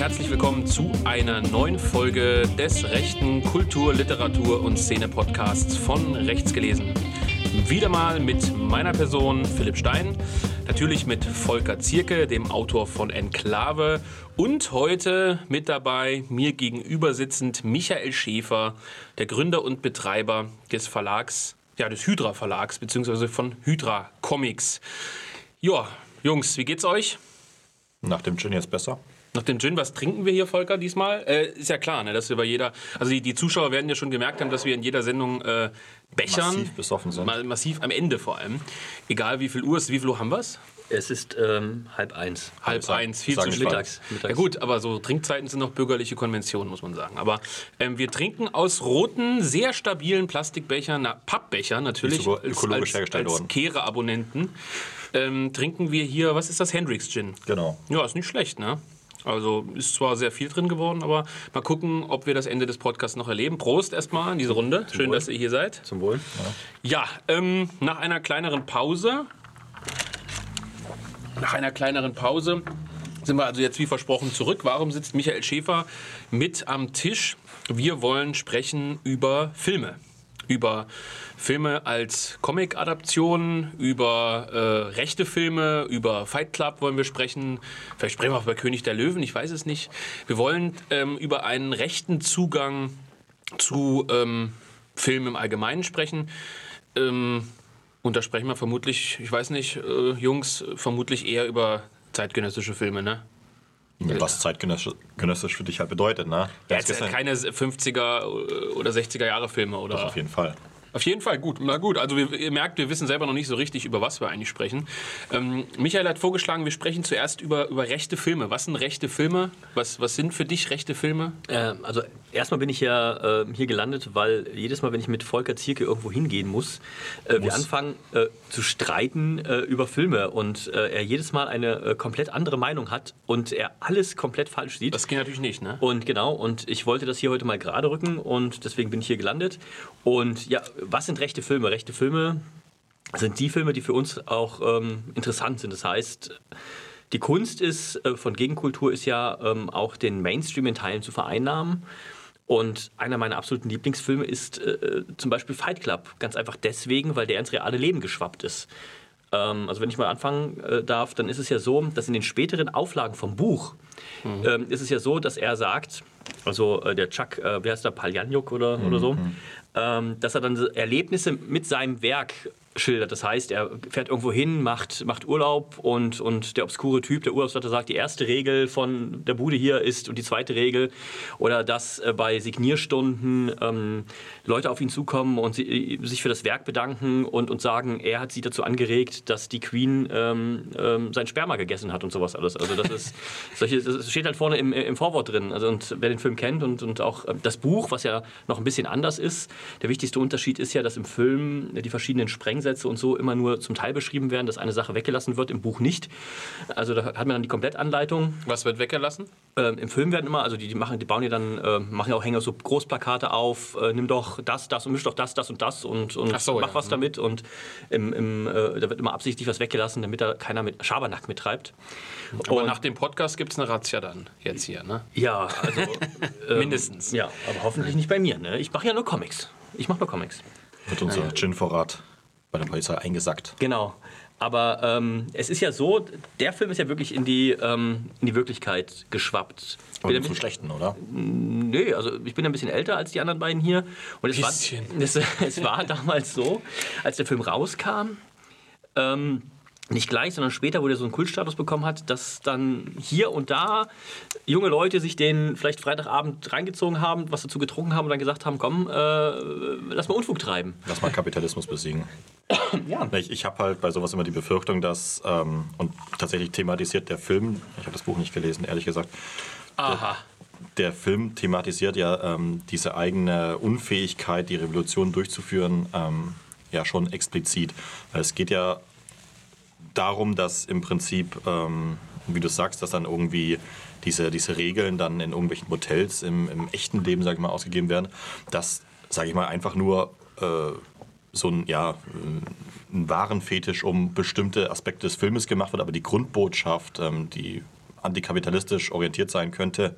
herzlich willkommen zu einer neuen Folge des rechten Kultur-, Literatur- und Szene-Podcasts von Rechts gelesen. Wieder mal mit meiner Person Philipp Stein, natürlich mit Volker Zierke, dem Autor von Enklave und heute mit dabei mir gegenüber sitzend Michael Schäfer, der Gründer und Betreiber des Verlags, ja des Hydra Verlags beziehungsweise von Hydra Comics. Ja, Jungs, wie geht's euch? Nach dem Gin jetzt besser? Nach dem Gin, was trinken wir hier, Volker, diesmal? Äh, ist ja klar, ne, dass wir bei jeder, also die, die, Zuschauer werden ja schon gemerkt haben, dass wir in jeder Sendung äh, bechern. Massiv besoffen sind. Ma massiv am Ende vor allem. Egal wie viel Uhr es ist. Wie viel Uhr haben wir es? Es ist ähm, halb eins. Halb sagen, eins, viel zu spät. Mittags, mittags. Ja gut, aber so Trinkzeiten sind noch bürgerliche Konventionen, muss man sagen. Aber ähm, wir trinken aus roten, sehr stabilen Plastikbechern, na, Pappbechern natürlich, sogar ökologisch als, hergestellt als worden. Kehre-Abonnenten. Ähm, trinken wir hier, was ist das, Hendrix Gin? Genau. Ja, ist nicht schlecht, ne? Also ist zwar sehr viel drin geworden, aber mal gucken, ob wir das Ende des Podcasts noch erleben. Prost erstmal in diese Runde. Schön, Wohl. dass ihr hier seid. Zum Wohl. Ja, ähm, nach einer kleineren Pause. Nach einer kleineren Pause sind wir also jetzt wie versprochen zurück. Warum sitzt Michael Schäfer mit am Tisch? Wir wollen sprechen über Filme. Über Filme als Comic-Adaptionen, über äh, rechte Filme, über Fight Club wollen wir sprechen. Vielleicht sprechen wir auch über König der Löwen, ich weiß es nicht. Wir wollen ähm, über einen rechten Zugang zu ähm, Filmen im Allgemeinen sprechen. Ähm, und da sprechen wir vermutlich, ich weiß nicht, äh, Jungs, vermutlich eher über zeitgenössische Filme, ne? Was zeitgenössisch für dich halt bedeutet, ne? Ja, Jetzt gestern- keine 50er oder 60er Jahre Filme oder. Das auf jeden Fall. Auf jeden Fall, gut. Na gut, also wir, ihr merkt, wir wissen selber noch nicht so richtig, über was wir eigentlich sprechen. Ähm, Michael hat vorgeschlagen, wir sprechen zuerst über, über rechte Filme. Was sind rechte Filme? Was, was sind für dich rechte Filme? Äh, also erstmal bin ich ja äh, hier gelandet, weil jedes Mal, wenn ich mit Volker Zierke irgendwo hingehen muss, äh, wir Muss. anfangen äh, zu streiten äh, über Filme und äh, er jedes Mal eine komplett andere Meinung hat und er alles komplett falsch sieht. Das geht natürlich nicht, ne? Und genau, und ich wollte das hier heute mal gerade rücken und deswegen bin ich hier gelandet. Und ja, was sind rechte Filme? Rechte Filme sind die Filme, die für uns auch ähm, interessant sind. Das heißt, die Kunst ist äh, von Gegenkultur ist ja ähm, auch den Mainstream in Teilen zu vereinnahmen. Und einer meiner absoluten Lieblingsfilme ist äh, zum Beispiel Fight Club. Ganz einfach deswegen, weil der ins reale Leben geschwappt ist. Ähm, also wenn ich mal anfangen äh, darf, dann ist es ja so, dass in den späteren Auflagen vom Buch ähm, ist es ja so, dass er sagt, also äh, der Chuck, äh, wie heißt der, Paljanjuk oder, oder so, ähm, dass er dann Erlebnisse mit seinem Werk schildert. Das heißt, er fährt irgendwo hin, macht, macht Urlaub und, und der obskure Typ, der Urlaubsleiter sagt, die erste Regel von der Bude hier ist und die zweite Regel. Oder dass äh, bei Signierstunden ähm, Leute auf ihn zukommen und sie, sich für das Werk bedanken und, und sagen, er hat sie dazu angeregt, dass die Queen ähm, ähm, sein Sperma gegessen hat und sowas alles. Also das ist solche, das steht halt vorne im, im Vorwort drin. Also und wer den Film kennt und, und auch ähm, das Buch, was ja noch ein bisschen anders ist, der wichtigste Unterschied ist ja, dass im Film die verschiedenen Sprengsätze und so immer nur zum Teil beschrieben werden, dass eine Sache weggelassen wird, im Buch nicht. Also da hat man dann die Komplettanleitung. Was wird weggelassen? Ähm, Im Film werden immer, also die, die machen, die bauen ja dann, äh, machen ja auch Hänger so Großplakate auf, äh, nimm doch das, das und misch doch das, das und das und, und so, mach ja. was damit. Und im, im, äh, da wird immer absichtlich was weggelassen, damit da keiner mit Schabernack mittreibt. Aber Und- nach dem Podcast gibt es eine Razzia dann, jetzt hier, ne? Ja, also ähm, Mindestens. Ja, aber hoffentlich nicht bei mir. Ne? Ich mache ja nur Comics. Ich mache nur Comics. Wird unser Gin-Vorrat bei der Polizei eingesackt. Genau. Aber ähm, es ist ja so, der Film ist ja wirklich in die, ähm, in die Wirklichkeit geschwappt. Aber nicht zum Schlechten, oder? Nö, also ich bin ein bisschen älter als die anderen beiden hier. Und es war, es, es war damals so, als der Film rauskam, ähm, nicht gleich, sondern später, wo der so einen Kultstatus bekommen hat, dass dann hier und da junge Leute sich den vielleicht Freitagabend reingezogen haben, was dazu getrunken haben und dann gesagt haben, komm, äh, lass mal Unfug treiben. Lass mal Kapitalismus besiegen. Ja. Ich, ich habe halt bei sowas immer die Befürchtung, dass, ähm, und tatsächlich thematisiert der Film, ich habe das Buch nicht gelesen, ehrlich gesagt, Aha. der Film thematisiert ja ähm, diese eigene Unfähigkeit, die Revolution durchzuführen, ähm, ja schon explizit. Es geht ja darum, dass im Prinzip, ähm, wie du sagst, dass dann irgendwie diese, diese Regeln dann in irgendwelchen Hotels im, im echten Leben, sage ich mal, ausgegeben werden, dass, sage ich mal, einfach nur äh, so ein, ja, ein Warenfetisch um bestimmte Aspekte des Filmes gemacht wird, aber die Grundbotschaft, ähm, die antikapitalistisch orientiert sein könnte,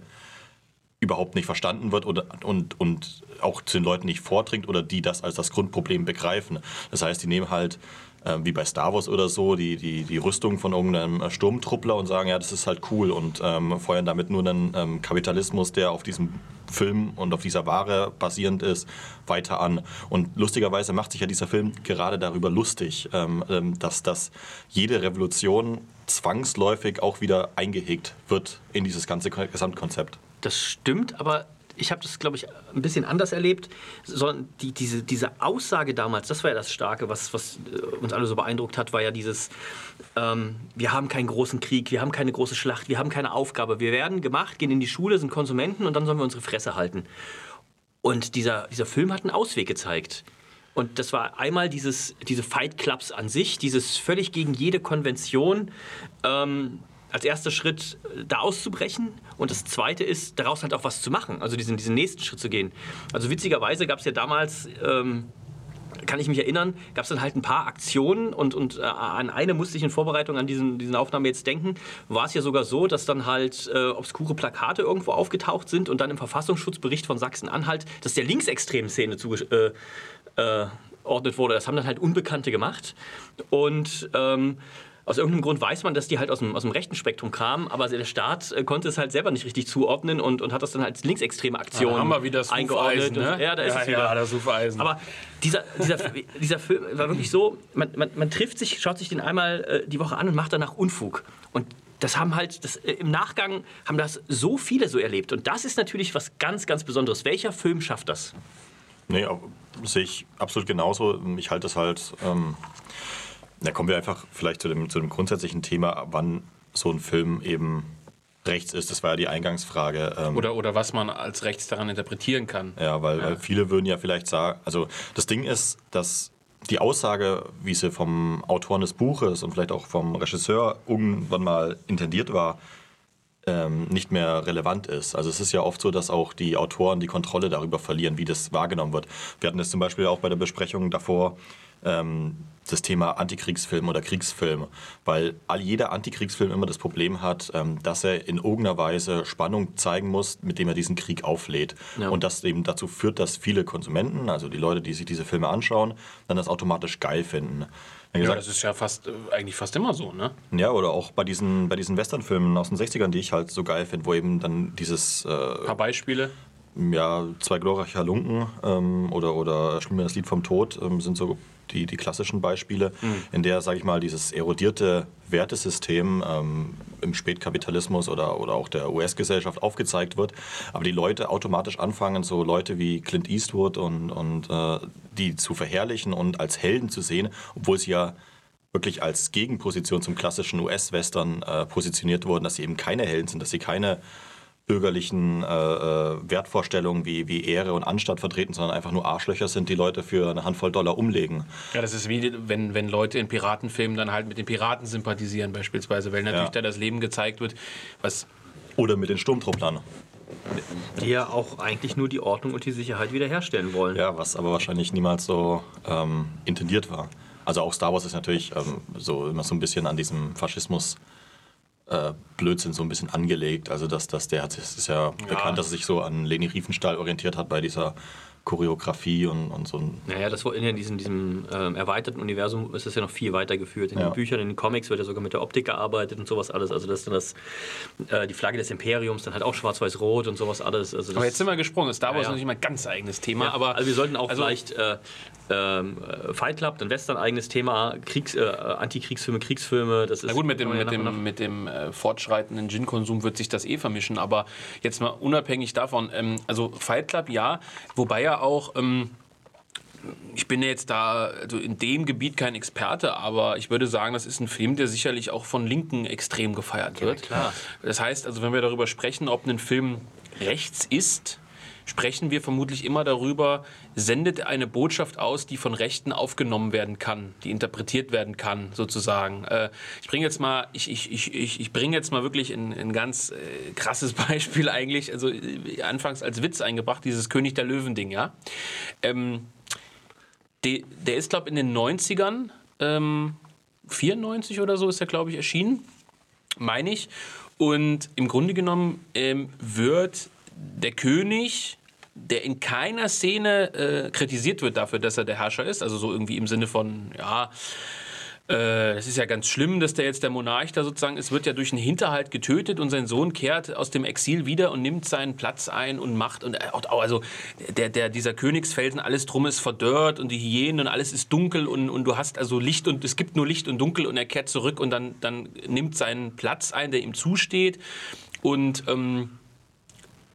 überhaupt nicht verstanden wird oder, und, und auch zu den Leuten nicht vordringt oder die das als das Grundproblem begreifen. Das heißt, die nehmen halt äh, wie bei Star Wars oder so, die, die, die Rüstung von irgendeinem Sturmtruppler und sagen, ja, das ist halt cool und ähm, feuern damit nur einen ähm, Kapitalismus, der auf diesem Film und auf dieser Ware basierend ist, weiter an. Und lustigerweise macht sich ja dieser Film gerade darüber lustig, ähm, ähm dass, dass jede Revolution zwangsläufig auch wieder eingehegt wird in dieses ganze Gesamtkonzept. Das stimmt, aber ich habe das, glaube ich, ein bisschen anders erlebt. Sondern die, diese, diese Aussage damals, das war ja das Starke, was, was äh, uns alle so beeindruckt hat, war ja dieses, ähm, wir haben keinen großen Krieg, wir haben keine große Schlacht, wir haben keine Aufgabe. Wir werden gemacht, gehen in die Schule, sind Konsumenten und dann sollen wir unsere Fresse halten. Und dieser, dieser Film hat einen Ausweg gezeigt. Und das war einmal dieses, diese Fight Clubs an sich, dieses völlig gegen jede Konvention. Ähm, als erster Schritt äh, da auszubrechen und das zweite ist, daraus halt auch was zu machen, also diesen, diesen nächsten Schritt zu gehen. Also witzigerweise gab es ja damals, ähm, kann ich mich erinnern, gab es dann halt ein paar Aktionen und, und äh, an eine musste ich in Vorbereitung an diesen, diesen Aufnahme jetzt denken, war es ja sogar so, dass dann halt äh, obskure Plakate irgendwo aufgetaucht sind und dann im Verfassungsschutzbericht von Sachsen-Anhalt, dass der linksextremen Szene zugeordnet äh, äh, wurde. Das haben dann halt Unbekannte gemacht und ähm, aus irgendeinem Grund weiß man, dass die halt aus dem, aus dem rechten Spektrum kamen, aber der Staat äh, konnte es halt selber nicht richtig zuordnen und, und hat das dann als linksextreme Aktion ja, haben wir wieder das eingeordnet. Ne? Und, ja, da ist ja, es wieder. Ja, das. Aber dieser, dieser, dieser Film war wirklich so, man, man, man trifft sich, schaut sich den einmal äh, die Woche an und macht danach Unfug. Und das haben halt, das, äh, im Nachgang haben das so viele so erlebt. Und das ist natürlich was ganz, ganz Besonderes. Welcher Film schafft das? Nee, sehe ich absolut genauso. Ich halte das halt... Ähm da kommen wir einfach vielleicht zu dem, zu dem grundsätzlichen Thema, wann so ein Film eben rechts ist. Das war ja die Eingangsfrage. Ähm oder, oder was man als rechts daran interpretieren kann. Ja, weil, ja. weil viele würden ja vielleicht sagen, also das Ding ist, dass die Aussage, wie sie vom Autoren des Buches und vielleicht auch vom Regisseur irgendwann mal intendiert war, ähm, nicht mehr relevant ist. Also es ist ja oft so, dass auch die Autoren die Kontrolle darüber verlieren, wie das wahrgenommen wird. Wir hatten es zum Beispiel auch bei der Besprechung davor, ähm, das Thema Antikriegsfilm oder Kriegsfilm, weil all jeder Antikriegsfilm immer das Problem hat, ähm, dass er in irgendeiner Weise Spannung zeigen muss, mit dem er diesen Krieg auflädt. Ja. Und das eben dazu führt, dass viele Konsumenten, also die Leute, die sich diese Filme anschauen, dann das automatisch geil finden. Ja, das ist ja fast, äh, eigentlich fast immer so, ne? Ja, oder auch bei diesen, bei diesen Westernfilmen aus den 60ern, die ich halt so geil finde, wo eben dann dieses... Äh, Ein paar Beispiele? Ja, zwei glorreiche Halunken ähm, oder, oder Spiel mir das Lied vom Tod ähm, sind so die, die klassischen Beispiele, mhm. in der, sage ich mal, dieses erodierte Wertesystem ähm, im Spätkapitalismus oder, oder auch der US-Gesellschaft aufgezeigt wird, aber die Leute automatisch anfangen, so Leute wie Clint Eastwood und, und äh, die zu verherrlichen und als Helden zu sehen, obwohl sie ja wirklich als Gegenposition zum klassischen US-Western äh, positioniert wurden, dass sie eben keine Helden sind, dass sie keine bürgerlichen äh, äh, Wertvorstellungen wie, wie Ehre und Anstand vertreten, sondern einfach nur Arschlöcher sind, die Leute für eine Handvoll Dollar umlegen. Ja, das ist wie wenn, wenn Leute in Piratenfilmen dann halt mit den Piraten sympathisieren beispielsweise, weil natürlich ja. da das Leben gezeigt wird, was... Oder mit den Sturmtrupplern. Die ja auch eigentlich nur die Ordnung und die Sicherheit wiederherstellen wollen. Ja, was aber wahrscheinlich niemals so ähm, intendiert war. Also auch Star Wars ist natürlich ähm, so immer so ein bisschen an diesem Faschismus äh, Blödsinn so ein bisschen angelegt. Also dass, dass der hat, es ist ja, ja, bekannt, dass er sich so an Leni Riefenstahl orientiert hat bei dieser Choreografie und, und so. Naja, das war in diesem, diesem ähm, erweiterten Universum ist das ja noch viel weitergeführt. In ja. den Büchern, in den Comics wird ja sogar mit der Optik gearbeitet und sowas alles. Also dass dann das, äh, die Flagge des Imperiums dann halt auch schwarz-weiß-rot und sowas alles. Also aber jetzt sind wir gesprungen. Star Wars ja, ja. ist natürlich mal ein ganz eigenes Thema. Ja, aber also wir sollten auch also vielleicht äh, ähm, Fight Club, dann Western eigenes Thema, Kriegs, äh, Antikriegsfilme, Kriegsfilme. Das ist Na gut, mit dem, mit dem, mit dem äh, fortschreitenden Gin-Konsum wird sich das eh vermischen. Aber jetzt mal unabhängig davon, ähm, also Fight Club ja, wobei ja auch. Ähm, ich bin jetzt da also in dem Gebiet kein Experte, aber ich würde sagen, das ist ein Film, der sicherlich auch von Linken extrem gefeiert wird. Ja. Das heißt, also wenn wir darüber sprechen, ob ein Film rechts ist, sprechen wir vermutlich immer darüber, sendet eine Botschaft aus, die von Rechten aufgenommen werden kann, die interpretiert werden kann, sozusagen. Äh, ich bringe jetzt mal, ich, ich, ich, ich bringe jetzt mal wirklich ein, ein ganz äh, krasses Beispiel eigentlich, also äh, anfangs als Witz eingebracht, dieses König der Löwen-Ding, ja. Ähm, de, der ist, glaube ich, in den 90ern, ähm, 94 oder so ist er, glaube ich, erschienen, meine ich. Und im Grunde genommen ähm, wird der König der in keiner Szene äh, kritisiert wird dafür, dass er der Herrscher ist. Also so irgendwie im Sinne von, ja, äh, das ist ja ganz schlimm, dass der jetzt der Monarch da sozusagen ist, wird ja durch einen Hinterhalt getötet und sein Sohn kehrt aus dem Exil wieder und nimmt seinen Platz ein und macht und äh, also der, der, dieser Königsfelsen, alles drum ist verdörrt und die Hyänen und alles ist dunkel und, und du hast also Licht und es gibt nur Licht und Dunkel und er kehrt zurück und dann, dann nimmt seinen Platz ein, der ihm zusteht und ähm,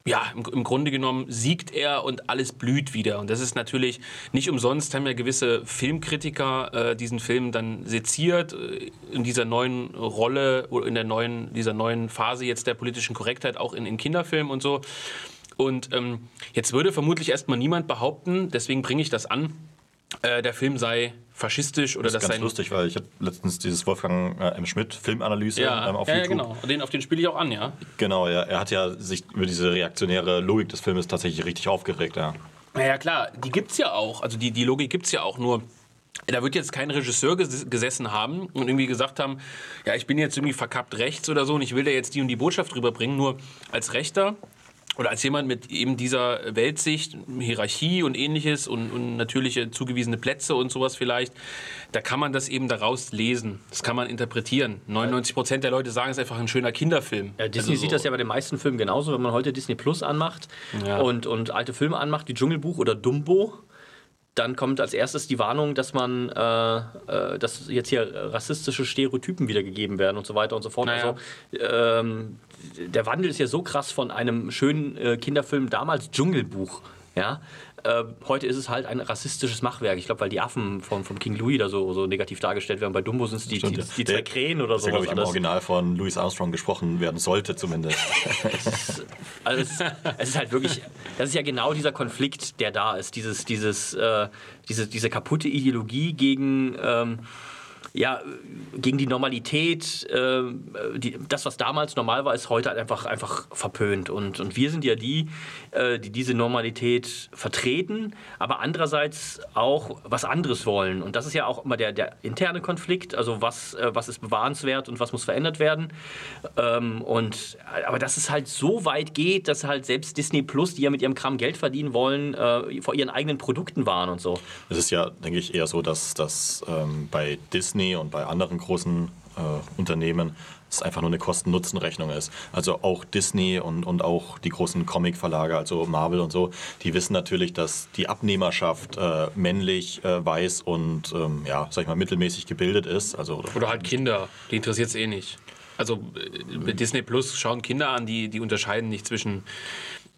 ja, im, im, Grunde genommen siegt er und alles blüht wieder. Und das ist natürlich nicht umsonst, haben ja gewisse Filmkritiker äh, diesen Film dann seziert äh, in dieser neuen Rolle oder in der neuen, dieser neuen Phase jetzt der politischen Korrektheit, auch in, in Kinderfilmen und so. Und ähm, jetzt würde vermutlich erstmal niemand behaupten, deswegen bringe ich das an, äh, der Film sei faschistisch oder das ist das ganz lustig, weil ich habe letztens dieses Wolfgang äh, M. Schmidt Filmanalyse ja, ähm, auf ja, YouTube. Ja, genau. Den, auf den spiele ich auch an, ja. Genau, ja. Er hat ja sich über diese reaktionäre Logik des Filmes tatsächlich richtig aufgeregt, ja. Naja, klar, die gibt es ja auch. Also die, die Logik gibt es ja auch nur. Da wird jetzt kein Regisseur gesessen haben und irgendwie gesagt haben, ja, ich bin jetzt irgendwie verkappt rechts oder so und ich will da jetzt die und die Botschaft rüberbringen. Nur als Rechter oder als jemand mit eben dieser Weltsicht, Hierarchie und ähnliches und, und, natürliche zugewiesene Plätze und sowas vielleicht, da kann man das eben daraus lesen. Das kann man interpretieren. 99 Prozent der Leute sagen, es ist einfach ein schöner Kinderfilm. Ja, Disney also so. sieht das ja bei den meisten Filmen genauso. Wenn man heute Disney Plus anmacht ja. und, und alte Filme anmacht, wie Dschungelbuch oder Dumbo, dann kommt als erstes die Warnung, dass man, äh, äh, dass jetzt hier rassistische Stereotypen wiedergegeben werden und so weiter und so fort. Naja. Also, ähm, der Wandel ist ja so krass von einem schönen äh, Kinderfilm damals Dschungelbuch. Ja, äh, heute ist es halt ein rassistisches Machwerk. Ich glaube, weil die Affen von, von King Louis da so, so negativ dargestellt werden. Bei Dumbo sind es die, die, die, zwei Krähen oder so. glaube ich, im Original von Louis Armstrong gesprochen werden sollte, zumindest. es, ist, also es, ist, es, ist, halt wirklich, das ist ja genau dieser Konflikt, der da ist. Dieses, dieses, äh, diese, diese kaputte Ideologie gegen. Ähm, ja, gegen die Normalität, äh, die, das, was damals normal war, ist heute halt einfach, einfach verpönt. Und, und wir sind ja die, äh, die diese Normalität vertreten, aber andererseits auch was anderes wollen. Und das ist ja auch immer der, der interne Konflikt, also was, äh, was ist bewahrenswert und was muss verändert werden. Ähm, und, aber dass es halt so weit geht, dass halt selbst Disney Plus, die ja mit ihrem Kram Geld verdienen wollen, äh, vor ihren eigenen Produkten waren und so. Es ist ja, denke ich, eher so, dass, dass ähm, bei Disney und bei anderen großen äh, Unternehmen es einfach nur eine Kosten-Nutzen-Rechnung ist. Also auch Disney und, und auch die großen Comic-Verlage, also Marvel und so, die wissen natürlich, dass die Abnehmerschaft äh, männlich, äh, weiß und ähm, ja, sag ich mal, mittelmäßig gebildet ist. Also, oder halt Kinder, die interessiert es eh nicht. Also bei äh, Disney Plus schauen Kinder an, die, die unterscheiden nicht zwischen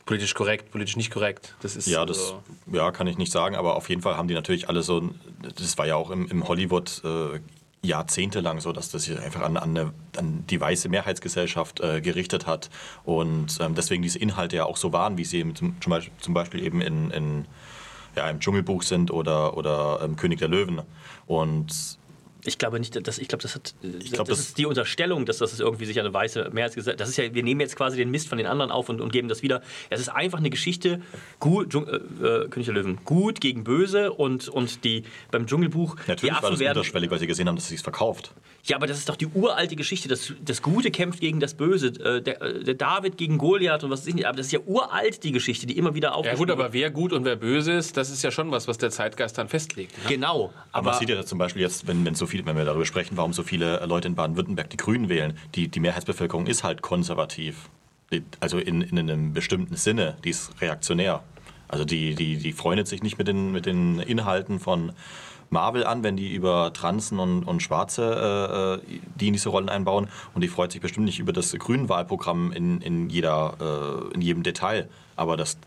politisch korrekt, politisch nicht korrekt. Das ist ja, das ja, kann ich nicht sagen, aber auf jeden Fall haben die natürlich alle so, das war ja auch im, im Hollywood äh, jahrzehntelang so, dass das sich einfach an, an, eine, an die weiße Mehrheitsgesellschaft äh, gerichtet hat und ähm, deswegen diese Inhalte ja auch so waren, wie sie zum, Beispiel, zum Beispiel eben in, in ja, im Dschungelbuch sind oder, oder ähm, König der Löwen. Und ich glaube nicht, dass ich glaube, das hat ich glaub, das, das, ist die Unterstellung, dass das irgendwie sich eine weiße Mehrheitsgesellschaft. Das ist ja, wir nehmen jetzt quasi den Mist von den anderen auf und, und geben das wieder. Es ist einfach eine Geschichte, gut, äh, äh, König der Löwen, gut gegen böse und, und die beim Dschungelbuch. Natürlich die Affen war das werden, unterschwellig, weil sie gesehen haben, dass es sich verkauft. Ja, aber das ist doch die uralte Geschichte. Das, das Gute kämpft gegen das Böse. Äh, der, äh, der, David gegen Goliath und was weiß ich nicht. Aber das ist ja uralt, die Geschichte, die immer wieder aufgeht. Ja gut, aber wer gut und wer böse ist, das ist ja schon was, was der Zeitgeist dann festlegt. Ne? Genau. Aber, aber man sieht ja zum Beispiel jetzt, wenn, wenn, so viel, wenn wir darüber sprechen, warum so viele Leute in Baden-Württemberg die Grünen wählen. Die, die Mehrheitsbevölkerung ist halt konservativ. Also in, in einem bestimmten Sinne, die ist reaktionär. Also die, die, die freundet sich nicht mit den, mit den Inhalten von Marvel an, wenn die über Transen und, und Schwarze, äh, äh, die in diese Rollen einbauen. Und die freut sich bestimmt nicht über das Grünwahlprogramm in, in, äh, in jedem Detail. Aber das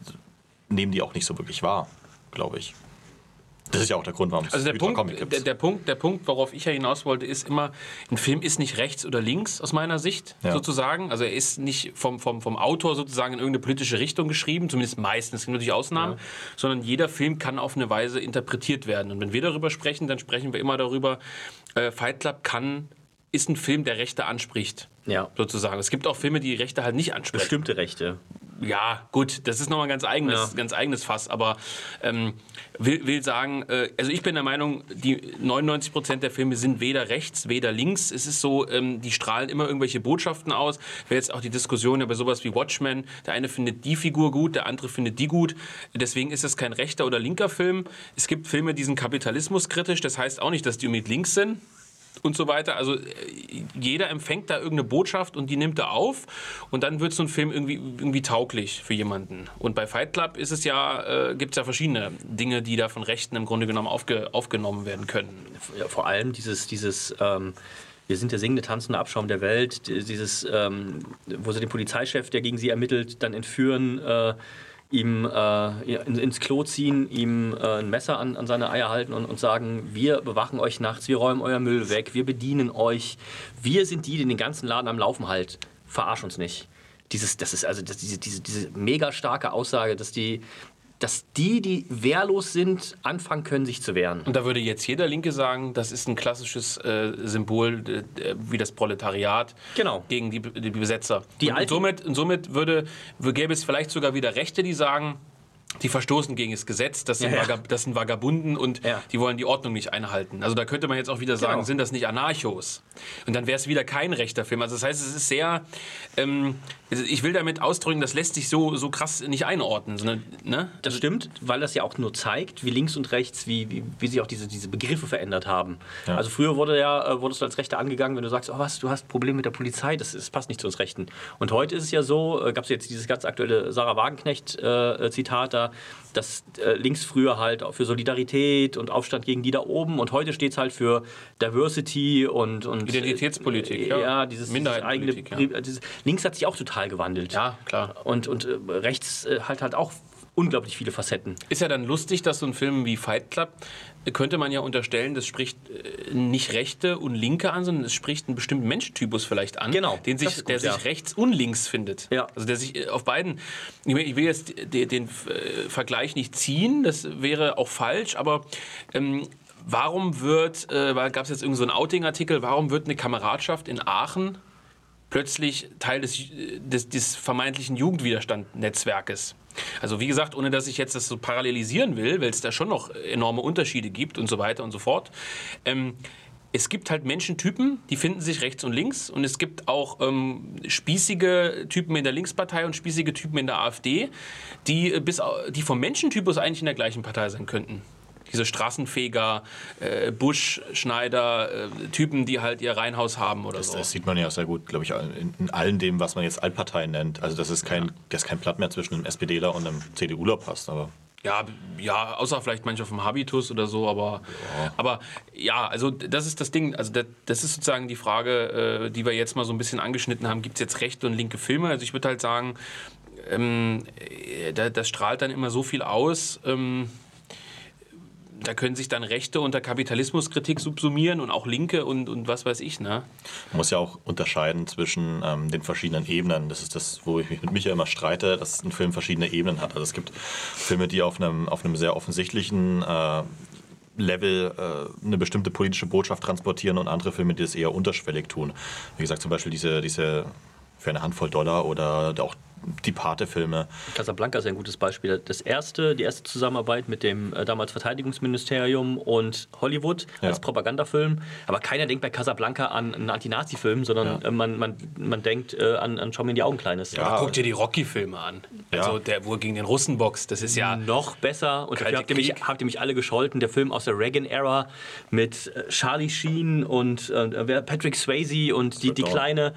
nehmen die auch nicht so wirklich wahr, glaube ich. Das ist ja auch der Grund, warum es also der Punkt, der, der, Punkt, der Punkt, worauf ich ja hinaus wollte, ist immer, ein Film ist nicht rechts oder links aus meiner Sicht ja. sozusagen. Also er ist nicht vom, vom, vom Autor sozusagen in irgendeine politische Richtung geschrieben, zumindest meistens, es gibt natürlich Ausnahmen, ja. sondern jeder Film kann auf eine Weise interpretiert werden. Und wenn wir darüber sprechen, dann sprechen wir immer darüber, äh, Fight Club kann ist ein Film, der Rechte anspricht. Ja. Sozusagen. Es gibt auch Filme, die Rechte halt nicht ansprechen. Bestimmte Rechte ja, gut, das ist nochmal ein ganz eigenes, Ja. ganz eigenes Fass, aber ähm, will, will sagen, äh, also ich bin der Meinung, die 99% der Filme sind weder rechts, weder links. Es ist so, ähm, die strahlen immer irgendwelche Botschaften aus. Wäre jetzt auch die Diskussion über sowas wie Watchmen. Der eine findet die Figur gut, der andere findet die gut. Deswegen ist es kein rechter oder linker Film. Es gibt Filme, die sind kapitalismuskritisch. Das heißt auch nicht, dass die unbedingt links sind und so weiter. Also äh, jeder empfängt da irgendeine Botschaft und die nimmt er auf und dann wird so ein Film irgendwie, irgendwie tauglich für jemanden. Und bei Fight Club ist es ja, äh, gibt es ja verschiedene Dinge, die da von Rechten im Grunde genommen aufge, aufgenommen werden können. vor allem dieses, dieses ähm, wir sind der singende, tanzende Abschaum der Welt, die- dieses, ähm, wo sie den Polizeichef, der gegen sie ermittelt, dann entführen, äh, ihm äh, ins Klo ziehen, ihm äh, ein Messer an, an seine Eier halten und, und sagen, wir bewachen euch nachts, wir räumen euer Müll weg, wir bedienen euch, wir sind die, die den ganzen Laden am Laufen halten. Verarsch uns nicht. Dieses, das ist also das, diese, diese, diese mega starke Aussage, dass die, dass die, die wehrlos sind, anfangen können, sich zu wehren. Und da würde jetzt jeder Linke sagen, das ist ein klassisches äh, Symbol äh, wie das Proletariat Genau. gegen die, die Besetzer. Die und, und somit, und somit würde, gäbe es vielleicht sogar wieder Rechte, die sagen, die verstoßen gegen das Gesetz, das sind, Ja, ja. Das sind Vagabunden und Ja. die wollen die Ordnung nicht einhalten. Also da könnte man jetzt auch wieder sagen, Genau. sind das nicht Anarchos? Und dann wäre es wieder kein rechter Film. Also das heißt, es ist sehr, ähm, also ich will damit ausdrücken, das lässt sich so, so krass nicht einordnen. Sondern, ne? Das stimmt, weil das ja auch nur zeigt, wie links und rechts, wie, wie, wie sich auch diese, diese Begriffe verändert haben. Also früher wurde ja, äh, wurdest du als Rechter angegangen, wenn du sagst, oh was, du hast Probleme mit der Polizei, das, das passt nicht zu uns Rechten. Und heute ist es ja so, äh, gab es jetzt dieses ganz aktuelle Sarah Wagenknecht-Zitat da, dass äh, links früher halt für Solidarität und Aufstand gegen die da oben und heute steht es halt für Diversity und, und Identitätspolitik, äh, ja. ja, dieses, dieses eigene ja. dieses, links hat sich auch total gewandelt. Ja, klar. Und, und äh, rechts halt halt auch unglaublich viele Facetten. Ist ja dann lustig, dass so ein Film wie Fight Club, könnte man ja unterstellen, das spricht äh, nicht Rechte und Linke an, sondern es spricht einen bestimmten Menschentypus vielleicht an, Genau, den sich, ist der gut, sich ja. rechts und links findet. Ja. Also der sich äh, auf beiden, ich will- jetzt den, den äh, Vergleich nicht ziehen, das wäre auch falsch, aber ähm, warum wird, äh, gab es jetzt irgendeinen so einen Outing-Artikel, warum wird eine Kameradschaft in Aachen plötzlich Teil des, des, des vermeintlichen Jugendwiderstand-Netzwerkes. Also wie gesagt, ohne dass ich jetzt das so parallelisieren will, weil es da schon noch enorme Unterschiede gibt und so weiter und so fort. Ähm, es gibt halt Menschentypen, die finden sich rechts und links. Und es gibt auch ähm, spießige Typen in der Linkspartei und spießige Typen in der AfD, die, äh, bis, die vom Menschentypus eigentlich in der gleichen Partei sein könnten. Diese Straßenfeger, äh, Buschschneider, äh, Typen, die halt ihr Reihenhaus haben oder so. Das sieht man ja sehr gut, glaube ich, in, in allen dem, was man jetzt Altparteien nennt. Also, dass es kein, dass kein Blatt mehr zwischen einem SPDler und einem CDUler passt. Aber Ja, ja, außer vielleicht manchmal vom Habitus oder so, aber ja. aber ja, also das ist das Ding. Also das, das ist sozusagen die Frage, äh, die wir jetzt mal so ein bisschen angeschnitten haben. Gibt es jetzt rechte und linke Filme? Also ich würde halt sagen, ähm, äh, da, das strahlt dann immer so viel aus. Ähm, da können sich dann Rechte unter Kapitalismuskritik subsumieren und auch Linke und, und was weiß ich, ne? man muss ja auch unterscheiden zwischen ähm, den verschiedenen Ebenen. Das ist das, wo ich mich mit Micha immer streite, dass ein Film verschiedene Ebenen hat. Also es gibt Filme, die auf einem, auf einem sehr offensichtlichen äh, Level äh, eine bestimmte politische Botschaft transportieren und andere Filme, die das eher unterschwellig tun. Wie gesagt, zum Beispiel diese, diese für eine Handvoll Dollar oder auch die Pate-Filme. Casablanca ist ein gutes Beispiel. Das erste, die erste Zusammenarbeit mit dem äh, damals Verteidigungsministerium und Hollywood Ja. als Propagandafilm. Aber keiner denkt bei Casablanca an einen Anti-Nazi-Film, sondern Ja. äh, man, man, man denkt äh, an, an Schau mir in die Augen, Kleines. Ja. Aber guck dir die Rocky-Filme an. Ja. Also der, wo er gegen den Russen boxt, das ist ja... Noch besser, und dafür habt ihr, mich, habt ihr mich alle gescholten, der Film aus der Reagan-Ära mit äh, Charlie Sheen und äh, Patrick Swayze und die, die Dawn. kleine,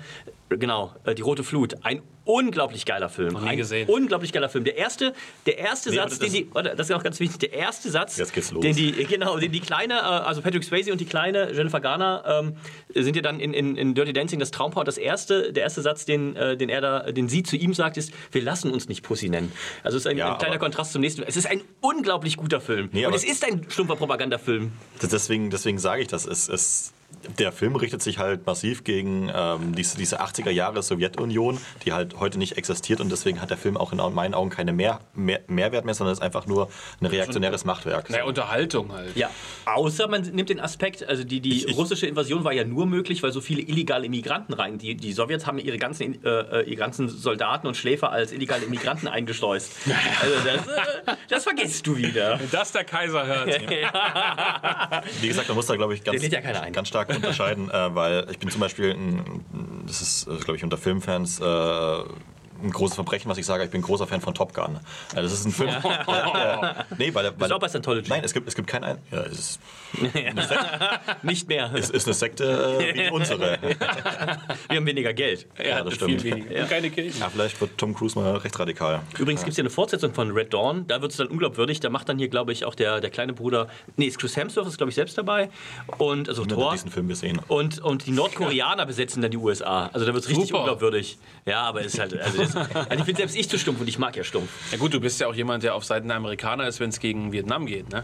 genau, äh, die Rote Flut. Ein unglaublich geiler Film. Noch nie Ein gesehen. unglaublich geiler Film. Der erste, der erste Nee, Satz, den das- die, warte, das ist auch ganz wichtig, der erste Satz, Jetzt geht's los. den die, genau, den die kleine, äh, also Patrick Swayze und die kleine Jennifer Garner ähm, sind ja dann in, in, in Dirty Dancing das Traumpaar. Das erste, der erste Satz, den, äh, den er da, den sie zu ihm sagt, ist: Wir lassen uns nicht Pussy nennen. Also es ist ein, Ja, ein kleiner Kontrast zum nächsten. Es ist ein unglaublich guter Film. Nee, und aber- es ist ein stumpfer Propagandafilm. Deswegen, deswegen sage ich das. Es, es, der Film richtet sich halt massiv gegen ähm, diese, diese 80er Jahre Sowjetunion, die halt heute nicht existiert und deswegen hat der Film auch in meinen Augen keine mehr, mehr, Mehrwert mehr, sondern ist einfach nur ein reaktionäres Machtwerk. Naja, Unterhaltung halt. Ja, außer man nimmt den Aspekt, also die, die Ich- ich- russische Invasion war ja nur möglich, weil so viele illegale Immigranten rein. Die, die Sowjets haben ihre ganzen, äh, äh, ihre ganzen Soldaten und Schläfer als illegale Immigranten eingeschleust. Also das, äh, das vergisst du wieder. Wenn das der Kaiser hört. Wie gesagt, man muss da, glaube ich, ganz, ja ganz stark unterscheiden, äh, weil ich bin zum Beispiel, ein, das ist, äh, glaube ich, unter Filmfans äh, ein großes Verbrechen, was ich sage, ich bin großer Fan von Top Gun. Äh, das ist ein Film. Ja. äh, nee, weil, weil, auch bei Scientology. Nein, es gibt, es gibt keinen. Ein ja, es ist, Nicht mehr. es ist eine Sekte äh, wie unsere. Wir haben weniger Geld. Ja, das stimmt. Viel weniger. Und keine Kirchen. Ja, vielleicht wird Tom Cruise mal recht radikal. Übrigens gibt es ja eine Fortsetzung von Red Dawn. Da wird es dann unglaubwürdig. Da macht dann hier, glaube ich, auch der, der kleine Bruder. Nee, ist Chris Hemsworth ist, glaube ich, selbst dabei. Und also Thor. diesen Film gesehen. Und, und die Nordkoreaner besetzen dann die USA. Also da wird es richtig Super. unglaubwürdig. Ja, aber es ist halt. Also, das, also ich bin selbst ich zu stumpf und ich mag ja stumpf. Ja gut, du bist ja auch jemand, der auf Seiten der Amerikaner ist, wenn es gegen Vietnam geht, ne?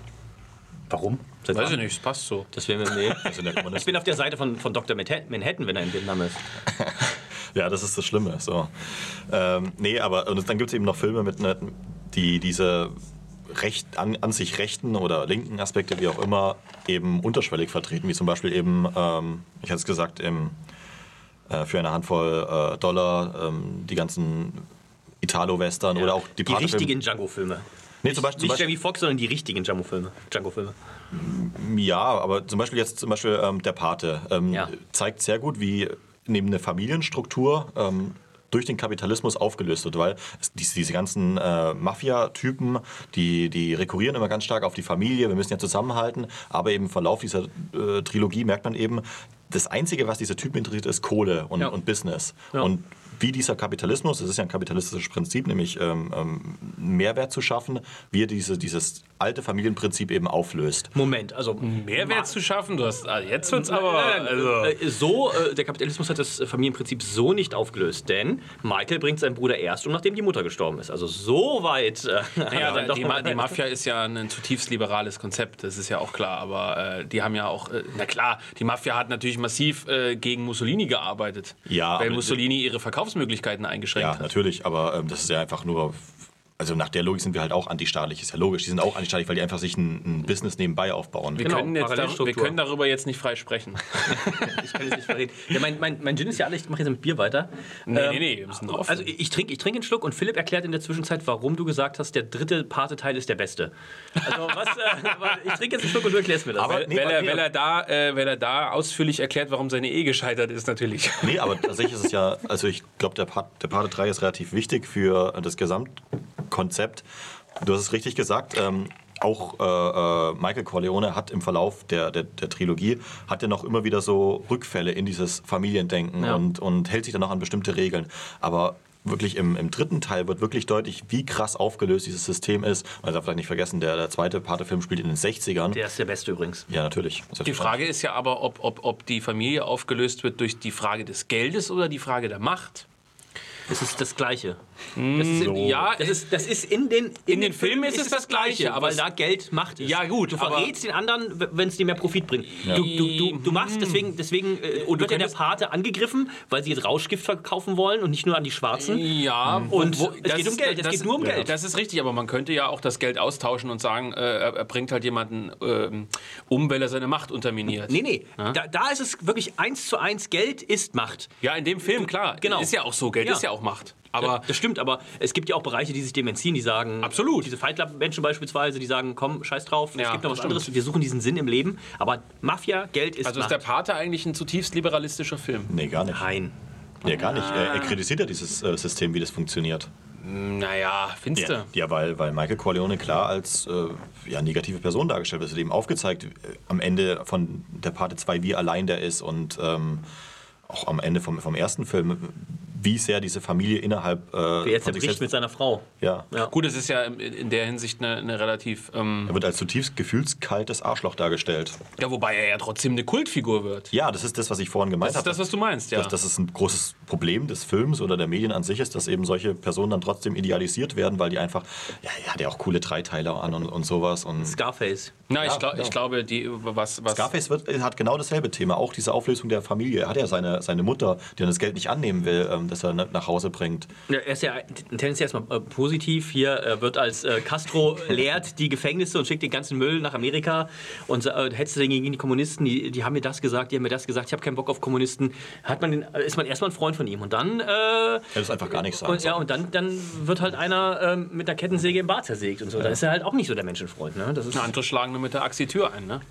Warum? Seit Weiß wann? ich nicht, es passt so. Das wäre mir. Nee. Also Ich bin auf der Seite von, von Dr. Manhattan, wenn er in Vietnam ist. Ja, das ist das Schlimme. So. Ähm, nee, aber und dann gibt es eben noch Filme, mit ne, die diese recht, an, an sich rechten oder linken Aspekte, wie auch immer, eben unterschwellig vertreten, wie zum Beispiel eben, ähm, ich hatte es gesagt, im, äh, für eine Handvoll äh, Dollar ähm, die ganzen Italo-Western oder auch die Die richtigen Django-Filme. Nee, zum Beispiel, Nicht Jamie Foxx, sondern die richtigen Django-Filme. Django-Filme. Ja, aber zum Beispiel jetzt zum Beispiel ähm, der Pate ähm, Ja. zeigt sehr gut, wie neben eine Familienstruktur ähm, durch den Kapitalismus aufgelöst wird, weil es, diese, diese ganzen äh, Mafia-Typen, die, die rekurrieren immer ganz stark auf die Familie, wir müssen ja zusammenhalten, aber eben im Verlauf dieser äh, Trilogie merkt man eben, das Einzige, was diese Typen interessiert, ist Kohle und, Ja. und Business. Ja. Und wie dieser Kapitalismus, das ist ja ein kapitalistisches Prinzip, nämlich ähm, ähm, Mehrwert zu schaffen, wie er diese, dieses alte Familienprinzip eben auflöst. Moment, also. Mehrwert zu schaffen, du hast. ah, Jetzt wird's aber. Nein, nein, Also, äh, so, äh, der Kapitalismus hat das Familienprinzip so nicht aufgelöst, denn Michael bringt seinen Bruder erst um, nachdem die Mutter gestorben ist. Also so weit. Äh, ja, dann doch die, Ma die Mafia ist ja ein zutiefst liberales Konzept, das ist ja auch klar. Aber äh, die haben ja auch, äh, na klar, die Mafia hat natürlich massiv äh, gegen Mussolini gearbeitet. Ja, weil Mussolini ihre Verkaufsmöglichkeiten eingeschränkt Ja, hat. natürlich, aber ähm, das ist ja einfach nur. Also nach der Logik sind wir halt auch antistaatlich, ist ja logisch. Die sind auch antistaatlich, weil die einfach sich ein, ein Business nebenbei aufbauen. Wir, Genau, können jetzt dar wir können darüber jetzt nicht frei sprechen. Ich kann jetzt nicht verreden. Ja, mein, mein, mein Gin ist ja alle, ich mache jetzt mit Bier weiter. Nee, Ähm, nee, nee, wir müssen drauf. Also ich trinke ich trink einen Schluck und Philipp erklärt in der Zwischenzeit, warum du gesagt hast, der dritte Pate-Teil ist der beste. Also was, äh, ich trinke jetzt einen Schluck und du erklärst mir das. Aber- weil, nee, weil, er, weil, er da, äh, weil er da ausführlich erklärt, warum seine Ehe gescheitert ist, natürlich. Nee, aber tatsächlich ist es ja, also ich glaube, der, Part, der Pate 3 ist relativ wichtig für das Gesamtkonzept. Du hast es richtig gesagt. Ähm, auch äh, äh, Michael Corleone hat im Verlauf der, der, der Trilogie hat er noch immer wieder so Rückfälle in dieses Familiendenken Ja. und, und hält sich dann noch an bestimmte Regeln. Aber wirklich im, im dritten Teil wird wirklich deutlich, wie krass aufgelöst dieses System ist. Man darf vielleicht nicht vergessen, der, der zweite Pate-Film spielt in den 60ern. der ist der beste übrigens. ja, natürlich. Die Frage ist ja aber, ob, ob, ob die Familie aufgelöst wird durch die Frage des Geldes oder die Frage der Macht. Es ist das Gleiche. Das ist, in, Ja, das ist, das ist in den, In den Filmen ist es das Gleiche, aber weil es- da Geld Macht ist. Ja, gut, Du verrätst den anderen, wenn es dir mehr Profit bringt. Du, du, du, du machst deswegen, deswegen äh, Und du wird ja der Pate angegriffen, weil sie jetzt Rauschgift verkaufen wollen und nicht nur an die Schwarzen. Ja, Und wo- es geht um Geld, es das geht nur um ist- Geld. Das ist richtig, aber man könnte ja auch das Geld austauschen und sagen, äh, er er bringt halt jemanden ähm, um, weil er seine Macht unterminiert. Nee, nee. Da, da ist es wirklich eins zu eins, Geld ist Macht. Ja, in dem Film, klar. Genau. Ist ja auch so, Geld Ja. ist ja auch Macht. Aber das stimmt, aber es gibt ja auch Bereiche, die sich dem entziehen, die sagen. Absolut. Diese Fight Club-Menschen beispielsweise, die sagen, komm, scheiß drauf, es Ja, gibt noch was stimmt. anderes, wir suchen diesen Sinn im Leben. Aber Mafia, Geld ist also ist Macht. der Pate eigentlich ein zutiefst liberalistischer Film. Nee, gar nicht. Nein. Nee, gar nicht. Er, er kritisiert ja dieses äh, System, wie das funktioniert. Naja, findest du? Ja, ja weil, weil Michael Corleone klar als äh, ja, negative Person dargestellt wird. Es wird eben aufgezeigt, äh, am Ende von der Parte 2, wie allein der ist und ähm, auch am Ende vom, vom ersten Film, wie sehr diese Familie innerhalb. Äh, Wie er von sich zerbricht selbst- mit seiner Frau. ja. Ja. Gut, es ist ja in- in der Hinsicht eine, eine relativ. Ähm, Er wird als zutiefst gefühlskaltes Arschloch dargestellt. ja, wobei er ja trotzdem eine Kultfigur wird. Ja, das ist das, was ich vorhin gemeint Das ist habe. das, was du meinst, ja. dass, dass es ein großes Problem des Films oder der Medien an sich ist, dass eben solche Personen dann trotzdem idealisiert werden, weil die einfach, ja, er hat ja auch coole Dreiteiler an und, und sowas. Und Scarface. Na, ich, Ja, glaub, ja. ich glaube, die, was, was Scarface wird, hat genau dasselbe Thema, auch diese Auflösung der Familie. Er hat ja seine, seine Mutter, die dann das Geld nicht annehmen will, ähm, das er nach Hause bringt. Ja, er ist ja tendenziell erstmal äh, positiv. Hier äh, wird als äh, Castro leert die Gefängnisse und schickt den ganzen Müll nach Amerika und äh, hetzt dagegen gegen die Kommunisten. Die, die haben mir das gesagt, die haben mir das gesagt. Ich habe keinen Bock auf Kommunisten. Hat man den, äh, ist man erstmal ein Freund von ihm und dann äh, Er ist einfach gar nichts sagen. und, ja und dann, dann wird halt einer ähm, mit einer Kettensäge im Bart zersägt und so. Da ist er halt auch nicht so der Menschenfreund. Ne? Das ist andere schlagen nur mit der Axi Tür ein, ne?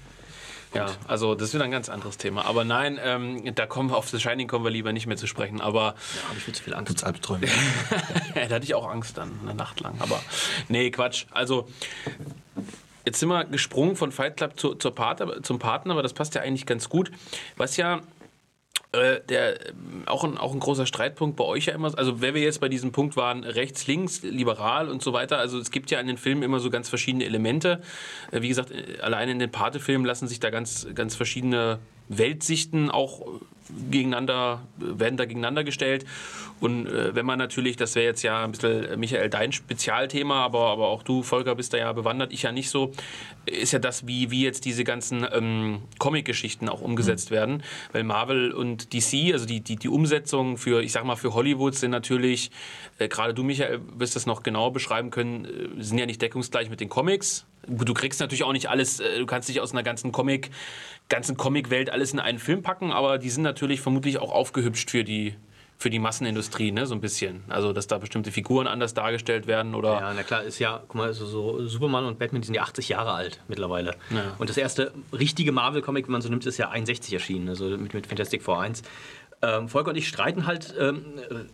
Ja, also das ist wieder ein ganz anderes Thema. Aber nein, ähm, da kommen wir auf The Shining kommen wir lieber nicht mehr zu sprechen. Aber habe ich viel zu viel Angst. Albträume? Ja, da hatte ich auch Angst dann, eine Nacht lang. Aber nee, Quatsch. Also, jetzt sind wir gesprungen von Fight Club zu, zur Partner, zum Partner, aber das passt ja eigentlich ganz gut. Was ja äh, der, ähm, auch, ein, auch ein großer Streitpunkt bei euch ja immer, also wenn wir jetzt bei diesem Punkt waren, rechts, links, liberal und so weiter, also es gibt ja in den Filmen immer so ganz verschiedene Elemente. Äh, wie gesagt, äh, allein in den Pate-Filmen lassen sich da ganz, ganz verschiedene Weltsichten auch gegeneinander, werden da gegeneinander gestellt. Und äh, wenn man natürlich, das wäre jetzt ja ein bisschen, äh, Michael, dein Spezialthema, aber, aber auch du, Volker, bist da ja bewandert, ich ja nicht so, ist ja das, wie, wie jetzt diese ganzen ähm, Comic-Geschichten auch umgesetzt werden. Weil Marvel und DC, also die, die, die Umsetzungen für, ich sag mal, für Hollywood sind natürlich, äh, gerade du, Michael, wirst das noch genauer beschreiben können, äh, sind ja nicht deckungsgleich mit den Comics. Du kriegst natürlich auch nicht alles, äh, du kannst nicht aus einer ganzen Comic, ganzen Comic-Welt alles in einen Film packen, aber die sind natürlich vermutlich auch aufgehübscht für die, für die Massenindustrie, ne, so ein bisschen. Also, dass da bestimmte Figuren anders dargestellt werden oder. Ja, na klar, ist ja, guck mal, so, so Superman und Batman, die sind ja 80 Jahre alt mittlerweile. Ja. Und das erste richtige Marvel-Comic, wenn man so nimmt, ist ja 61 erschienen, also mit, mit Fantastic Four 1. Ähm, Volker und ich streiten halt ähm,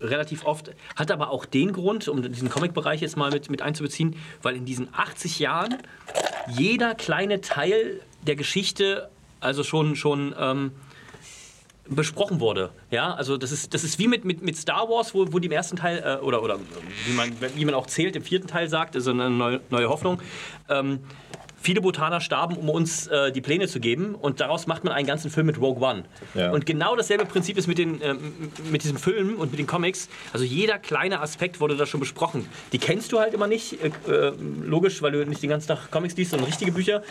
relativ oft, hat aber auch den Grund, um diesen Comic-Bereich jetzt mal mit, mit einzubeziehen, weil in diesen 80 Jahren jeder kleine Teil der Geschichte also schon, schon ähm, besprochen wurde. Ja, also das ist, das ist wie mit, mit, mit Star Wars, wo, wo die im ersten Teil, äh, oder, oder wie, man, wie man auch zählt, im vierten Teil sagt, also eine neue, neue Hoffnung. Ähm, viele Botaner starben, um uns äh, die Pläne zu geben und daraus macht man einen ganzen Film mit Rogue One. Ja. Und genau dasselbe Prinzip ist mit, den, ähm, mit diesem Film und mit den Comics. Also jeder kleine Aspekt wurde da schon besprochen. Die kennst du halt immer nicht, äh, äh, logisch, weil du nicht den ganzen Tag Comics liest, sondern richtige Bücher.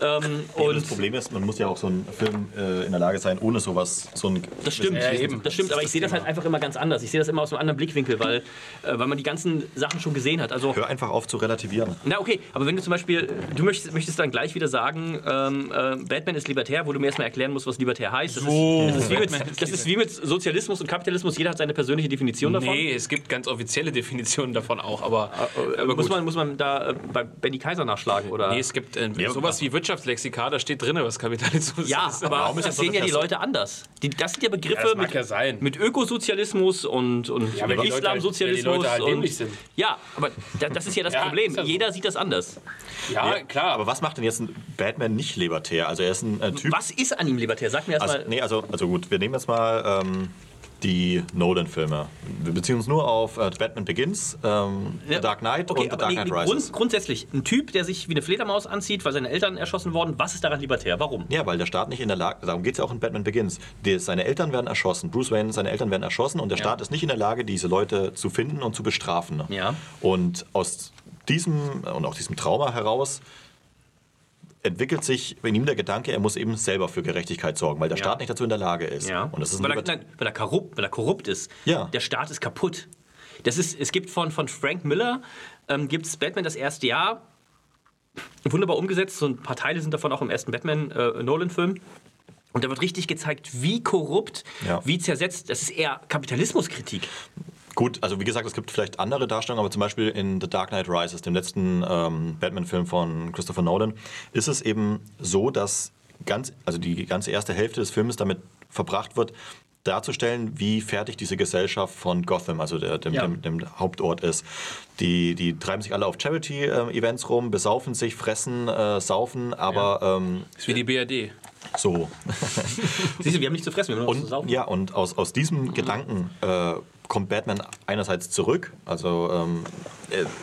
Ähm, Und das Problem ist, man muss ja auch so einen Film äh, in der Lage sein, ohne sowas, so ein Das stimmt, Ja, eben. das stimmt, aber ich sehe das halt einfach immer ganz anders. Ich sehe das immer aus einem anderen Blickwinkel, weil, äh, weil man die ganzen Sachen schon gesehen hat. Also, Hör einfach auf zu relativieren. na okay, aber wenn du zum Beispiel, du möchtest, möchtest dann gleich wieder sagen, ähm, äh, Batman ist libertär, wo du mir erstmal erklären musst, was libertär heißt. Das, So. ist, das, ist, wie mit, das ist wie mit Sozialismus und Kapitalismus. Jeder hat seine persönliche Definition davon. Nee, es gibt ganz offizielle Definitionen davon auch, aber, aber muss, gut. man, muss man da äh, bei Benny Kaiser nachschlagen? Oder? Nee, es gibt äh, Ja, sowas wie Wirtschaftslexika, da steht drin, was Kapitalismus ja, ist. aber warum ist das sehen ja die Leute anders. Die, das sind ja Begriffe Ja, mit, ja sein. mit Ökosozialismus und, und Ja, halt- Islamsozialismus. halt und, sind. Ja, aber da, das ist ja das Ja, Problem. ist ja so. Jeder sieht das anders. ja, klar. Aber was macht denn jetzt ein Batman nicht libertär? Also er ist ein äh, Typ. Was ist an ihm libertär? Sag mir erstmal. Also, nee, also, also gut, wir nehmen jetzt mal ähm, die Nolan-Filme. Wir beziehen uns nur auf äh, Batman Begins, ähm, The Dark Knight und The Dark Knight nee, Rises. Grund, grundsätzlich, ein Typ, der sich wie eine Fledermaus anzieht, weil seine Eltern erschossen wurden, was ist daran libertär? Warum? Ja, weil der Staat nicht in der Lage, darum geht es ja auch in Batman Begins. Die, seine Eltern werden erschossen, Bruce Wayne, seine Eltern werden erschossen und der Staat ist nicht in der Lage, diese Leute zu finden und zu bestrafen. Ja. Und aus diesem und aus diesem Trauma heraus entwickelt sich in ihm der Gedanke, er muss eben selber für Gerechtigkeit sorgen, weil der Ja. Staat nicht dazu in der Lage ist. Ja. Und das ist weil, er, nein, weil, er korrupt, weil er korrupt ist. Ja. Der Staat ist kaputt. Das ist, es gibt von, von Frank Miller, ähm, gibt es Batman das erste Jahr, wunderbar umgesetzt, so ein paar Teile sind davon auch im ersten Batman-Nolan-Film. und da wird richtig gezeigt, wie korrupt, Ja. wie zersetzt. Das ist eher Kapitalismuskritik. Gut, also wie gesagt, es gibt vielleicht andere Darstellungen, aber zum Beispiel in The Dark Knight Rises, dem letzten ähm, Batman-Film von Christopher Nolan, ist es eben so, dass ganz, also die ganze erste Hälfte des Films damit verbracht wird, darzustellen, wie fertig diese Gesellschaft von Gotham, also der, dem, Ja. dem, dem Hauptort ist. Die, die treiben sich alle auf Charity-Events rum, besaufen sich, fressen, äh, saufen, aber ähm, ist wie die BRD. so. Siehst du, wir haben nichts zu fressen, wir haben nur was zu Und, saufen. ja, und aus, aus diesem Gedanken äh, kommt Batman einerseits zurück, also ähm,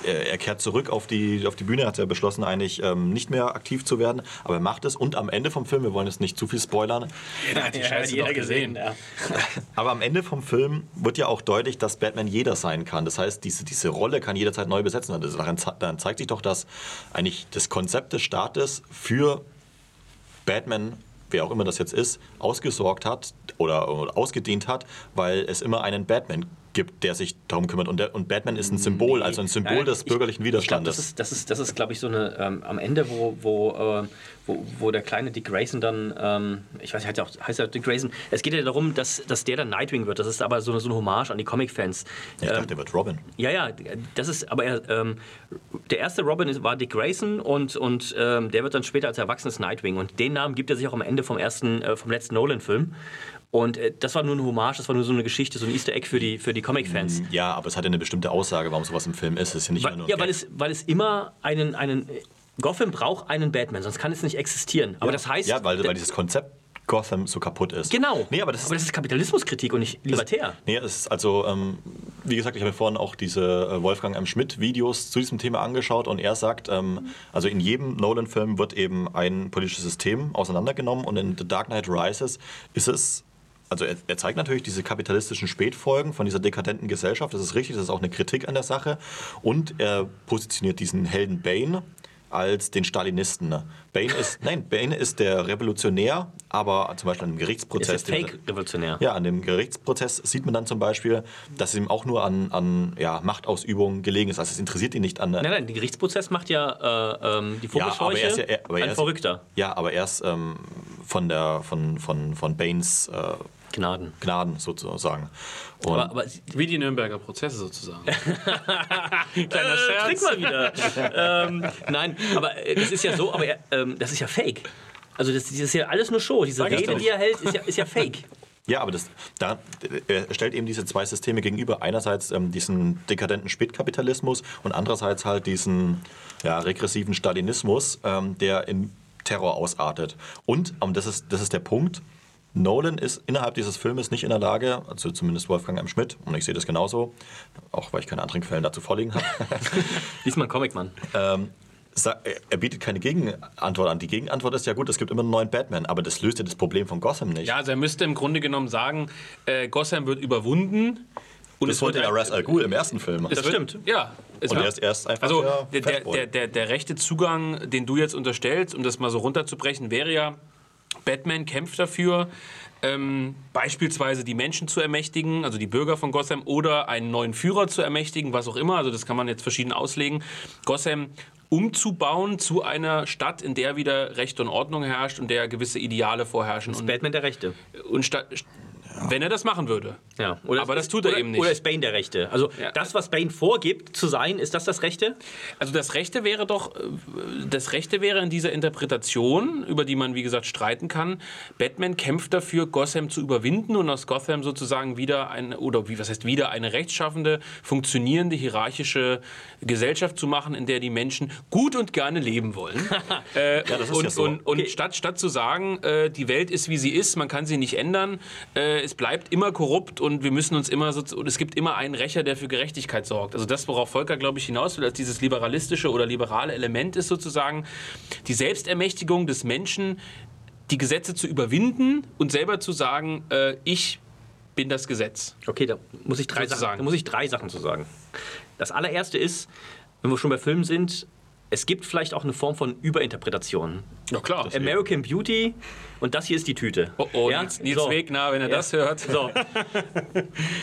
er, er, kehrt zurück auf die, auf die Bühne, hat ja beschlossen, eigentlich ähm, nicht mehr aktiv zu werden, aber er macht es und am Ende vom Film, wir wollen jetzt nicht zu viel spoilern. Ja, hat die Scheiße ja, doch gesehen. Ja. Aber am Ende vom Film wird ja auch deutlich, dass Batman jeder sein kann. Das heißt, diese, diese Rolle kann jederzeit neu besetzen. Also daran, dann zeigt sich doch, dass eigentlich das Konzept des Staates für Batman wer auch immer das jetzt ist, ausgesorgt hat oder, oder ausgedehnt hat, weil es immer einen Batman gibt, der sich darum kümmert. Und, der, und Batman ist ein Symbol, nee. also ein Symbol Nein, des bürgerlichen ich, Widerstandes. Ich glaub, das ist, das ist, das ist glaube ich, so eine, ähm, am Ende, wo, wo, äh, wo, wo, der kleine Dick Grayson dann, ähm, ich weiß nicht, heißt er Dick Grayson, es geht ja darum, dass, dass der dann Nightwing wird. Das ist aber so eine, so eine Hommage an die Comic-Fans. Ja, ich dachte, der wird Robin. Ja, ja, das ist, aber er, ähm, der erste Robin war Dick Grayson und, und ähm, der wird dann später als erwachsenes Nightwing. Und den Namen gibt er sich auch am Ende vom ersten, äh, vom letzten Nolan-Film. Und äh, das war nur eine Hommage, das war nur so eine Geschichte, so ein Easter Egg für die, für die Comic-Fans. Ja, aber es hat ja eine bestimmte Aussage, warum sowas im Film ist. Es ist ja nicht weil, nur Ja, weil es, weil es immer einen, einen. Gotham braucht einen Batman, sonst kann es nicht existieren. Aber ja. das heißt. Ja, weil, weil dieses Konzept Gotham so kaputt ist. Genau. Nee, aber, das aber das ist Kapitalismuskritik und nicht libertär. Das, nee, es ist also, ähm, wie gesagt, ich habe mir vorhin auch diese äh, Wolfgang M. Schmidt-Videos zu diesem Thema angeschaut und er sagt, ähm, also in jedem Nolan-Film wird eben ein politisches System auseinandergenommen und in The Dark Knight Rises ist es also er, er, zeigt natürlich diese kapitalistischen Spätfolgen von dieser dekadenten Gesellschaft. Das ist richtig, das ist auch eine Kritik an der Sache. Und er positioniert diesen Helden Bane als den Stalinisten. Bane ist, nein, Bane ist der Revolutionär, aber zum Beispiel an dem Gerichtsprozess. Ist Fake-Revolutionär. Ja, an dem Gerichtsprozess sieht man dann zum Beispiel, dass es ihm auch nur an, an ja, Machtausübung gelegen ist. Also es interessiert ihn nicht an. Nein, nein, der Gerichtsprozess macht ja äh, ähm, die Vogelscheuche ja, aber er ist ja, er, aber ein Verrückter. Ja, aber er ist ähm, von, der, von, von, von Banes. Äh, Gnaden. Gnaden sozusagen. Aber, aber, wie die Nürnberger Prozesse sozusagen. Kleiner äh, Scherz. Trink mal wieder. ähm, nein, aber äh, das ist ja so, aber ähm, das ist ja fake. Also das, das, ist ja alles nur Show. Diese Sag Rede, die er hält, ist ja, ist ja fake. Ja, aber das, da, er stellt eben diese zwei Systeme gegenüber. Einerseits ähm, diesen dekadenten Spätkapitalismus und andererseits halt diesen ja, regressiven Stalinismus, ähm, der in Terror ausartet. Und, ähm, das, ist, das ist der Punkt, Nolan ist innerhalb dieses Filmes nicht in der Lage, also zumindest Wolfgang M. Schmidt, und ich sehe das genauso, auch weil ich keine anderen Quellen dazu vorliegen habe. Diesmal Comic-Mann. Ähm, er bietet keine Gegenantwort an. Die Gegenantwort ist ja gut, es gibt immer einen neuen Batman, aber das löst ja das Problem von Gotham nicht. Ja, also er müsste im Grunde genommen sagen, äh, Gotham wird überwunden. Und das wollte ja Ra's al Ghul im ersten Film. Das stimmt. Ja. und er ist erst einfach Also der, der, der, der, der rechte Zugang, den du jetzt unterstellst, um das mal so runterzubrechen, wäre ja, Batman kämpft dafür, ähm, beispielsweise die Menschen zu ermächtigen, also die Bürger von Gotham, oder einen neuen Führer zu ermächtigen, was auch immer. Also das kann man jetzt verschieden auslegen. Gotham umzubauen zu einer Stadt, in der wieder Recht und Ordnung herrscht und der gewisse Ideale vorherrschen. Ist Batman der Rechte. Und wenn er das machen würde. Ja. Oder Aber das tut er oder, eben nicht. Oder ist Bane der Rechte? Also ja. das, was Bane vorgibt zu sein, ist das das Rechte? Also das Rechte wäre doch, äh, das Rechte wäre in dieser Interpretation, über die man wie gesagt streiten kann, Batman kämpft dafür, Gotham zu überwinden und aus Gotham sozusagen wieder eine, oder wie, was heißt wieder, eine rechtschaffende, funktionierende, hierarchische Gesellschaft zu machen, in der die Menschen gut und gerne leben wollen. äh, ja, das ist und, ja so. und, und okay. statt, statt zu sagen, äh, die Welt ist, wie sie ist, man kann sie nicht ändern, äh, es bleibt immer korrupt und wir müssen uns immer so, und es gibt immer einen Rächer, der für Gerechtigkeit sorgt. Also das, worauf Volker, glaube ich, hinaus will, als dieses liberalistische oder liberale Element ist sozusagen die Selbstermächtigung des Menschen, die Gesetze zu überwinden und selber zu sagen, äh, ich bin das Gesetz. Okay, da muss ich drei, Sachen, da muss ich drei Sachen zu sagen. Das allererste ist, wenn wir schon bei Filmen sind, es gibt vielleicht auch eine Form von Überinterpretation. Ja, klar. American Beauty und das hier ist die Tüte. Oh, oh ja? Nils, Nils so. Wegner, wenn er ja. das hört. So.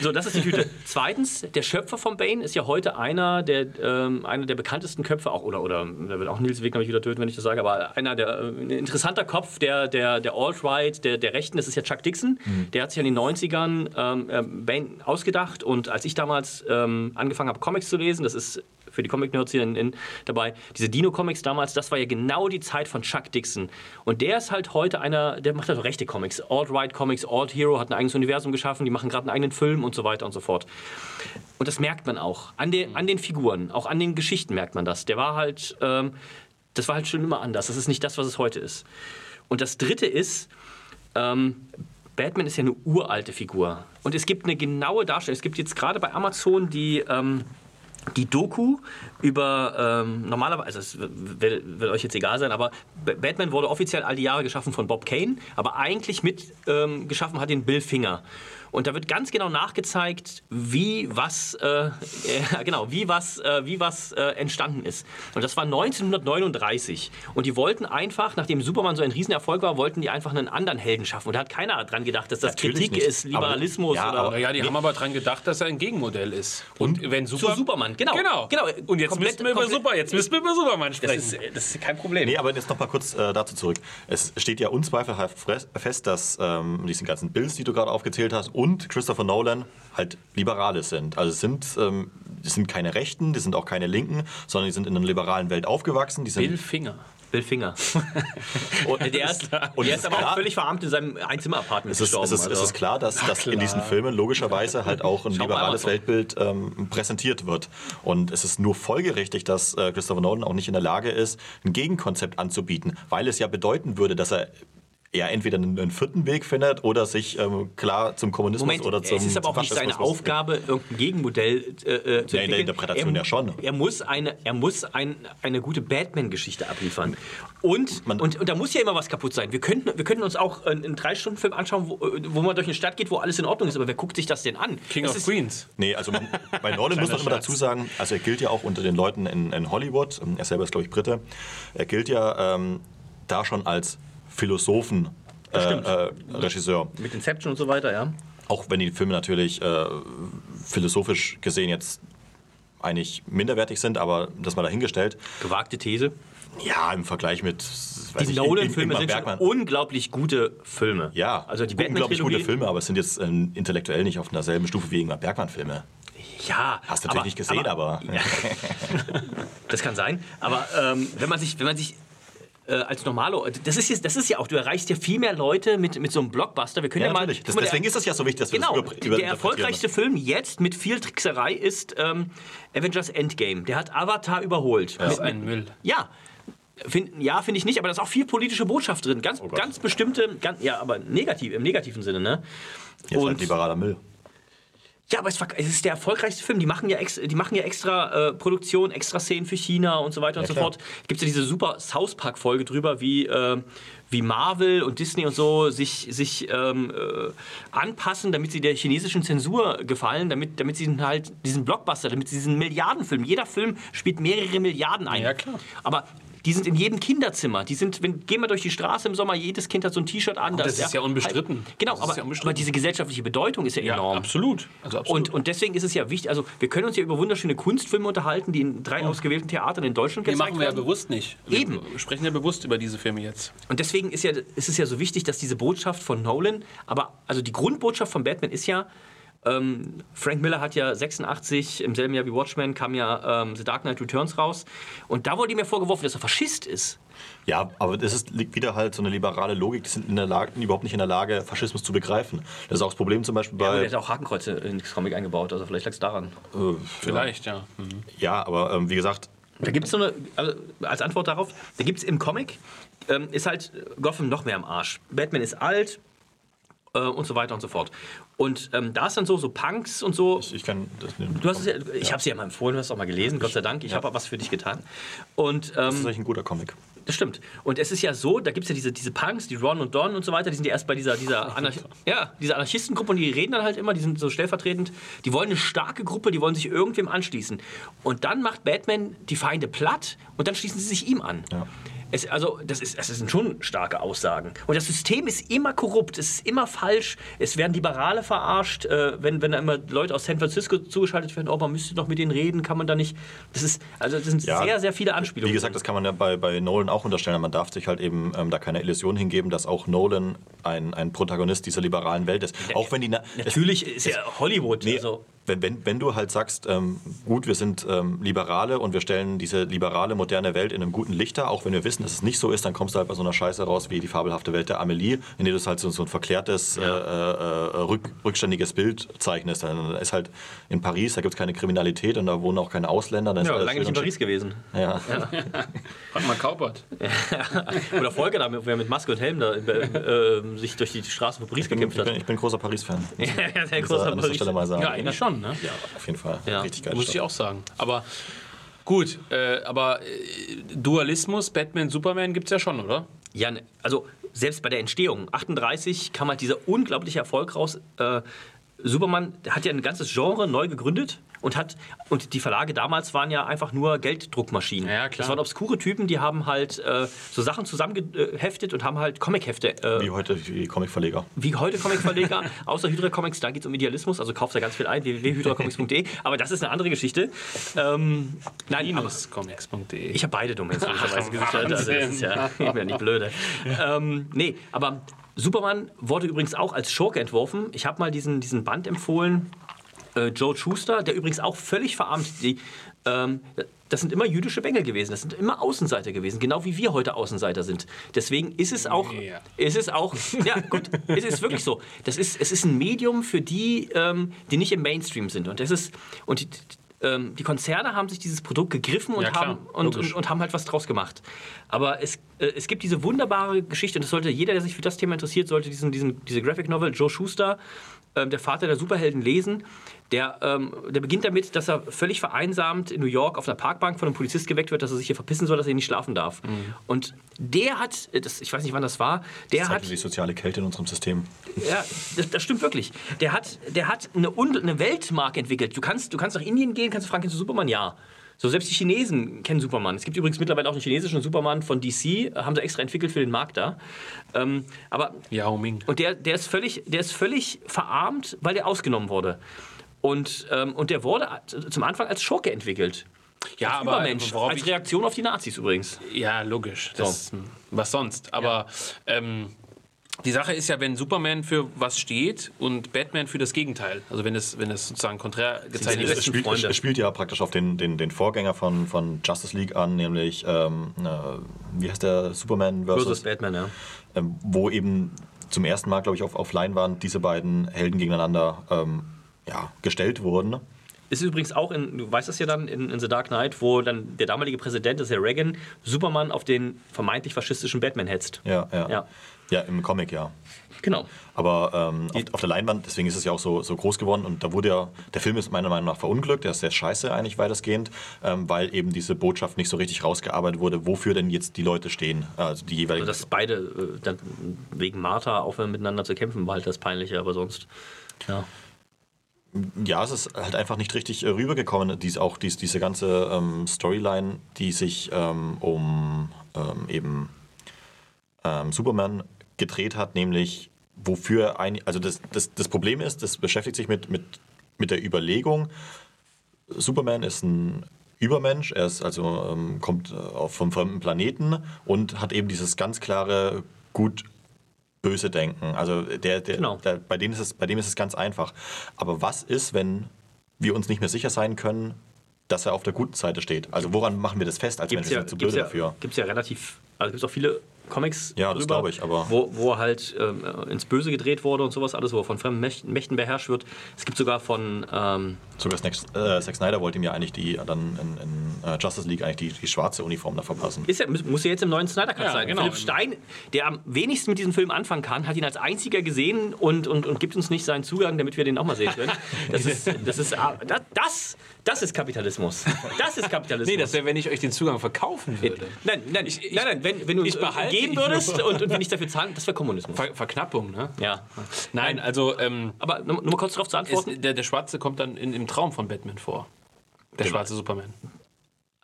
so, das ist die Tüte. Zweitens, der Schöpfer von Bane ist ja heute einer der, ähm, einer der bekanntesten Köpfe, auch, oder, oder da wird auch Nils Wegner mich wieder töten, wenn ich das sage, aber einer der, äh, ein interessanter Kopf der, der, der Alt-Right, der, der Rechten, das ist ja Chuck Dixon. Mhm. Der hat sich in den 90ern ähm, äh, Bane ausgedacht und als ich damals ähm, angefangen habe, Comics zu lesen, das ist für die Comic-Nerds hier in, in, dabei. Diese Dino-Comics damals, das war ja genau die Zeit von Chuck Dixon. Und der ist halt heute einer, der macht halt rechte Comics. Alt-Right-Comics, Alt-Hero, hat ein eigenes Universum geschaffen, die machen gerade einen eigenen Film und so weiter und so fort. Und das merkt man auch. An, den, an den Figuren, auch an den Geschichten merkt man das. Der war halt, ähm, das war halt schon immer anders. Das ist nicht das, was es heute ist. Und das Dritte ist, ähm, Batman ist ja eine uralte Figur. Und es gibt eine genaue Darstellung. Es gibt jetzt gerade bei Amazon die, ähm, die Doku über ähm, normalerweise, also es wird, wird euch jetzt egal sein, aber Batman wurde offiziell all die Jahre geschaffen von Bob Kane, aber eigentlich mit ähm, geschaffen hat den Bill Finger. Und da wird ganz genau nachgezeigt, wie was, äh, äh, genau, wie was, äh, wie was äh, entstanden ist. Und das war 1939. Und die wollten einfach, nachdem Superman so ein Riesenerfolg war, wollten die einfach einen anderen Helden schaffen. Und da hat keiner dran gedacht, dass das Natürlich Kritik nicht. ist, Liberalismus Aber- ja, oder. aber- Naja, die haben aber dran gedacht, dass er ein Gegenmodell ist. Und, wenn Super Zu Superman, genau. Genau. genau. Und jetzt Komplett- müssen wir über Super, jetzt müssen wir über Superman das sprechen. ist, das ist kein Problem. Nee, aber jetzt noch mal kurz äh, dazu zurück. Es steht ja unzweifelhaft fest, dass ähm, diese ganzen Bills, die du gerade aufgezählt hast, und Christopher Nolan halt Liberale sind. Also es sind, ähm, die sind keine Rechten, die sind auch keine Linken, sondern die sind in einer liberalen Welt aufgewachsen. Die sind Bill Finger. Bill Finger. und der ist, Und der es ist ist aber auch klar- völlig verarmt in seinem Einzimmer-Apartment Es ist, gestorben. es, ist, es also. ist klar, dass, dass in klar. diesen Filmen logischerweise halt auch ein Schau liberales. Weltbild ähm, präsentiert wird. Und es ist nur folgerichtig, dass äh, Christopher Nolan auch nicht in der Lage ist, ein Gegenkonzept anzubieten, weil es ja bedeuten würde, dass er ja entweder einen, einen vierten Weg findet oder sich ähm, klar zum Kommunismus Moment, oder zum es ist aber auch nicht seine Aufgabe, irgendein Gegenmodell äh, äh, zu Ja, in der entwickeln. Interpretation er, ja schon. Er muss eine, er muss ein, eine gute Batman-Geschichte abliefern. Und, Man- und, und da muss ja immer was kaputt sein. Wir könnten, wir könnten uns auch einen, Drei-Stunden-Film anschauen, wo, wo man durch eine Stadt geht, wo alles in Ordnung ist. Aber wer guckt sich das denn an? King das of ist, Queens. Nee, also man, bei Nolan muss man immer dazu sagen, also er gilt ja auch unter den Leuten in, in Hollywood, ähm, er selber ist glaube ich Brite, er gilt ja ähm, da schon als Philosophen. Äh, äh, Regisseur. Mit Inception und so weiter, ja. Auch wenn die Filme natürlich äh, philosophisch gesehen jetzt eigentlich minderwertig sind, aber das mal dahingestellt. Gewagte These. Ja, im Vergleich mit Die Nolan-Filme sind unglaublich gute Filme. Ja, also die unglaublich gute Filme, aber es sind jetzt ähm, intellektuell nicht auf derselben Stufe wie Ingmar Bergmann-Filme. Ja, Hast du natürlich aber- nicht gesehen, aber, Das kann sein. Aber ähm, wenn man sich, wenn man sich äh, als Normalo, das ist, jetzt, das ist ja auch, du erreichst ja viel mehr Leute mit, mit so einem Blockbuster. Wir können ja, Ja, mal. Das, mal, der- deswegen ist es ja so wichtig, dass wir Genau, das über, der überinterpretieren. erfolgreichste Film jetzt mit viel Trickserei ist ähm, Avengers Endgame. Der hat Avatar überholt. Das ist Mit- ein Müll. Ja. Find, ja, finde ich nicht, aber da ist auch viel politische Botschaft drin. Ganz, Gott. ganz bestimmte, ganz, ja, aber negativ, im negativen Sinne, ne? Jetzt halt liberaler Müll. Ja, aber es, verk- es ist der erfolgreichste Film. Die machen ja, ex, die machen ja extra äh, Produktion, extra Szenen für China und so weiter und so klar. fort. Gibt es ja diese super South Park-Folge drüber, wie, äh, wie Marvel und Disney und so sich, sich ähm, äh, anpassen, damit sie der chinesischen Zensur gefallen, damit, damit sie halt diesen Blockbuster, damit sie diesen Milliardenfilm, jeder Film spielt mehrere Milliarden ein. Ja, klar. Aber die sind in jedem Kinderzimmer. Die sind, wenn, gehen wir durch die Straße im Sommer, jedes Kind hat so ein T-Shirt an. da das ist ja unbestritten. Genau, Das ist aber, ja unbestritten. aber diese gesellschaftliche Bedeutung ist ja Ja, enorm. absolut. Also absolut. Und, und deswegen ist es ja wichtig, also wir können uns ja über wunderschöne Kunstfilme unterhalten, die in drei ausgewählten Theatern in Deutschland gezeigt machen wir ja werden. bewusst nicht. Eben. Wir sprechen ja bewusst über diese Filme jetzt. Und deswegen ist, ja, ist es ja so wichtig, dass diese Botschaft von Nolan, aber also die Grundbotschaft von Batman ist ja, ähm, Frank Miller hat ja 86, im selben Jahr wie Watchmen, kam ja ähm, The Dark Knight Returns raus. Und da wurde ihm ja vorgeworfen, dass er Faschist ist. Ja, aber das ist, liegt wieder halt so eine liberale Logik. Die sind in der Lage, überhaupt nicht in der Lage, Faschismus zu begreifen. Das ist auch das Problem zum Beispiel Aber bei. er hat auch Hakenkreuze ins Comic eingebaut, also vielleicht lag es daran. äh, Vielleicht, ja. Mhm. ja, aber ähm, wie gesagt, Da gibt es so eine, also als Antwort darauf, da gibt es im Comic, ähm, ist halt Gotham noch mehr am Arsch. Batman ist alt äh, und so weiter und so fort. Und ähm, da ist dann so, so Punks und so. ich kann das nicht. Du hast es ja, ich habe es ja mal empfohlen, du hast es auch mal gelesen, Gott sei Dank. Ich habe was für dich getan. Und ähm, Das ist eigentlich ein guter Comic. das stimmt. Und es ist ja so, da gibt es ja diese, diese Punks, die Ron und Don und so weiter, die sind ja erst bei dieser, dieser, Anarch ja, dieser Anarchistengruppe und die reden dann halt immer, die sind so stellvertretend, die wollen eine starke Gruppe, die wollen sich irgendwem anschließen. Und dann macht Batman die Feinde platt und dann schließen sie sich ihm an. Ja. Es, also, das, ist, das sind schon starke Aussagen. Und das System ist immer korrupt, es ist immer falsch. Es werden Liberale verarscht, äh, wenn, wenn da immer Leute aus San Francisco zugeschaltet werden, oh, man müsste doch mit denen reden, kann man da nicht. Das ist, also das sind Ja, sehr, sehr viele Anspielungen. Wie gesagt, das kann man ja bei, bei Nolan auch unterstellen. Man darf sich halt eben ähm, da keine Illusion hingeben, dass auch Nolan ein, ein Protagonist dieser liberalen Welt ist. Auch wenn die. Na, Natürlich ist ja Hollywood. Nee, also, wenn, wenn, wenn du halt sagst, ähm, gut, wir sind ähm, Liberale und wir stellen diese liberale, moderne Welt in einem guten Licht dar, auch wenn wir wissen, dass es nicht so ist, dann kommst du halt bei so einer Scheiße raus wie die fabelhafte Welt der Amelie, in der du halt so, so ein verklärtes, äh, äh, rück, rückständiges Bild zeichnest. Dann ist halt in Paris, da gibt es keine Kriminalität und da wohnen auch keine Ausländer. Dann ist Ja, lange nicht in Paris schick. gewesen. Ja. Frag mal Kaupert. Oder Volker, da, wer mit Maske und Helm da, äh, sich durch die Straßen von Paris Ich bin, gekämpft ich, bin, hat. ich bin großer Paris-Fan. Ja, sehr großer an dieser Stelle mal sagen. Ja, eigentlich schon, ne? Ja, auf jeden Fall. Ja. Richtig geil. Muss ich auch sagen. Aber gut, äh, aber äh, Dualismus, Batman, Superman gibt es ja schon, oder? Ja, ne, also selbst bei der Entstehung, 38 kam halt dieser unglaubliche Erfolg raus. Äh, Superman hat ja ein ganzes Genre neu gegründet und hat und die Verlage damals waren ja einfach nur Gelddruckmaschinen. Ja, klar. Das waren obskure Typen, die haben halt äh, so Sachen zusammengeheftet und haben halt Comichefte äh, Wie heute die Comicverleger. wie heute Comicverleger, außer Hydra Comics, da geht es um Idealismus, also kauft da ganz viel ein, www.hydracomics.de, aber das ist eine andere Geschichte. Ähm, nein, Minuscomics.de. ich habe beide Domains logischerweise gesichert, also das ist ja, ich bin ja nicht blöde. Ähm, nee, aber Superman wurde übrigens auch als Schurke entworfen. Ich habe mal diesen, diesen Band empfohlen, äh, Joe Schuster, der übrigens auch völlig verarmt, die, ähm, das sind immer jüdische Bengel gewesen, das sind immer Außenseiter gewesen, genau wie wir heute Außenseiter sind. Deswegen ist es auch, Ja. ist es auch, ja gut, es ist wirklich so. Das ist, es ist ein Medium für die, ähm, die nicht im Mainstream sind. Und das ist, und die, ähm, die Konzerne haben sich dieses Produkt gegriffen und, Ja, klar, haben, und, und, und haben halt was draus gemacht. Aber es, äh, es gibt diese wunderbare Geschichte, und das sollte jeder, der sich für das Thema interessiert, sollte diesen, diesen, diese Graphic Novel Joe Schuster, ähm, der Vater der Superhelden, lesen. Der, ähm, der beginnt damit, dass er völlig vereinsamt in New York auf einer Parkbank von einem Polizist geweckt wird, dass er sich hier verpissen soll, dass er nicht schlafen darf. Mhm. Und der hat, äh, das, ich weiß nicht, wann das war, der Das hat die soziale Kälte in unserem System. ja, das, das stimmt wirklich. Der hat, der hat eine, eine Weltmarke entwickelt. Du kannst, du kannst nach Indien gehen, kannst du fragen, kennst du Superman? Ja. So, selbst die Chinesen kennen Superman. Es gibt übrigens mittlerweile auch einen chinesischen Superman von DC, haben sie extra entwickelt für den Markt da. Ähm, aber Yao Ming. und der, der, ist völlig, der ist völlig verarmt, weil der ausgenommen wurde. Und, ähm, und der wurde zum Anfang als Schurke entwickelt. Ja, als aber Übermensch. Als Reaktion auf die Nazis übrigens. Ja, logisch. Das, Was sonst? Aber ähm, die Sache ist ja, wenn Superman für was steht und Batman für das Gegenteil, also wenn es, wenn es sozusagen konträr gezeichnet Es ist. besten spielt, Freunde. es spielt ja praktisch auf den, den, den Vorgänger von, von Justice League an, nämlich, ähm, äh, wie heißt der, Superman versus, Versus Batman, ja. ähm, wo eben zum ersten Mal, glaube ich, auf, auf Leinwand diese beiden Helden gegeneinander ähm, ja, gestellt wurden. Ist übrigens auch in, du weißt das ja dann, in, in The Dark Knight, wo dann der damalige Präsident, das ist ja Reagan, Superman auf den vermeintlich faschistischen Batman hetzt. Ja, ja. Ja. Ja, im Comic, ja. Genau. Aber ähm, auf, auf der Leinwand, deswegen ist es ja auch so, so groß geworden und da wurde ja, der Film ist meiner Meinung nach verunglückt, der ist sehr scheiße eigentlich weitestgehend, ähm, weil eben diese Botschaft nicht so richtig rausgearbeitet wurde, wofür denn jetzt die Leute stehen, also die jeweiligen. Also dass beide äh, dann wegen Martha aufhören miteinander zu kämpfen, war halt das Peinliche, aber sonst. Ja. Ja, es ist halt einfach nicht richtig äh, rübergekommen, dies, auch dies, diese ganze ähm, Storyline, die sich ähm, um ähm, eben ähm, Superman gedreht hat, nämlich wofür ein, also das, das, das Problem ist, das beschäftigt sich mit, mit, mit der Überlegung, Superman ist ein Übermensch, er ist also ähm, kommt äh, vom fremden Planeten und hat eben dieses ganz klare gut böse Denken. Also der, der, Genau. der bei dem ist es bei dem ist es ganz einfach. Aber was ist, wenn wir uns nicht mehr sicher sein können, dass er auf der guten Seite steht? Also woran machen wir das fest als Gibt's Menschen ja, sind zu gibt's blöd ja, dafür? gibt's ja relativ, also gibt es auch viele Comics Ja, das glaube ich, aber- wo, wo er halt ähm, ins Böse gedreht wurde und sowas alles, wo er von fremden Mächten, Mächten beherrscht wird. Es gibt sogar von, ähm, Sogar Snack, äh, Zack Snyder wollte ihm ja eigentlich die dann in, in äh, Justice League eigentlich die, die schwarze Uniform da verpassen. Ist ja, muss- ja jetzt im neuen Snyder Cut Ja, sein. genau. Philipp Stein, der am wenigsten mit diesem Film anfangen kann, hat ihn als einziger gesehen und, und, und gibt uns nicht seinen Zugang, damit wir den auch mal sehen können. Das ist, das ist, ah, das, das, das ist Kapitalismus. Das ist Kapitalismus. Nee, das wäre, wenn ich euch den Zugang verkaufen würde. nein, nein, Ich- ich- nein, nein, wenn, wenn du uns ich behalte geben ihn würdest und, und wir nicht dafür zahlen, das wäre Kommunismus. Ver Verknappung, ne? Ja. Nein, also ähm, Aber nur, nur mal kurz darauf zu antworten. ist, der, der Schwarze kommt dann in, im Traum von Batman vor. Der Genau. schwarze Superman.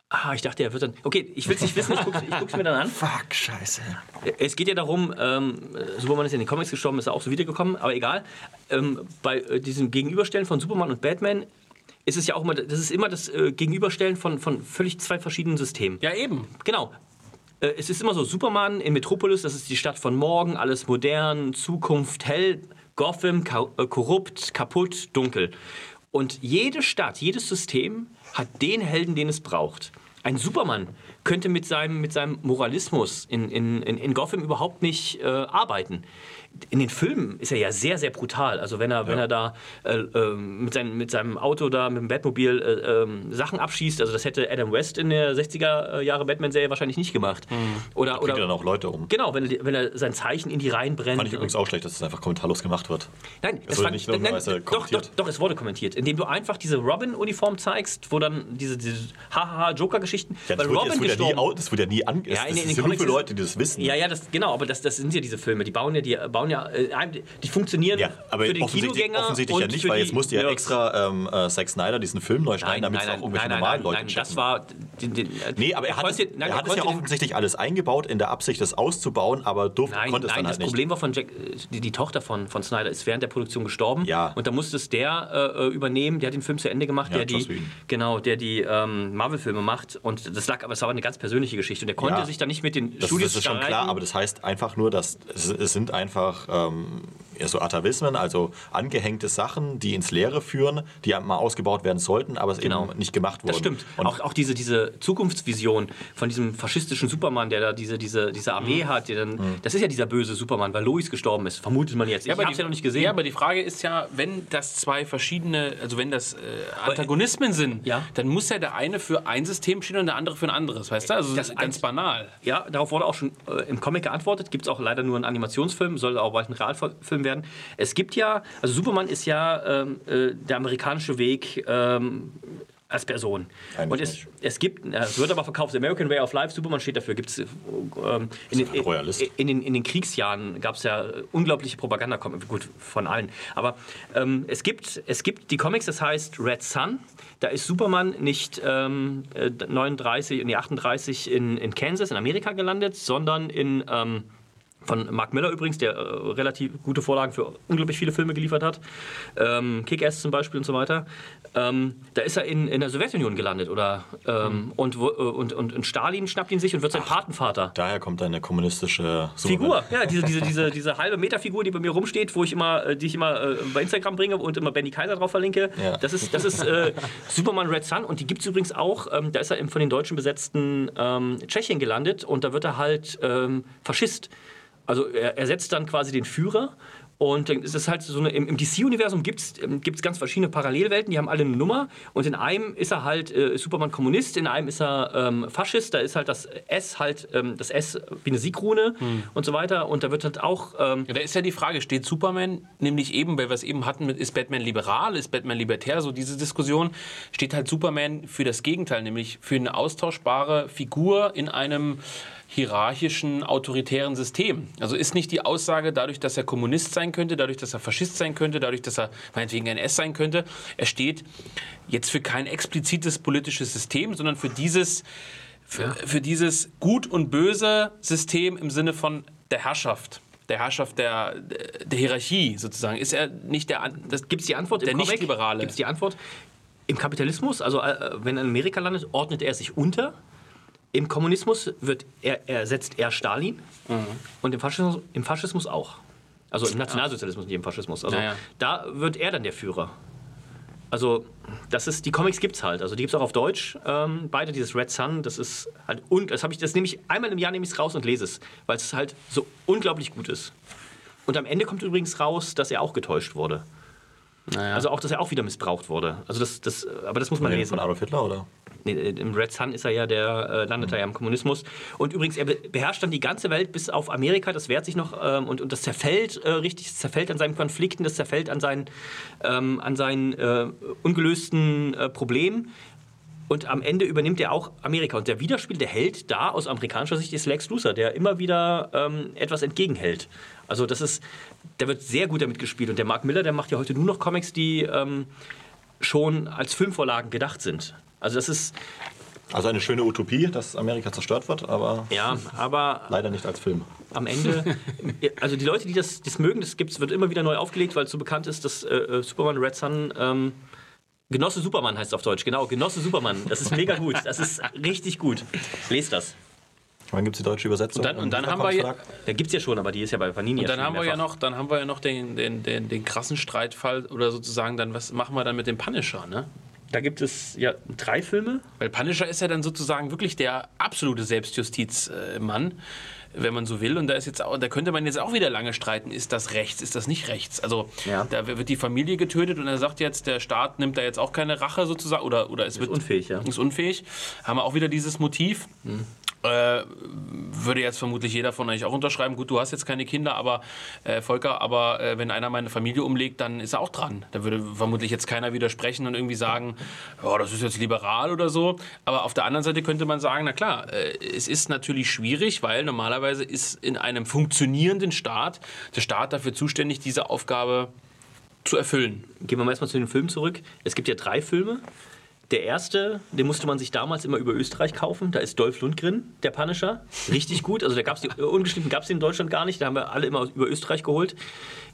ah, ich dachte, er wird dann. Okay, ich will es nicht wissen, ich gucke es mir dann an. Fuck, scheiße. Es geht ja darum, ähm, Superman ist ja in den Comics gestorben, ist er auch so wiedergekommen, aber egal. Ähm, bei äh, diesem Gegenüberstellen von Superman und Batman ist es ja auch immer, das ist immer das äh, Gegenüberstellen von, von völlig zwei verschiedenen Systemen. Ja, eben. Genau. Äh, Es ist immer so, Superman in Metropolis, das ist die Stadt von morgen, alles modern, Zukunft, hell, Gotham, ka äh, korrupt, kaputt, dunkel. Und jede Stadt, jedes System hat den Helden, den es braucht. Ein Superman könnte mit seinem, mit seinem Moralismus in, in, in Gotham überhaupt nicht äh, arbeiten. In den Filmen ist er ja sehr, sehr brutal. Also wenn er, wenn er da äh, äh, mit, seinem, mit seinem Auto da, mit dem Batmobil äh, ähm, Sachen abschießt, also das hätte Adam West in der 60er Jahre Batman-Serie wahrscheinlich nicht gemacht. Oder, Bringt ja oder dann auch Leute um. Genau, wenn, er- wenn er sein Zeichen in die Reihen brennt. Fand ich übrigens auch schlecht, dass es einfach kommentarlos gemacht wird. Nein, Es wurde nicht normalerweise doch, doch, kommentiert. doch, es wurde kommentiert. Indem du einfach diese Robin-Uniform zeigst, wo dann diese, diese Hahaha-Joker-Geschichten. Ja, weil wurde, das, wurde ja nie, gestorben- das wurde ja nie an. Ja, in- in das den ja Comics Leute, die das wissen. Ja, ja, das, genau, aber das, das sind ja diese Filme. Die bauen ja, die bauen ja, äh, die funktionieren Ja, aber für den offensichtlich, Kinogänger offensichtlich ja nicht, weil die jetzt musste ja extra ähm, äh, Zack Snyder diesen Film neu schneiden, damit es auch irgendwelche nein, normalen nein, Leute nein, das war. Den, den, Nee, aber er hat, es, konnte- nein, er hat es ja offensichtlich alles eingebaut in der Absicht, das auszubauen, aber durfte, Nein, konnte es nein dann das halt nicht. Problem war von Jack, äh, die, die Tochter von, von Snyder ist während der Produktion gestorben. Ja. Und da musste es der äh, übernehmen, der hat den Film zu Ende gemacht, Ja, der die, genau, der die ähm, Marvel-Filme macht. Und das lag, aber es war eine ganz persönliche Geschichte. Und der konnte Ja. sich da nicht mit den Das, Studios das ist schon klar, aber das heißt einfach nur, dass es, es sind einfach ähm, ja, so Atavismen, also angehängte Sachen, die ins Leere führen, die mal ausgebaut werden sollten, aber es Genau. eben nicht gemacht wurden. Das stimmt. Und auch, auch diese, diese Zukunftsvision von diesem faschistischen Superman, der da diese, diese, diese Mhm. Armee hat, der dann, das ist ja dieser böse Superman, weil Lois gestorben ist, vermutet man jetzt. Ich aber hab's die- ja noch nicht gesehen. Ja, aber die Frage ist ja, wenn das zwei verschiedene, also wenn das äh, Antagonismen sind, Ja. dann muss ja der eine für ein System stehen und der andere für ein anderes, weißt du? Also Das ist ganz banal. Ja, darauf wurde auch schon äh, im Comic geantwortet. Gibt es auch leider nur einen Animationsfilm, soll auch bald ein Realfilm werden. Es gibt ja, also Superman ist ja ähm, äh, der amerikanische Weg ähm, als Person. Eigentlich Und es, es gibt, äh, es wird aber verkauft, American Way of Life, Superman steht dafür. Gibt's, äh, ähm, in, Royalist. in, den, in den Kriegsjahren gab es ja unglaubliche Propaganda, gut, von allen. Aber ähm, es, gibt, es gibt die Comics, das heißt Red Sun. Da ist Superman nicht ähm, äh, 39, nee, 38 in, in Kansas, in Amerika gelandet, sondern in. Ähm, von Mark Miller übrigens, der äh, relativ gute Vorlagen für unglaublich viele Filme geliefert hat. Ähm, Kick-Ass zum Beispiel und so weiter. Ähm, da ist er in, in der Sowjetunion gelandet. Oder, ähm, und, wo- äh, und, und, und Stalin schnappt ihn sich und wird sein Patenvater. daher kommt eine kommunistische Figur, ja, diese, diese, diese, diese halbe Meterfigur, die bei mir rumsteht, wo ich immer, äh, die ich immer äh, bei Instagram bringe und immer Benny Kaiser drauf verlinke. Ja. Das ist, das ist äh, Superman Red Sun und die gibt es übrigens auch, ähm, da ist er von den Deutschen besetzten ähm, Tschechien gelandet und da wird er halt ähm, Faschist. Also er ersetzt dann quasi den Führer. Und dann ist es halt so eine, im, DC-Universum gibt es gibt's ganz verschiedene Parallelwelten, die haben alle eine Nummer. Und in einem ist er halt äh, Superman Kommunist, in einem ist er ähm, Faschist, da ist halt das S halt, ähm, das S wie eine Siegrune und so weiter. Und da wird halt auch, ähm, Ja, da ist ja die Frage, steht Superman, nämlich eben, weil wir es eben hatten, mit, ist Batman liberal, ist Batman libertär, so diese Diskussion, steht halt Superman für das Gegenteil, nämlich für eine austauschbare Figur in einem hierarchischen, autoritären System. Also ist nicht die Aussage, dadurch, dass er Kommunist sein könnte, dadurch, dass er Faschist sein könnte, dadurch, dass er meinetwegen NS sein könnte, er steht jetzt für kein explizites politisches System, sondern für dieses, für, für dieses Gut und Böse System im Sinne von der Herrschaft. Der Herrschaft der, der Hierarchie sozusagen. Ist er nicht der. Das gibt es die Antwort Der im? Nicht-Liberale. Gibt es die Antwort? Im Kapitalismus, also äh, wenn er in Amerika landet, ordnet er sich unter. Im Kommunismus wird er, ersetzt er Stalin und im Faschismus, im Faschismus auch. Also im Nationalsozialismus, nicht im Faschismus. Also Ja, ja. da wird er dann der Führer. Also das ist, die Comics gibt es halt. Also die gibt es auch auf Deutsch. Ähm, beide, dieses Red Sun, das ist halt, und das habe ich, das nehme ich einmal im Jahr nehme ich es raus und lese es, weil es halt so unglaublich gut ist. Und am Ende kommt übrigens raus, dass er auch getäuscht wurde. Naja. Also auch, dass er auch wieder missbraucht wurde. Also das, das, aber das muss man Von lesen. Adolf Hitler, oder? Nee, Im Red Sun ist er ja, der äh, landet er ja im Kommunismus. Und übrigens, er be beherrscht dann die ganze Welt bis auf Amerika. Das wehrt sich noch ähm, und, und das zerfällt äh, richtig, das zerfällt an seinen Konflikten, das zerfällt an seinen, ähm, an seinen äh, ungelösten äh, Problemen. Und am Ende übernimmt er auch Amerika. Und der Widerspiel, der Held da aus amerikanischer Sicht ist Lex Luthor, der immer wieder ähm, etwas entgegenhält. Also das ist, der wird sehr gut damit gespielt. Und der Mark Miller, der macht ja heute nur noch Comics, die ähm, schon als Filmvorlagen gedacht sind. Also das ist, Also eine schöne Utopie, dass Amerika zerstört wird, aber ja, aber leider nicht als Film. am Ende, also die Leute, die das, das mögen, das gibt's, wird immer wieder neu aufgelegt, weil es so bekannt ist, dass äh, äh, Superman Red Sun, ähm, Genosse Superman heißt es auf Deutsch, genau, Genosse Superman, das ist mega gut, das ist richtig gut. Lest das. Wann gibt es die deutsche Übersetzung? Und dann- und dann haben wir Verlag? Da gibt es ja schon, aber die ist ja bei Panini Und dann haben wir ja noch, dann haben wir ja noch den, den, den, den krassen Streitfall oder sozusagen dann, was machen wir dann mit dem Punisher, ne? Da gibt es ja drei Filme. Weil Punisher ist ja dann sozusagen wirklich der absolute Selbstjustizmann, wenn man so will. Und da ist jetzt auch, da könnte man jetzt auch wieder lange streiten, ist das rechts, ist das nicht rechts? Also Ja. da wird die Familie getötet und er sagt jetzt, der Staat nimmt da jetzt auch keine Rache sozusagen oder, oder es wird unfähig, ja. ist unfähig. Haben wir auch wieder dieses Motiv. Äh, würde jetzt vermutlich jeder von euch auch unterschreiben. Gut, du hast jetzt keine Kinder, aber äh, Volker, aber äh, wenn einer meine Familie umlegt, dann ist er auch dran. Da würde vermutlich jetzt keiner widersprechen und irgendwie sagen, oh, das ist jetzt liberal oder so. Aber auf der anderen Seite könnte man sagen, na klar, äh, es ist natürlich schwierig, weil normalerweise ist in einem funktionierenden Staat der Staat dafür zuständig, diese Aufgabe zu erfüllen. Gehen wir mal erstmal zu den Filmen zurück. Es gibt ja drei Filme. Der erste, den musste man sich damals immer über Österreich kaufen. Da ist Dolph Lundgren, der Punisher. Richtig gut. Also da gab es die äh, ungeschnitten gab es in Deutschland gar nicht. Da haben wir alle immer über Österreich geholt.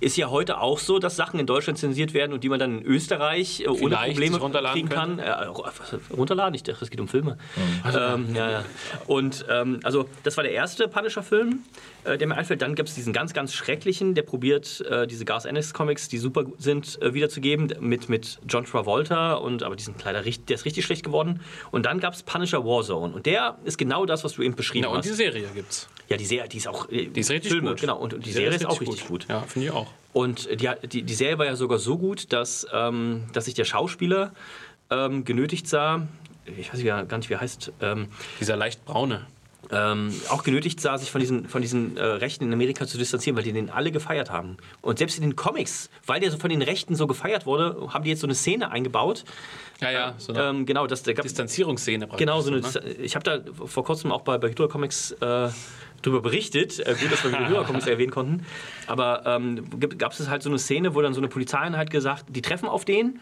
Ist ja heute auch so, dass Sachen in Deutschland zensiert werden und die man dann in Österreich äh, ohne Vielleicht Probleme sich runterladen kriegen kann. Äh, was, runterladen? Ich dachte, es geht um Filme. Ähm, ja, ja. Und ähm, also das war der erste Punisher-Film, äh, der mir einfällt. Dann gibt es diesen ganz, ganz schrecklichen, der probiert, äh, diese Garth Ennis-Comics, die super sind, äh, wiederzugeben, mit, mit John Travolta. Und, aber die sind leider richtig, der ist richtig schlecht geworden. Und dann gab es Punisher Warzone. Und der ist genau das, was du eben beschrieben Ja, und hast. die Serie gibt's. ja, die Serie, die ist auch. äh, Die ist richtig Filme, gut. Genau, und, und die, Serie ist auch richtig gut. Ja, finde ich auch. Und die, die, die Serie war ja sogar so gut, dass, ähm, dass sich der Schauspieler ähm, genötigt sah, ich weiß gar nicht, wie er heißt, ähm, Dieser leicht braune. Ähm, auch genötigt sah, sich von diesen, von diesen äh, Rechten in Amerika zu distanzieren, weil die den alle gefeiert haben. Und selbst in den Comics, weil der so von den Rechten so gefeiert wurde, haben die jetzt so eine Szene eingebaut. Ja, ja, so eine Ähm, genau, das, da gab, Distanzierungsszene. Genau, so eine, ne? ich habe da vor kurzem auch bei, bei Hydra Comics äh, drüber berichtet. Äh, gut, dass wir Hydra Comics erwähnen konnten. Aber ähm, gab es halt so eine Szene, wo dann so eine Polizeieinheit gesagt, die treffen auf den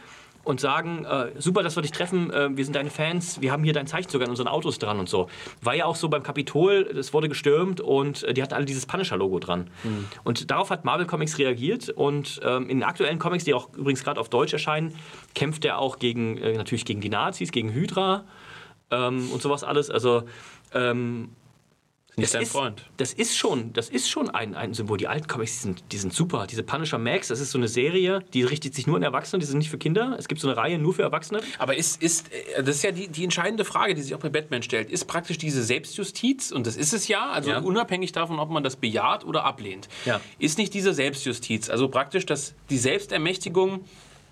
und sagen, äh, super, dass wir dich treffen, äh, wir sind deine Fans, wir haben hier dein Zeichen sogar in unseren Autos dran und so. War ja auch so beim Kapitol, es wurde gestürmt und äh, die hatten alle dieses Punisher-Logo dran. Und darauf hat Marvel Comics reagiert und ähm, in den aktuellen Comics, die auch übrigens gerade auf Deutsch erscheinen, kämpft er auch gegen, äh, natürlich gegen die Nazis, gegen Hydra ähm, und sowas alles. Also ähm, Nicht dein ist, Freund. Das ist schon, das ist schon ein, ein Symbol. Die alten Comics, die sind, die sind super. Diese Punisher Max, das ist so eine Serie, die richtet sich nur an Erwachsene, die sind nicht für Kinder. Es gibt so eine Reihe nur für Erwachsene. Aber ist, ist, äh, das ist ja die, die entscheidende Frage, die sich auch bei Batman stellt. Ist praktisch diese Selbstjustiz, und das ist es ja, also Ja. unabhängig davon, ob man das bejaht oder ablehnt, Ja. ist nicht diese Selbstjustiz, also praktisch dass die Selbstermächtigung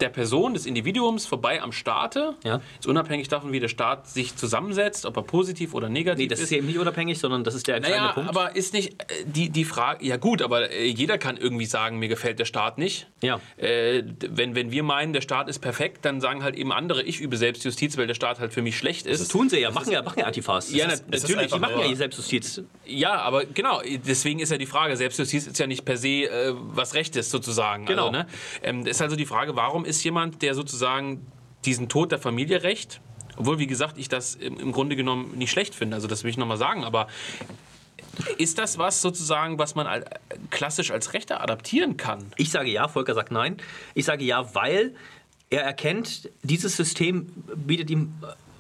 der Person, des Individuums vorbei am Staate, Ja. ist unabhängig davon, wie der Staat sich zusammensetzt, ob er positiv oder negativ Nee, das ist eben nicht unabhängig, sondern das ist der entscheidende Naja, Punkt. aber ist nicht äh, die, die Frage, ja gut, aber äh, jeder kann irgendwie sagen, mir gefällt der Staat nicht. Ja. Äh, wenn, wenn wir meinen, der Staat ist perfekt, dann sagen halt eben andere, ich übe Selbstjustiz, weil der Staat halt für mich schlecht ist. das tun sie ja, machen ja, machen ja Antifas. Ja, Das ist- na- das ist natürlich, Die machen ja ihr Selbstjustiz. Ja, aber genau, deswegen ist ja die Frage, Selbstjustiz ist ja nicht per se äh, was Rechtes sozusagen. Genau. Also, ne? ähm, ist also die Frage, warum ist jemand, der sozusagen diesen Tod der Familie rächt, obwohl, wie gesagt, ich das im, Grunde genommen nicht schlecht finde, also das will ich nochmal sagen, aber ist das was sozusagen, was man klassisch als Rechter adaptieren kann? Ich sage ja, Volker sagt nein. Ich sage ja, weil er erkennt, dieses System bietet ihm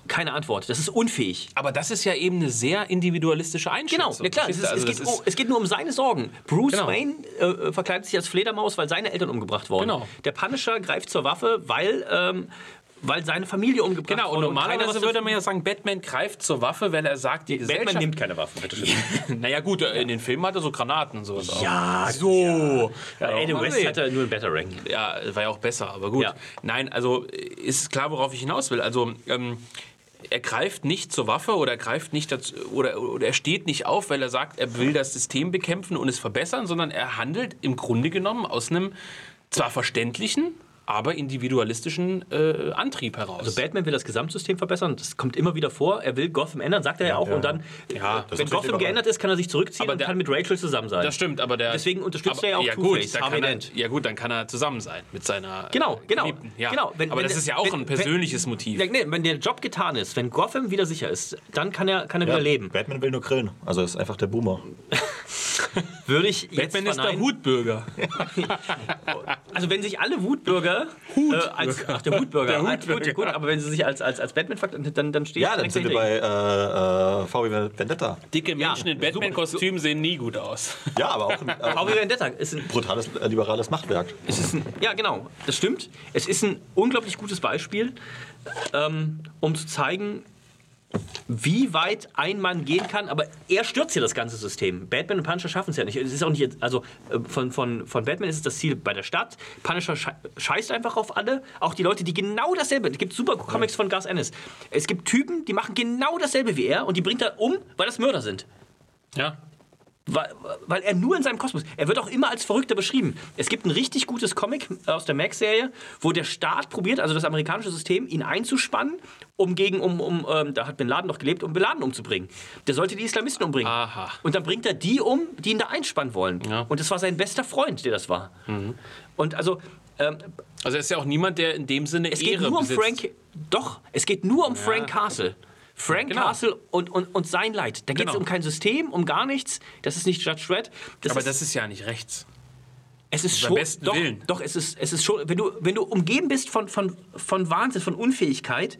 keine Antwort. Das ist unfähig. Aber das ist ja eben eine sehr individualistische Genau, Einschätzung. ja klar, es, ist? Also es, geht, oh, es geht nur um seine Sorgen. Bruce Genau. Wayne äh, verkleidet sich als Fledermaus, weil seine Eltern umgebracht wurden. Genau. Der Punisher greift zur Waffe, weil, ähm, weil seine Familie umgebracht Genau, und wurde. normalerweise würde man ja sagen, Batman greift zur Waffe, weil er sagt, die Gesellschaft... Batman nimmt keine Waffen, bitte schön. Naja gut, in den Filmen hat er so Granaten und sowas auch. Ja, So. Ja, Eddie mal West sehen. hatte nur ein Batarang. Ja, war ja auch besser, aber gut. Ja. Nein, also ist klar, worauf ich hinaus will. Also ähm, er greift nicht zur Waffe oder er greift nicht dazu, oder, oder er steht nicht auf, weil er sagt, er will das System bekämpfen und es verbessern, sondern er handelt im Grunde genommen aus einem zwar verständlichen, aber individualistischen äh, Antrieb heraus. Also Batman will das Gesamtsystem verbessern. Das kommt immer wieder vor. Er will Gotham ändern, sagt er ja, auch. ja. Und dann, Ja, das wenn Gotham geändert ist, kann er sich zurückziehen Aber und der- kann mit Rachel zusammen sein. das stimmt, aber der. Deswegen unterstützt aber, er ja auch ja, gut, er, ja gut, dann kann er zusammen sein mit seiner Genau, äh, genau. Geliebten. Ja. genau. Wenn, aber wenn das ist ja auch wenn- ein persönliches Motiv. Ja, nee, wenn der Job getan ist, wenn Gotham wieder sicher ist, dann kann er, kann er Ja, wieder leben. Batman will nur grillen. Also ist einfach der Boomer. würde ich jetzt Batman ist der verneinen. Also wenn sich alle Wutbürger äh, als ach, der Wutbürger, Der Ah, gut, gut, aber wenn sie sich als, als, als Batman verkleiden, dann, dann stehe ich Ja, dann sind wir bei äh, äh, VW Vendetta. Dicke Ja, Menschen in super. Batman-Kostümen sehen nie gut aus. Ja, aber auch äh, VW Vendetta ist ein, brutales äh, liberales Machtwerk. es ist ein, ja genau, das stimmt. Es ist ein unglaublich gutes Beispiel, ähm, um zu zeigen, wie weit ein Mann gehen kann, aber er stürzt ja das ganze System. Batman und Punisher schaffen es ja nicht. Es ist auch nicht also äh, von, von, von Batman ist es das Ziel bei der Stadt. Punisher schei- scheißt einfach auf alle. Auch die Leute, die genau dasselbe. Es gibt super Comics von Gus Ennis. Es gibt Typen, die machen genau dasselbe wie er und die bringt er um, weil das Mörder sind. Ja. Weil, weil er nur in seinem Kosmos. Er wird auch immer als Verrückter beschrieben. Es gibt ein richtig gutes Comic aus der Max-Serie, wo der Staat probiert, also das amerikanische System, ihn einzuspannen, um gegen, um, um ähm, da hat Bin Laden noch gelebt, um Bin Laden umzubringen. Der sollte die Islamisten umbringen. Aha. Und dann bringt er die um, die ihn da einspannen wollen. Ja. Und das war sein bester Freund, der das war. Und also, ähm, Also er ist ja auch niemand, der in dem Sinne es geht Ehre nur um besitzt. Frank. Doch, es geht nur um Frank Castle. Frank Genau. Castle und, und, und sein Leid. Da geht es Genau. um kein System, um gar nichts. Das ist nicht Judge Dredd. Das Aber ist, das ist ja nicht rechts. es ist schon. besten doch, Willen. doch, es ist, es ist schon. Wenn du, wenn du umgeben bist von, von, von Wahnsinn, von Unfähigkeit,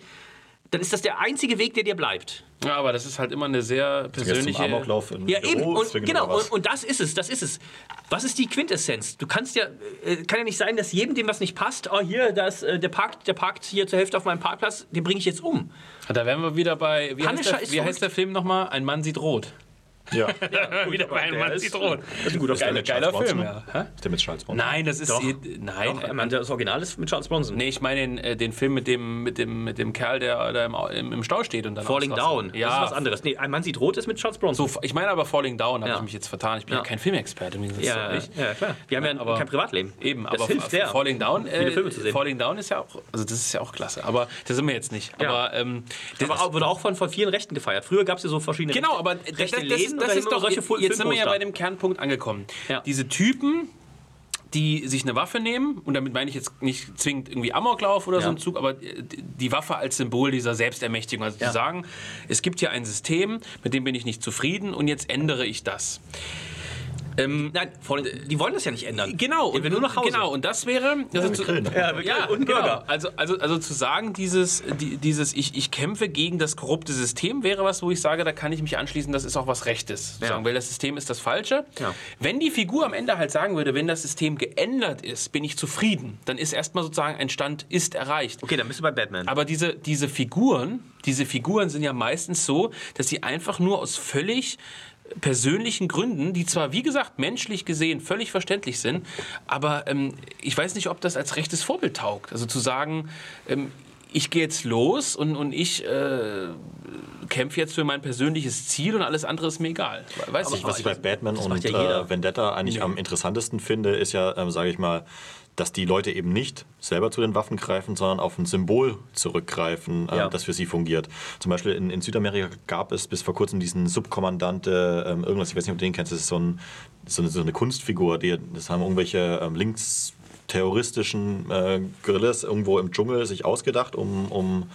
dann ist das der einzige Weg, der dir bleibt. Ja, aber das ist halt immer eine sehr Jetzt zum persönliche... Amoklauf im Ja, eben. Büro Und, zwingen genau, und, und das ist es, das ist es. Was ist die Quintessenz? Du kannst ja, äh, kann ja nicht sein, dass jedem, dem was nicht passt, oh hier, das, äh, der, parkt, der parkt hier zur Hälfte auf meinem Parkplatz, den bringe ich jetzt um. Da wären wir wieder bei... Wie, heißt der, wie heißt der Film nochmal? Ein Mann sieht rot. Ja. wieder bei Ein Mann rot. Das ist ein guter Geiler, mit geiler Film, ja. Hä? Ist der mit Charles Bronson? Nein, das ist... Doch. Nein, Doch, ich meine, das Original ist mit Charles Bronson. Nee, ich meine den, äh, den Film mit dem, mit, dem, mit dem Kerl, der da im, im, Stau steht und dann Falling. Down, Ja, das ist was anderes. Nee, ein Mann sieht rot ist mit Charles Bronson. So, ich meine aber Falling Down, habe Ja. ich mich jetzt vertan. Ich bin ja, Ja. kein Filmexperte. ja, ja, klar. Wir haben ja aber- kein Privatleben. Eben, das aber hilft sehr. Falling Down, äh, viele Filme zu sehen. Falling Down ist ja auch, also das ist ja auch klasse. Aber da sind wir jetzt nicht. Ja. Aber, ähm, Aber wurde auch von, von vielen Rechten gefeiert. Früher gab es ja so verschiedene Genau, aber Rechte, das, das, ist doch, solche jetzt, sind wir ja bei dem Kernpunkt angekommen. Ja. Diese Typen, die sich eine Waffe nehmen, und damit meine ich jetzt nicht zwingend irgendwie Amoklauf oder so Ja. ein Zug, aber die die Waffe als Symbol dieser Selbstermächtigung. Also Ja. zu sagen, es gibt hier ein System, mit dem bin ich nicht zufrieden und jetzt ändere ich das. Ähm, Nein, Falling, die wollen das ja nicht ändern. Genau, will nur nach Hause. Genau, und das wäre. Also mit zu. Ja, ja, und ein genau. Also, also, also zu sagen, dieses, die, dieses ich, ich kämpfe gegen das korrupte System, wäre was, wo ich sage, da kann ich mich anschließen, das ist auch was Rechtes. Ja. Sagen, weil das System ist das Falsche. Ja. Wenn die Figur am Ende halt sagen würde, wenn das System geändert ist, bin ich zufrieden, dann ist erstmal sozusagen ein Stand ist erreicht. Okay, dann bist du bei Batman. Aber diese, diese Figuren, diese Figuren sind ja meistens so, dass sie einfach nur aus völlig persönlichen Gründen, die zwar wie gesagt menschlich gesehen völlig verständlich sind, aber ähm, ich weiß nicht, ob das als rechtes Vorbild taugt. Also zu sagen, ähm, ich gehe jetzt los und, und ich äh, kämpfe jetzt für mein persönliches Ziel und alles andere ist mir egal. Weiß ich Was ich bei Batman und ja äh, Vendetta eigentlich am interessantesten finde, ist ja, ähm, sage ich mal, dass die Leute eben nicht selber zu den Waffen greifen, sondern auf ein Symbol zurückgreifen, äh, Ja. das für sie fungiert. Zum Beispiel in, in Südamerika gab es bis vor kurzem diesen Subkommandante, ähm, irgendwas, ich weiß nicht, ob du den kennst, das ist so, ein, so, eine, so eine Kunstfigur, die, das haben irgendwelche ähm, links terroristischen äh, Guerillas irgendwo im Dschungel sich ausgedacht, um, um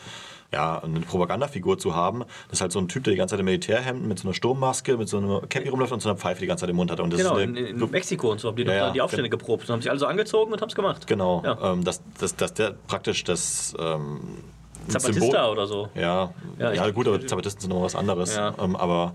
ja, eine Propagandafigur zu haben. Das ist halt so ein Typ, der die ganze Zeit im Militärhemd mit so einer Sturmmaske, mit so einer Cappy rumläuft und so einer Pfeife die ganze Zeit im Mund hat. Und das genau, ist in, eine, in Mexiko und so haben die doch Ja, da die ja, Aufstände geprobt. Und haben sich alle so angezogen und haben es gemacht. Genau, Ja. ähm, dass, dass, dass der praktisch das ähm, Zapatista oder so. Ja, Ja, ja, gut, aber Zapatisten sind noch was anderes. Ja. Ähm, aber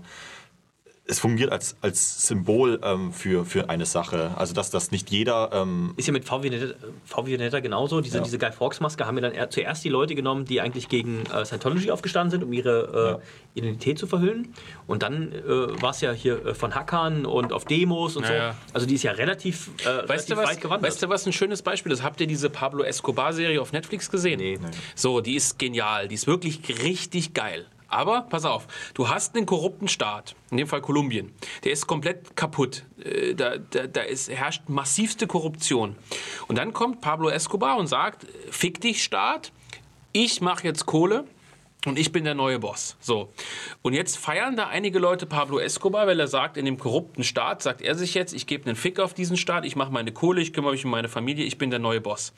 es fungiert als, als Symbol ähm, für, für eine Sache. Also, dass das nicht jeder. Ähm, Ist ja mit VW Vendetta, VW Vendetta genauso. Diese, Ja. diese Guy Fawkes Maske haben wir dann zuerst die Leute genommen, die eigentlich gegen äh, Scientology aufgestanden sind, um ihre äh, Identität zu verhüllen. Und dann äh, war es ja hier äh, von Hackern und auf Demos und Ja, so. ja. Also die ist ja relativ, äh, Weißt relativ du, was, weit gewandert. weißt du, was ein schönes Beispiel ist? Habt ihr diese Pablo Escobar-Serie auf Netflix gesehen? Nee. So, die ist genial. Die ist wirklich richtig geil. Aber pass auf, du hast einen korrupten Staat, in dem Fall Kolumbien. Der ist komplett kaputt. Äh, Da, da, da ist, herrscht massivste Korruption. Und dann kommt Pablo Escobar und sagt: Fick dich, Staat, ich mache jetzt Kohle und ich bin der neue Boss. So. Und jetzt feiern da einige Leute Pablo Escobar, weil er sagt, in dem korrupten Staat, sagt er sich jetzt, ich gebe einen Fick auf diesen Staat, ich mache meine Kohle, ich kümmere mich um meine Familie, ich bin der neue Boss.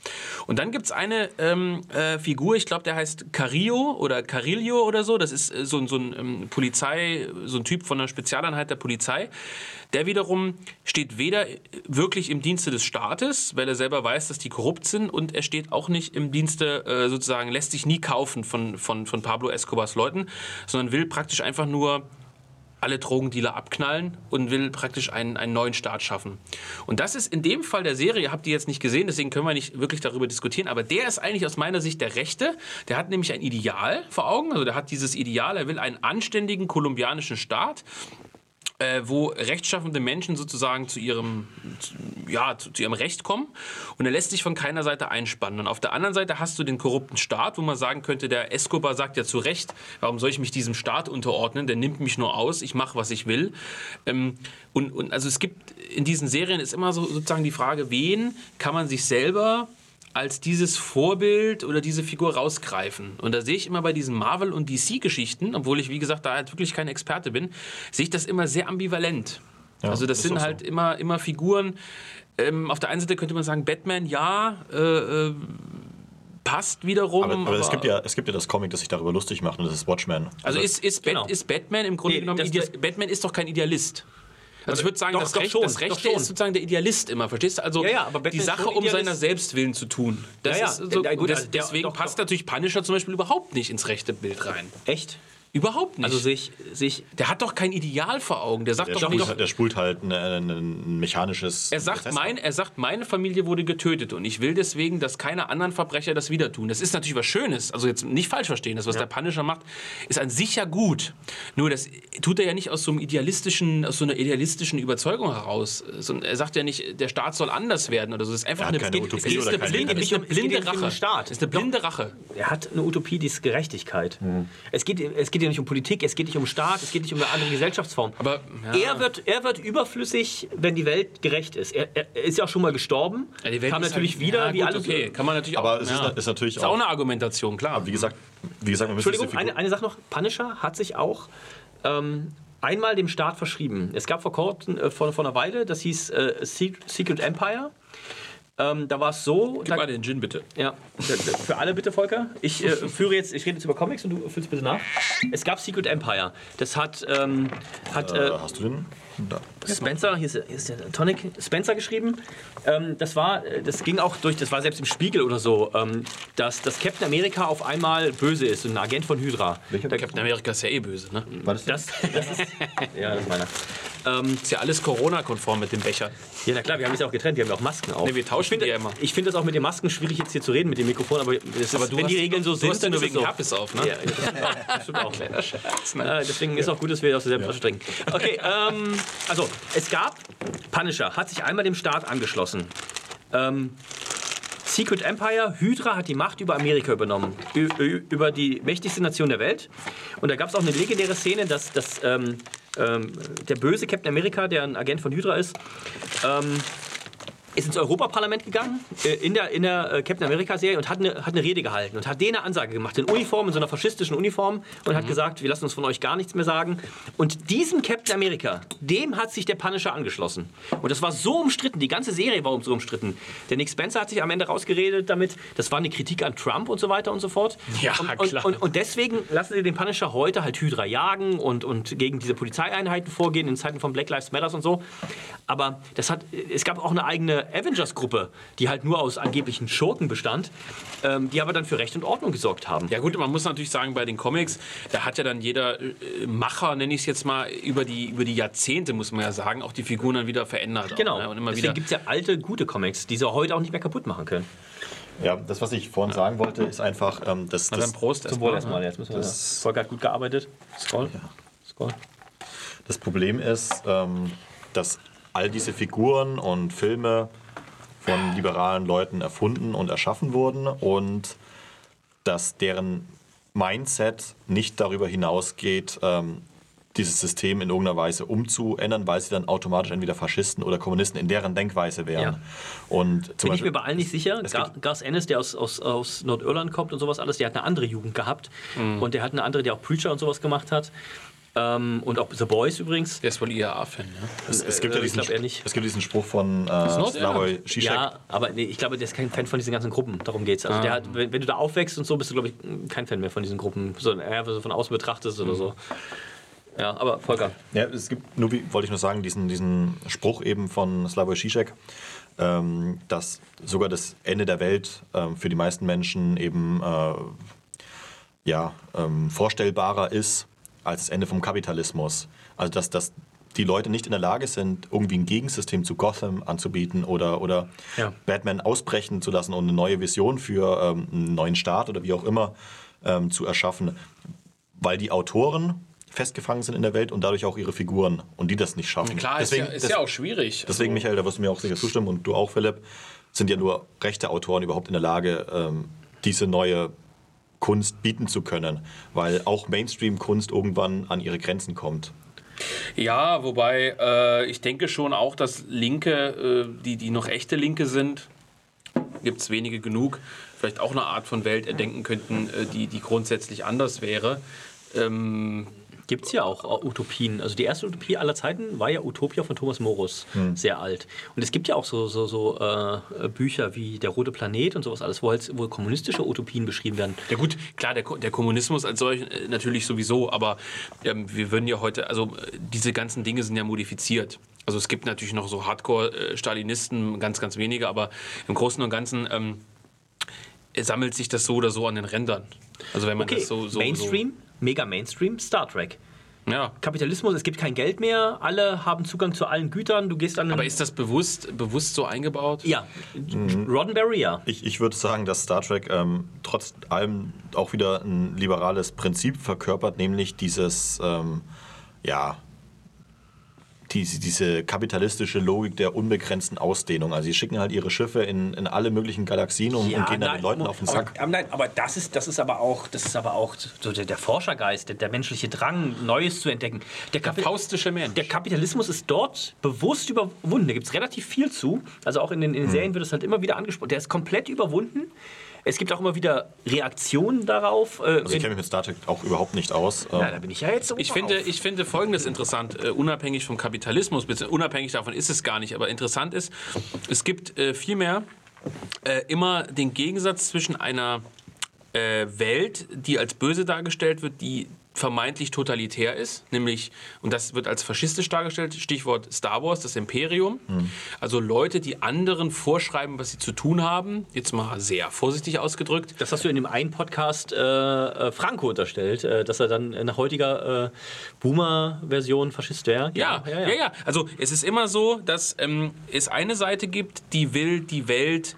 Und dann gibt es eine ähm, äh, Figur, ich glaube, der heißt Carillo oder Carillo oder so, das ist äh, so, so ein ähm, Polizei, so ein Typ von einer Spezialeinheit der Polizei. Der wiederum steht weder wirklich im Dienste des Staates, weil er selber weiß, dass die korrupt sind, und er steht auch nicht im Dienste, äh, sozusagen, lässt sich nie kaufen von, von, von Pablo Escobars Leuten, sondern will praktisch einfach nur alle Drogendealer abknallen und will praktisch einen, einen neuen Staat schaffen. Und das ist in dem Fall der Serie, habt ihr jetzt nicht gesehen, deswegen können wir nicht wirklich darüber diskutieren, aber der ist eigentlich aus meiner Sicht der Rechte. Der hat nämlich ein Ideal vor Augen, also der hat dieses Ideal, er will einen anständigen kolumbianischen Staat äh, wo rechtschaffende Menschen sozusagen zu ihrem, zu, ja, zu, zu, ihrem Recht kommen und er lässt sich von keiner Seite einspannen. Und auf der anderen Seite hast du den korrupten Staat, wo man sagen könnte, der Escobar sagt ja zu Recht, warum soll ich mich diesem Staat unterordnen? Der nimmt mich nur aus, ich mache, was ich will. Ähm, und, und also es gibt in diesen Serien ist immer so sozusagen die Frage, wen kann man sich selber als dieses Vorbild oder diese Figur rausgreifen. Und da sehe ich immer bei diesen Marvel- und DC-Geschichten, obwohl ich, wie gesagt, da halt wirklich kein Experte bin, sehe ich das immer sehr ambivalent. Ja, also das sind halt so. immer, immer Figuren. Ähm, auf der einen Seite könnte man sagen, Batman, ja, äh, äh, passt wiederum. Aber, aber, aber, es, gibt ja, es gibt ja das Comic, das sich darüber lustig macht, und das ist Watchmen. Also, also ist, ist, genau. ist Batman im Grunde nee, genommen, Batman ist doch kein Idealist. Also ich würde sagen, doch, das, doch Recht, schon, das Rechte ist sozusagen der Idealist immer, verstehst du? Also ja, ja, die Sache um seiner Selbstwillen zu tun. Das ja, ist so, gut, das, deswegen doch, passt natürlich Punisher zum Beispiel überhaupt nicht ins rechte Bild rein. Echt? Überhaupt nicht. Also sich, sich der hat doch kein Ideal vor Augen. Der sagt der doch spult, nicht. Der spult halt ein, ein mechanisches. Er sagt, mein, er sagt, meine Familie wurde getötet und ich will deswegen, dass keine anderen Verbrecher das wieder tun. Das ist natürlich was Schönes. Also jetzt nicht falsch verstehen. Das, was ja. der Punisher macht, ist an sich ja gut. Nur das tut er ja nicht aus so einem idealistischen, aus so einer idealistischen Überzeugung heraus. Er sagt ja nicht, der Staat soll anders werden oder so. Das ist einfach eine, keine Utopie ist eine, blinde, ist eine blinde Rache. Staat. ist eine blinde Rache. Er hat eine Utopie, die ist Gerechtigkeit. Mhm. Es, geht, es geht ja nicht um Politik, es geht nicht um Staat, es geht nicht um eine andere Gesellschaftsform. Aber, ja. er, wird, er wird überflüssig, wenn die Welt gerecht ist. Er, er ist ja auch schon mal gestorben, ja, die Welt kam natürlich halt, wieder, ja, wie alles. Okay, kann man natürlich aber auch. es ist, ist natürlich ist auch, auch eine Argumentation, klar. Aber wie gesagt, wie gesagt Entschuldigung, eine, eine Sache noch: Punisher hat sich auch. Ähm, einmal dem Staat verschrieben. Es gab vor, kurzem, äh, vor, vor einer Weile, das hieß äh, Secret Empire. Ähm, da war es so. Gib da, mal den Gin bitte. Ja, für alle bitte, Volker. Ich äh, führe jetzt, ich rede jetzt über Comics und du füllst bitte nach. Es gab Secret Empire. Das hat. Ähm, hat äh, hast du den? Spencer, hier ist, hier ist, der Tonic, Spencer geschrieben. Ähm, das war, das ging auch durch, das war selbst im Spiegel oder so, ähm, dass, dass Captain America auf einmal böse ist, ein Agent von Hydra. Welcher Captain America ist ja eh böse, ne? War das, das, das ist, ja, das ist meiner. Ähm, ist ja alles Corona-konform mit dem Becher. Ja, na klar, wir haben es ja auch getrennt, wir haben ja auch Masken auf. Nee, wir tauschen ich die ja immer. Ich finde das auch mit den Masken schwierig, jetzt hier zu reden mit dem Mikrofon, aber, das aber ist, wenn die Regeln so sind, dann nur wegen so. Herpes auf, ne? Ja, das stimmt auch. Kleiner Scherz, ne? äh, deswegen ist auch gut, dass wir aus derselben Flasche trinken. Okay, ähm, also, es gab, Punisher hat sich einmal dem Staat angeschlossen. Ähm, Secret Empire, Hydra hat die Macht über Amerika übernommen, über die mächtigste Nation der Welt. Und da gab es auch eine legendäre Szene, dass, dass ähm, ähm, der böse Captain America, der ein Agent von Hydra ist, ähm, ist ins Europaparlament gegangen, äh, in der, in der äh, Captain America-Serie und hat eine, hat eine Rede gehalten und hat denen eine Ansage gemacht, in Uniform, in so einer faschistischen Uniform und mhm. hat gesagt, wir lassen uns von euch gar nichts mehr sagen. Und diesem Captain America, dem hat sich der Punisher angeschlossen. Und das war so umstritten, die ganze Serie war so umstritten. Der Nick Spencer hat sich am Ende rausgeredet damit, das war eine Kritik an Trump und so weiter und so fort. Ja, und, klar. Und, und, und deswegen lassen sie den Punisher heute halt Hydra jagen und, und gegen diese Polizeieinheiten vorgehen in Zeiten von Black Lives Matter und so. Aber das hat, es gab auch eine eigene Avengers-Gruppe, die halt nur aus angeblichen Schurken bestand, ähm, die aber dann für Recht und Ordnung gesorgt haben. Ja gut, man muss natürlich sagen, bei den Comics, da hat ja dann jeder äh, Macher, nenne ich es jetzt mal, über die, über die Jahrzehnte, muss man ja sagen, auch die Figuren dann wieder verändert. Genau, auch, ne? und immer Deswegen gibt es ja alte, gute Comics, die sie heute auch nicht mehr kaputt machen können. Ja, das, was ich vorhin ja. sagen wollte, ist einfach, ähm, dass das... Prost erstmal. Zum Wohl erstmal, jetzt müssen wir... Das Volker hat gut gearbeitet. Scroll. Ja. Scroll. Das Problem ist, ähm, dass all diese Figuren und Filme von liberalen Leuten erfunden und erschaffen wurden und dass deren Mindset nicht darüber hinausgeht, ähm, dieses System in irgendeiner Weise umzuändern, weil sie dann automatisch entweder Faschisten oder Kommunisten in deren Denkweise wären. Ja. Und zum Bin ich mir Beispiel, bei allen nicht sicher. Gar, Gas Ennis, der aus, aus, aus Nordirland kommt und sowas alles, der hat eine andere Jugend gehabt. Und der hat eine andere, der auch Preacher und sowas gemacht hat. Ähm, und auch The Boys übrigens. Der ist wohl IAA-Fan, ja. es, es, gibt ja äh, ich diesen, eher nicht. es gibt diesen Spruch von äh. Slavoj Žižek. Ja, aber nee, ich glaube, der ist kein Fan von diesen ganzen Gruppen. Darum geht's. Also der hat, wenn, wenn du da aufwächst und so, bist du, glaube ich, kein Fan mehr von diesen Gruppen. So, eher, wenn du von außen betrachtest oder so. Ja, aber Volker. Ja, es gibt, nur wie, wollte ich nur sagen, diesen, diesen Spruch eben von Slavoj Žižek, ähm, dass sogar das Ende der Welt ähm, für die meisten Menschen eben äh, ja, ähm, vorstellbarer ist als das Ende vom Kapitalismus. Also dass, dass die Leute nicht in der Lage sind, irgendwie ein Gegensystem zu Gotham anzubieten oder, oder Ja. Batman ausbrechen zu lassen und eine neue Vision für ähm, einen neuen Staat oder wie auch immer ähm, zu erschaffen, weil die Autoren festgefangen sind in der Welt und dadurch auch ihre Figuren und die das nicht schaffen. Klar, deswegen, ist, ja, ist ja auch schwierig. deswegen, Also- Michael, da wirst du mir auch sicher zustimmen und du auch, Philipp, sind ja nur rechte Autoren überhaupt in der Lage, ähm, diese neue Kunst bieten zu können, weil auch Mainstream-Kunst irgendwann an ihre Grenzen kommt. Ja, wobei äh, ich denke schon auch, dass Linke, äh, die, die noch echte Linke sind, gibt es wenige genug, vielleicht auch eine Art von Welt erdenken könnten, äh, die, die grundsätzlich anders wäre. Ähm, Gibt es ja auch äh, Utopien. Also die erste Utopie aller Zeiten war ja Utopia von Thomas Morus, sehr alt. Und es gibt ja auch so, so, so äh, Bücher wie Der rote Planet und sowas alles, wo, halt, wo kommunistische Utopien beschrieben werden. ja gut, klar, der, der Kommunismus als solch äh, natürlich sowieso, aber ähm, wir würden ja heute, also äh, diese ganzen Dinge sind ja modifiziert. Also es gibt natürlich noch so Hardcore-Stalinisten, ganz, ganz wenige, aber im Großen und Ganzen ähm, sammelt sich das so oder so an den Rändern. Also wenn man Okay, das so, so Mainstream, mega Mainstream, Star Trek. Ja. Kapitalismus, es gibt kein Geld mehr, alle haben Zugang zu allen Gütern, du gehst an Aber ist das bewusst, bewusst so eingebaut? Ja, Mhm. Roddenberry, ja. Ich, ich würde sagen, dass Star Trek ähm, trotz allem auch wieder ein liberales Prinzip verkörpert, nämlich dieses, ähm, ja, diese, diese kapitalistische Logik der unbegrenzten Ausdehnung. Also sie schicken halt ihre Schiffe in, in alle möglichen Galaxien und, und gehen dann den Leuten auf den Sack. Aber, nein, aber das ist, das ist aber auch, das ist aber auch so der, der Forschergeist, der, der menschliche Drang, Neues zu entdecken. Der, Der Kapi- faustische Mensch. der Kapitalismus ist dort bewusst überwunden. Da gibt es relativ viel zu. Also auch in den, in Hm. den Serien wird es halt immer wieder angesprochen. Der ist komplett überwunden. Es gibt auch immer wieder Reaktionen darauf. Äh, Also ich kenne mich mit Star Trek auch überhaupt nicht aus. Ähm, ja, da bin ich ja jetzt so Ich finde, auf. ich finde Folgendes interessant, äh, unabhängig vom Kapitalismus, beziehungsweise unabhängig davon ist es gar nicht, aber interessant ist, es gibt äh, vielmehr äh, immer den Gegensatz zwischen einer äh, Welt, die als böse dargestellt wird, die vermeintlich totalitär ist, nämlich, und das wird als faschistisch dargestellt, Stichwort Star Wars, das Imperium. Also Leute, die anderen vorschreiben, was sie zu tun haben, jetzt mal sehr vorsichtig ausgedrückt, Das hast du in dem einen Podcast äh, äh, Franco unterstellt, äh, dass er dann nach heutiger äh, Boomer-Version Faschist wäre. Ja, ja, ja, Also es ist immer so, dass ähm, es eine Seite gibt, die will die Welt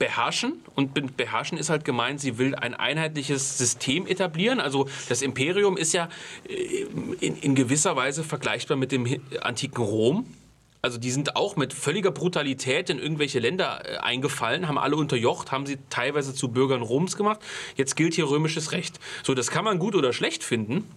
beherrschen. Und be- beherrschen ist halt gemeint, sie will ein einheitliches System etablieren. Also das Imperium ist ja äh, in, in gewisser Weise vergleichbar mit dem hi- antiken Rom. Also die sind auch mit völliger Brutalität in irgendwelche Länder äh, eingefallen, haben alle unterjocht, haben sie teilweise zu Bürgern Roms gemacht. Jetzt gilt hier römisches Recht. So, das kann man gut oder schlecht finden.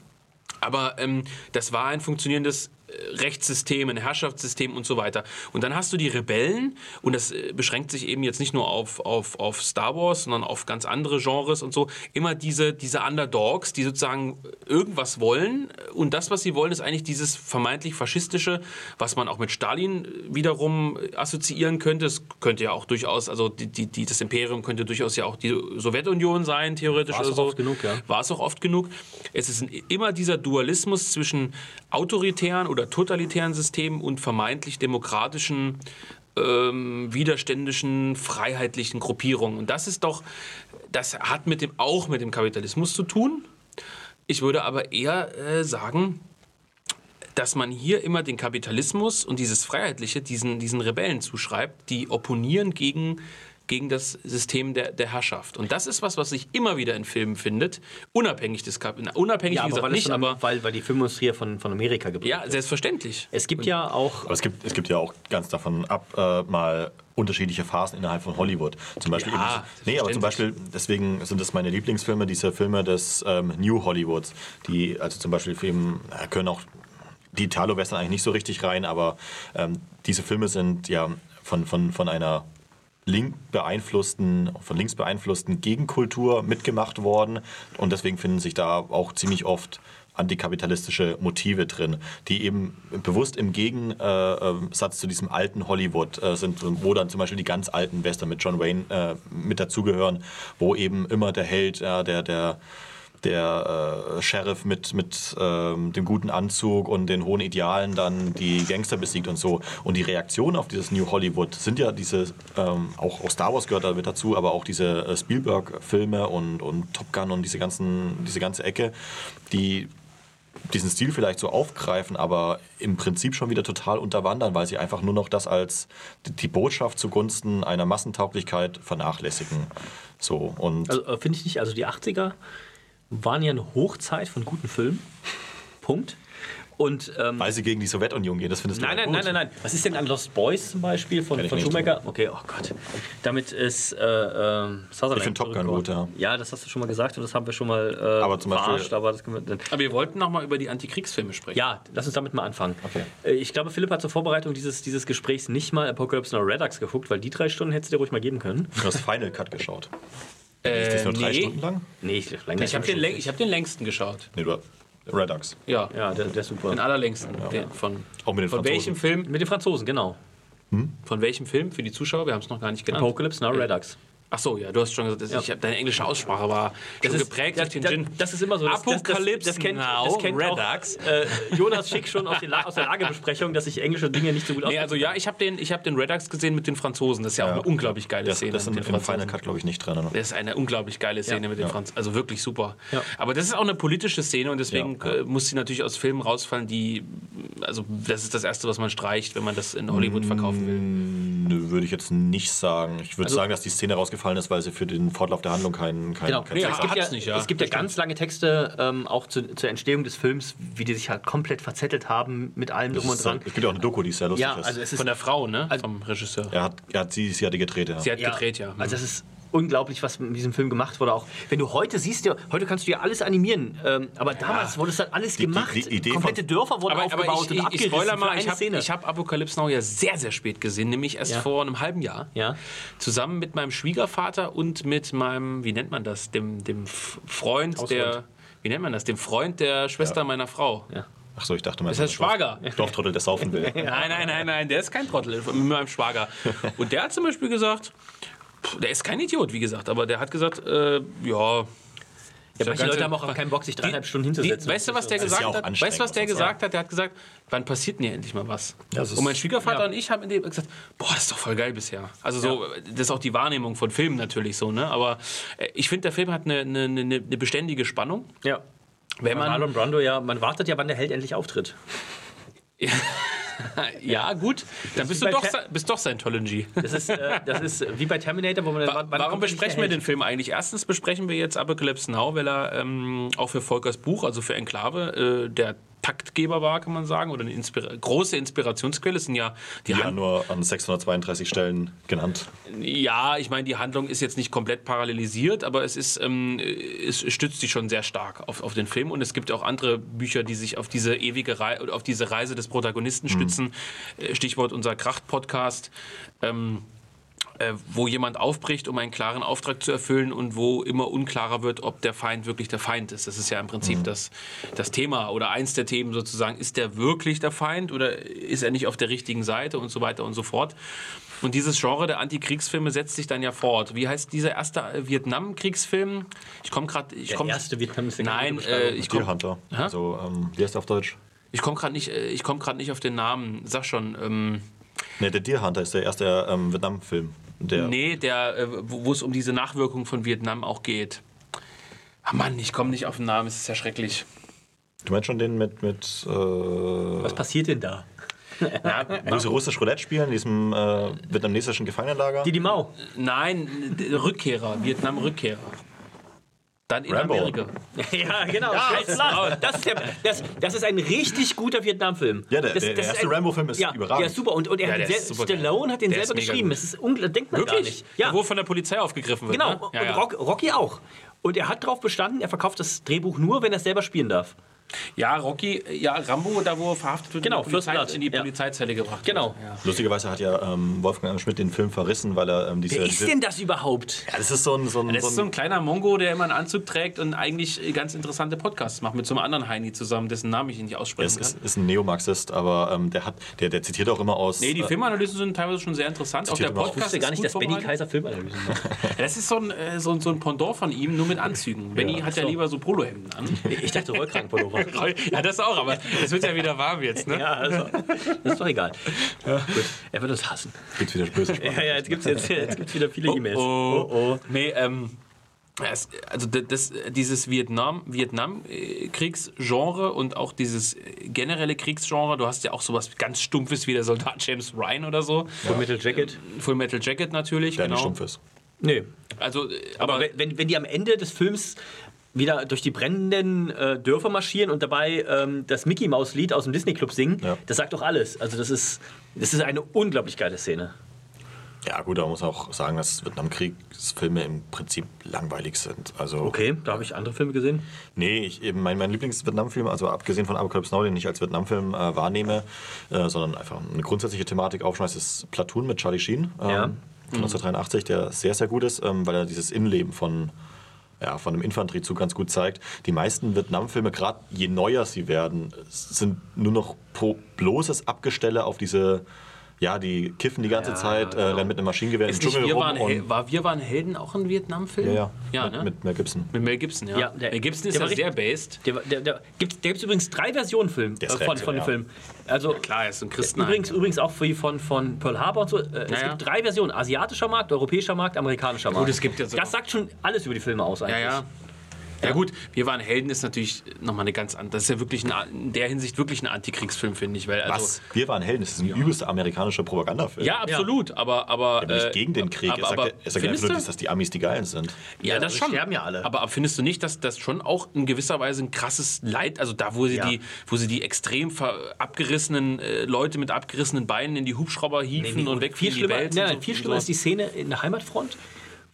Aber ähm, das war ein funktionierendes äh, Rechtssystem, ein Herrschaftssystem und so weiter. Und dann hast du die Rebellen, und das äh, beschränkt sich eben jetzt nicht nur auf, auf, auf Star Wars, sondern auf ganz andere Genres und so, immer diese, diese Underdogs, die sozusagen irgendwas wollen. Und das, was sie wollen, ist eigentlich dieses vermeintlich faschistische, was man auch mit Stalin wiederum assoziieren könnte. Es könnte ja auch durchaus, also die, die, das Imperium könnte durchaus ja auch die Sowjetunion sein, theoretisch. Oder auch so. oft genug, ja. War es auch oft genug. Es ist immer dieser Dualismus zwischen autoritären oder totalitären Systemen und vermeintlich demokratischen, ähm, widerständischen, freiheitlichen Gruppierungen. Und das ist doch, das hat mit dem, auch mit dem Kapitalismus zu tun. Ich würde aber eher äh, sagen, dass man hier immer den Kapitalismus und dieses Freiheitliche diesen, diesen Rebellen zuschreibt, die opponieren gegen gegen das System der, der Herrschaft. Und das ist was, was sich immer wieder in Filmen findet, unabhängig des Kap Unabhängig, Ja, wie aber gesagt, weil, nicht, von, aber weil, weil die Filmindustrie von, von Amerika geprägt ja, selbstverständlich. Es gibt ja auch. Aber es gibt, es gibt ja auch ganz davon ab äh, mal unterschiedliche Phasen innerhalb von Hollywood. Zum Beispiel Ja, eben, nee, aber zum Beispiel, deswegen sind das meine Lieblingsfilme, diese Filme des ähm, New Hollywoods, die also zum Beispiel eben, äh, können auch die Italo-Western eigentlich nicht so richtig rein, aber ähm, diese Filme sind ja von, von, von einer link beeinflussten, von links beeinflussten Gegenkultur mitgemacht worden. Und deswegen finden sich da auch ziemlich oft antikapitalistische Motive drin, die eben bewusst im Gegensatz zu diesem alten Hollywood äh, sind, wo dann zum Beispiel die ganz alten Western mit John Wayne äh, mit dazugehören, wo eben immer der Held, der, der der äh, Sheriff mit, mit ähm, dem guten Anzug und den hohen Idealen dann die Gangster besiegt und so. Und die Reaktion auf dieses New Hollywood sind ja diese, ähm, auch, auch Star Wars gehört da mit dazu, aber auch diese äh, Spielberg-Filme und, und Top Gun und diese, ganzen, diese ganze Ecke, die diesen Stil vielleicht so aufgreifen, aber im Prinzip schon wieder total unterwandern, weil sie einfach nur noch das als die Botschaft zugunsten einer Massentauglichkeit vernachlässigen. So, und Also äh, finde ich nicht, also die 80er waren ja eine Hochzeit von guten Filmen. Punkt. Und ähm, weil sie gegen die Sowjetunion gehen, das findest du Nein, nein, gut. nein, nein, nein. Was ist denn an Lost Boys zum Beispiel von, von. Schumacher? Okay, oh Gott. Damit ist äh, äh, Sutherland. Ich find Top Gun gut, ja. Ja, das hast du schon mal gesagt und das haben wir schon mal äh, Aber zum Beispiel- verarscht, aber das wir. Aber wir wollten noch mal über die Antikriegsfilme sprechen. Ja, lass uns damit mal anfangen. Okay. Äh, Ich glaube, Philipp hat zur Vorbereitung dieses, dieses Gesprächs nicht mal Apocalypse Now Redux geguckt, weil die drei Stunden hättest du dir ruhig mal geben können. Du hast Final Cut geschaut. Äh, ist das nur drei nee. Stunden lang? Nee, ich, Ich habe den, läng- ich hab den längsten geschaut. Nee, du Redux. Ja, Ja, der, der ist super. den allerlängsten. Den von Auch mit den von Franzosen. welchem Film? Mit den Franzosen, genau. Von welchem Film? Für die Zuschauer, wir haben es noch gar nicht genannt. Apocalypse Now Redux. Ach so, ja, du hast schon gesagt, dass Ja. ich deine englische Aussprache war schon geprägt das, durch den das, Gin. das ist immer so. Das, Apocalypse das, das, das kennt, Now, das kennt Redux. Auch, äh, Jonas Schick schon aus, aus der Lagebesprechung, dass ich englische Dinge nicht so gut Nee, also ja, ich habe den, ich hab den Redux gesehen mit den Franzosen. Das ist ja, auch Ja. eine unglaublich geile Das, Szene. das ist mit den im. Final Cut, glaube ich, nicht drin. Ne? Das ist eine unglaublich geile Szene Ja. mit den Ja. Franzosen. Also wirklich super. Ja. Aber das ist auch eine politische Szene und deswegen Ja, ja. äh, muss sie natürlich aus Filmen rausfallen, die. Also, das ist das Erste, was man streicht, wenn man das in Hollywood verkaufen will. Nö, würde ich jetzt nicht sagen. Ich würde Also- sagen, dass die Szene rausgefallen ist, weil sie für den Fortlauf der Handlung keinen kein, Genau. kein Nee, es gibt, ja, nicht, ja. es gibt ja ganz lange Texte ähm, auch zu, zur Entstehung des Films, wie die sich halt komplett verzettelt haben mit allem drum und Es dran. gibt ja auch eine Doku, die sehr lustig Ja, ist. also es ist Von der Frau, ne? Also- Vom Regisseur. er hat, er hat sie, sie hatte gedreht, ja. Sie hat gedreht, ja. Also das ist unglaublich, was mit diesem Film gemacht wurde. Auch wenn du heute siehst, ja, heute kannst du ja alles animieren, ähm, aber damals wurde es dann alles Die- die- gemacht. die Idee Komplette von- Dörfer wurden aber, aber aufgebaut ich, und ich, ich abgerissen mal, ich habe hab Apocalypse Now ja sehr, sehr spät gesehen, nämlich erst Ja. vor einem halben Jahr. Ja. Zusammen mit meinem Schwiegervater und mit meinem, wie nennt man das, dem, dem Freund Hausfreund. der, wie nennt man das, dem Freund der Schwester meiner Frau. ja. Ach so, ich dachte mal. Das heißt Schwager. Dorftrottel, der saufen will. Nein, nein, nein, nein, der ist kein Trottel, mit meinem Schwager. Und der hat zum Beispiel gesagt, der ist kein Idiot, wie gesagt, aber der hat gesagt, äh, ja. Ja, manche Leute haben auch keinen Bock, sich dreieinhalb Stunden Die, hinzusetzen. weißt du, was der ja gesagt auch hat? Weißt du, was der gesagt hat? Der hat gesagt, wann passiert denn hier endlich mal was? ist- und mein Schwiegervater Ja. und ich haben in dem gesagt, boah, das ist doch voll geil bisher. Also so, das ist auch die Wahrnehmung von Filmen natürlich so, ne? Aber äh, ich finde, der Film hat eine, eine, eine, eine beständige Spannung. ja. Wenn man, Marlon Brando, ja, man wartet ja, wann der Held endlich auftritt. ja, gut, dann bist du doch, Ter- bist doch Scientology. Das ist, äh, das ist wie bei Terminator, wo man Wa warum besprechen wir den? Film eigentlich? Erstens besprechen wir jetzt Apocalypse Now, weil er ähm, auch für Volkers Buch, also für Enklave, äh, der Taktgeber war, kann man sagen, oder eine Inspira große Inspirationsquelle. Es sind ja die Ja, Hand nur an 632 Stellen genannt. ja, ich meine, die Handlung ist jetzt nicht komplett parallelisiert, aber es ist, ähm, es stützt sich schon sehr stark auf, auf den Film. Und es gibt auch andere Bücher, die sich auf diese ewige Reise oder auf diese Reise des Protagonisten stützen. Äh, Stichwort unser Kracht-Podcast. Ähm, äh, wo jemand aufbricht, um einen klaren Auftrag zu erfüllen und wo immer unklarer wird, ob der Feind wirklich der Feind ist. Das ist ja im Prinzip das, das Thema oder eins der Themen sozusagen. Ist der wirklich der Feind oder ist er nicht auf der richtigen Seite und so weiter und so fort. Und dieses Genre der Antikriegsfilme setzt sich dann ja fort. Wie heißt dieser erste äh, Vietnam-Kriegsfilm? Ich komme gerade. Der komm, erste Vietnam ist eine Nein, äh, ich komme Hunter. Hä? Also, ähm, wie heißt der auf Deutsch? ich komm gerade nicht, äh, ich komm nicht auf den Namen. Sag schon. Ähm, Ne, der Deer Hunter ist der erste ähm, Vietnam-Film. Der, Nee, der, äh, wo es um diese Nachwirkungen von Vietnam auch geht. Ah Mann, ich komme nicht auf den Namen, es ist ja schrecklich. Du meinst schon den mit. mit äh, Was passiert denn da? Ja, Wo sie russisch Roulette spielen, in diesem äh, vietnamesischen Gefangenenlager. Die die Mau. nein, Rückkehrer, Vietnam-Rückkehrer. Dann in Rambo. Amerika. Ja, genau. Scheiß Blas. das, ist der, das, das ist ein richtig guter Vietnam-Film. Ja, der- das, der das erste ein- Rambo-Film ist ja, überragend. Der ist super. Und, und er Ja, hat der den ist sel-. Stallone hat den Der selber geschrieben. gut. Das ist unglaublich. Denkt man gar Wirklich? nicht. Ja, Wo von der Polizei aufgegriffen wird. genau. Ne? Ja, und ja. Rock, Rocky auch. Und er hat darauf bestanden, er verkauft das Drehbuch nur, wenn er es selber spielen darf. Ja, Rocky, ja, Rambo, da wo er verhaftet wird, Genau, in die, Polizei, in die Ja. Polizeizelle gebracht Genau. wird. Ja. Lustigerweise hat ja ähm, Wolfgang. Schmidt den Film verrissen, weil er ähm, diese. Wer ist denn das überhaupt? ja, das ist so ein. So ein, Das ist so so ein ein kleiner Mongo, der immer einen Anzug trägt und eigentlich ganz interessante Podcasts macht mit so einem anderen Heini zusammen, dessen Namen ich nicht aussprechen es kann. ist, ist ein Neomarxist, aber ähm, der, hat, der, der zitiert auch immer aus. Nee, die äh, Filmanalysen sind teilweise schon sehr interessant. Auch der Podcast wusste gar nicht, ist dass Benny. Kaiser Filmanalysen macht. Das ist so ein, äh, so, ein- so ein Pendant von ihm, nur mit Anzügen. Benny hat ja so. lieber so Polohemden an. Ich dachte Rollkragenpullover. Ja, das auch, aber es wird ja wieder warm jetzt, ne? Ja, also, das ist doch egal. Gut, er wird uns hassen. Gibt's wieder böse Sprache. Ja, ja, jetzt gibt es jetzt, jetzt gibt's wieder viele E-Mails. Oh, oh. Nee, ähm, es, also das, das, dieses Vietnam, Vietnam-Kriegsgenre und auch dieses generelle Kriegsgenre, du hast ja auch sowas ganz Stumpfes wie der Soldat James Ryan oder so. Full Metal Jacket? Full Metal Jacket natürlich, Der nicht genau. stumpf ist. Nee. Also, äh, Aber, aber, wenn, wenn die am Ende des Films wieder durch die brennenden äh, Dörfer marschieren und dabei ähm, das Mickey Maus Lied aus dem Disney Club singen, Ja. das sagt doch alles. Also das ist, das ist eine unglaublich geile Szene. Ja, gut, da muss man auch sagen, dass Vietnamkriegsfilme im Prinzip langweilig sind. Also, Okay, da habe ich andere Filme gesehen. Nee, ich, eben mein, mein Lieblings-Vietnam-Film, also abgesehen von Apocalypse Now, den ich als Vietnam-Film äh, wahrnehme, äh, sondern einfach eine grundsätzliche Thematik aufschmeißt, ist Platoon mit Charlie Sheen ähm, Ja. von 1983, der sehr, sehr gut ist, ähm, weil er dieses Innenleben von, ja, von einem Infanteriezug ganz gut zeigt. Die meisten Vietnam-Filme, gerade je neuer sie werden, sind nur noch bloßes Abgestelle auf diese, ja, die kiffen die ganze Ja, Zeit, äh, genau. rennen mit einem Maschinengewehr ist nicht Dschungel wir rum. waren, war Wir waren Helden auch ein Vietnam-Film? ja, ja, ja mit, ne? mit Mel Gibson. Mit Mel Gibson, ja. Ja, der- Mel Gibson ist der ja sehr based. Der, der, der, gibt, der gibt übrigens drei Versionen Film, äh, von, von dem. Film. Also Klar, er ist ein Christenheim. übrigens, übrigens auch für, von, von Pearl Harbor und so. Äh, es gibt drei Versionen: asiatischer Markt, europäischer Markt, amerikanischer Markt. es gibt ja so- das sagt schon alles über die Filme aus eigentlich. Ja, ja. Ja gut, Wir waren Helden ist natürlich nochmal eine ganz andere. Das ist ja wirklich ein, in der Hinsicht wirklich ein Antikriegsfilm, finde ich. Weil, also, Was? Wir waren Helden, das ist ein übelster amerikanischer Propagandafilm. Ja, absolut, aber. aber Aber nicht äh, gegen den Krieg. Aber, er sagt, aber, ja- er sagt findest einfach nur, dass die Amis die Geilen sind. Ja, das schon. sterben ja alle. Aber, findest du nicht, dass das schon auch in gewisser Weise ein krasses Leid, also da, wo sie, Ja. die, wo sie die extrem abgerissenen äh, Leute mit abgerissenen Beinen in die Hubschrauber hieven und viel wegfliegen in die Welt. nein, und so- viel und schlimmer so. ist die Szene in der Heimatfront,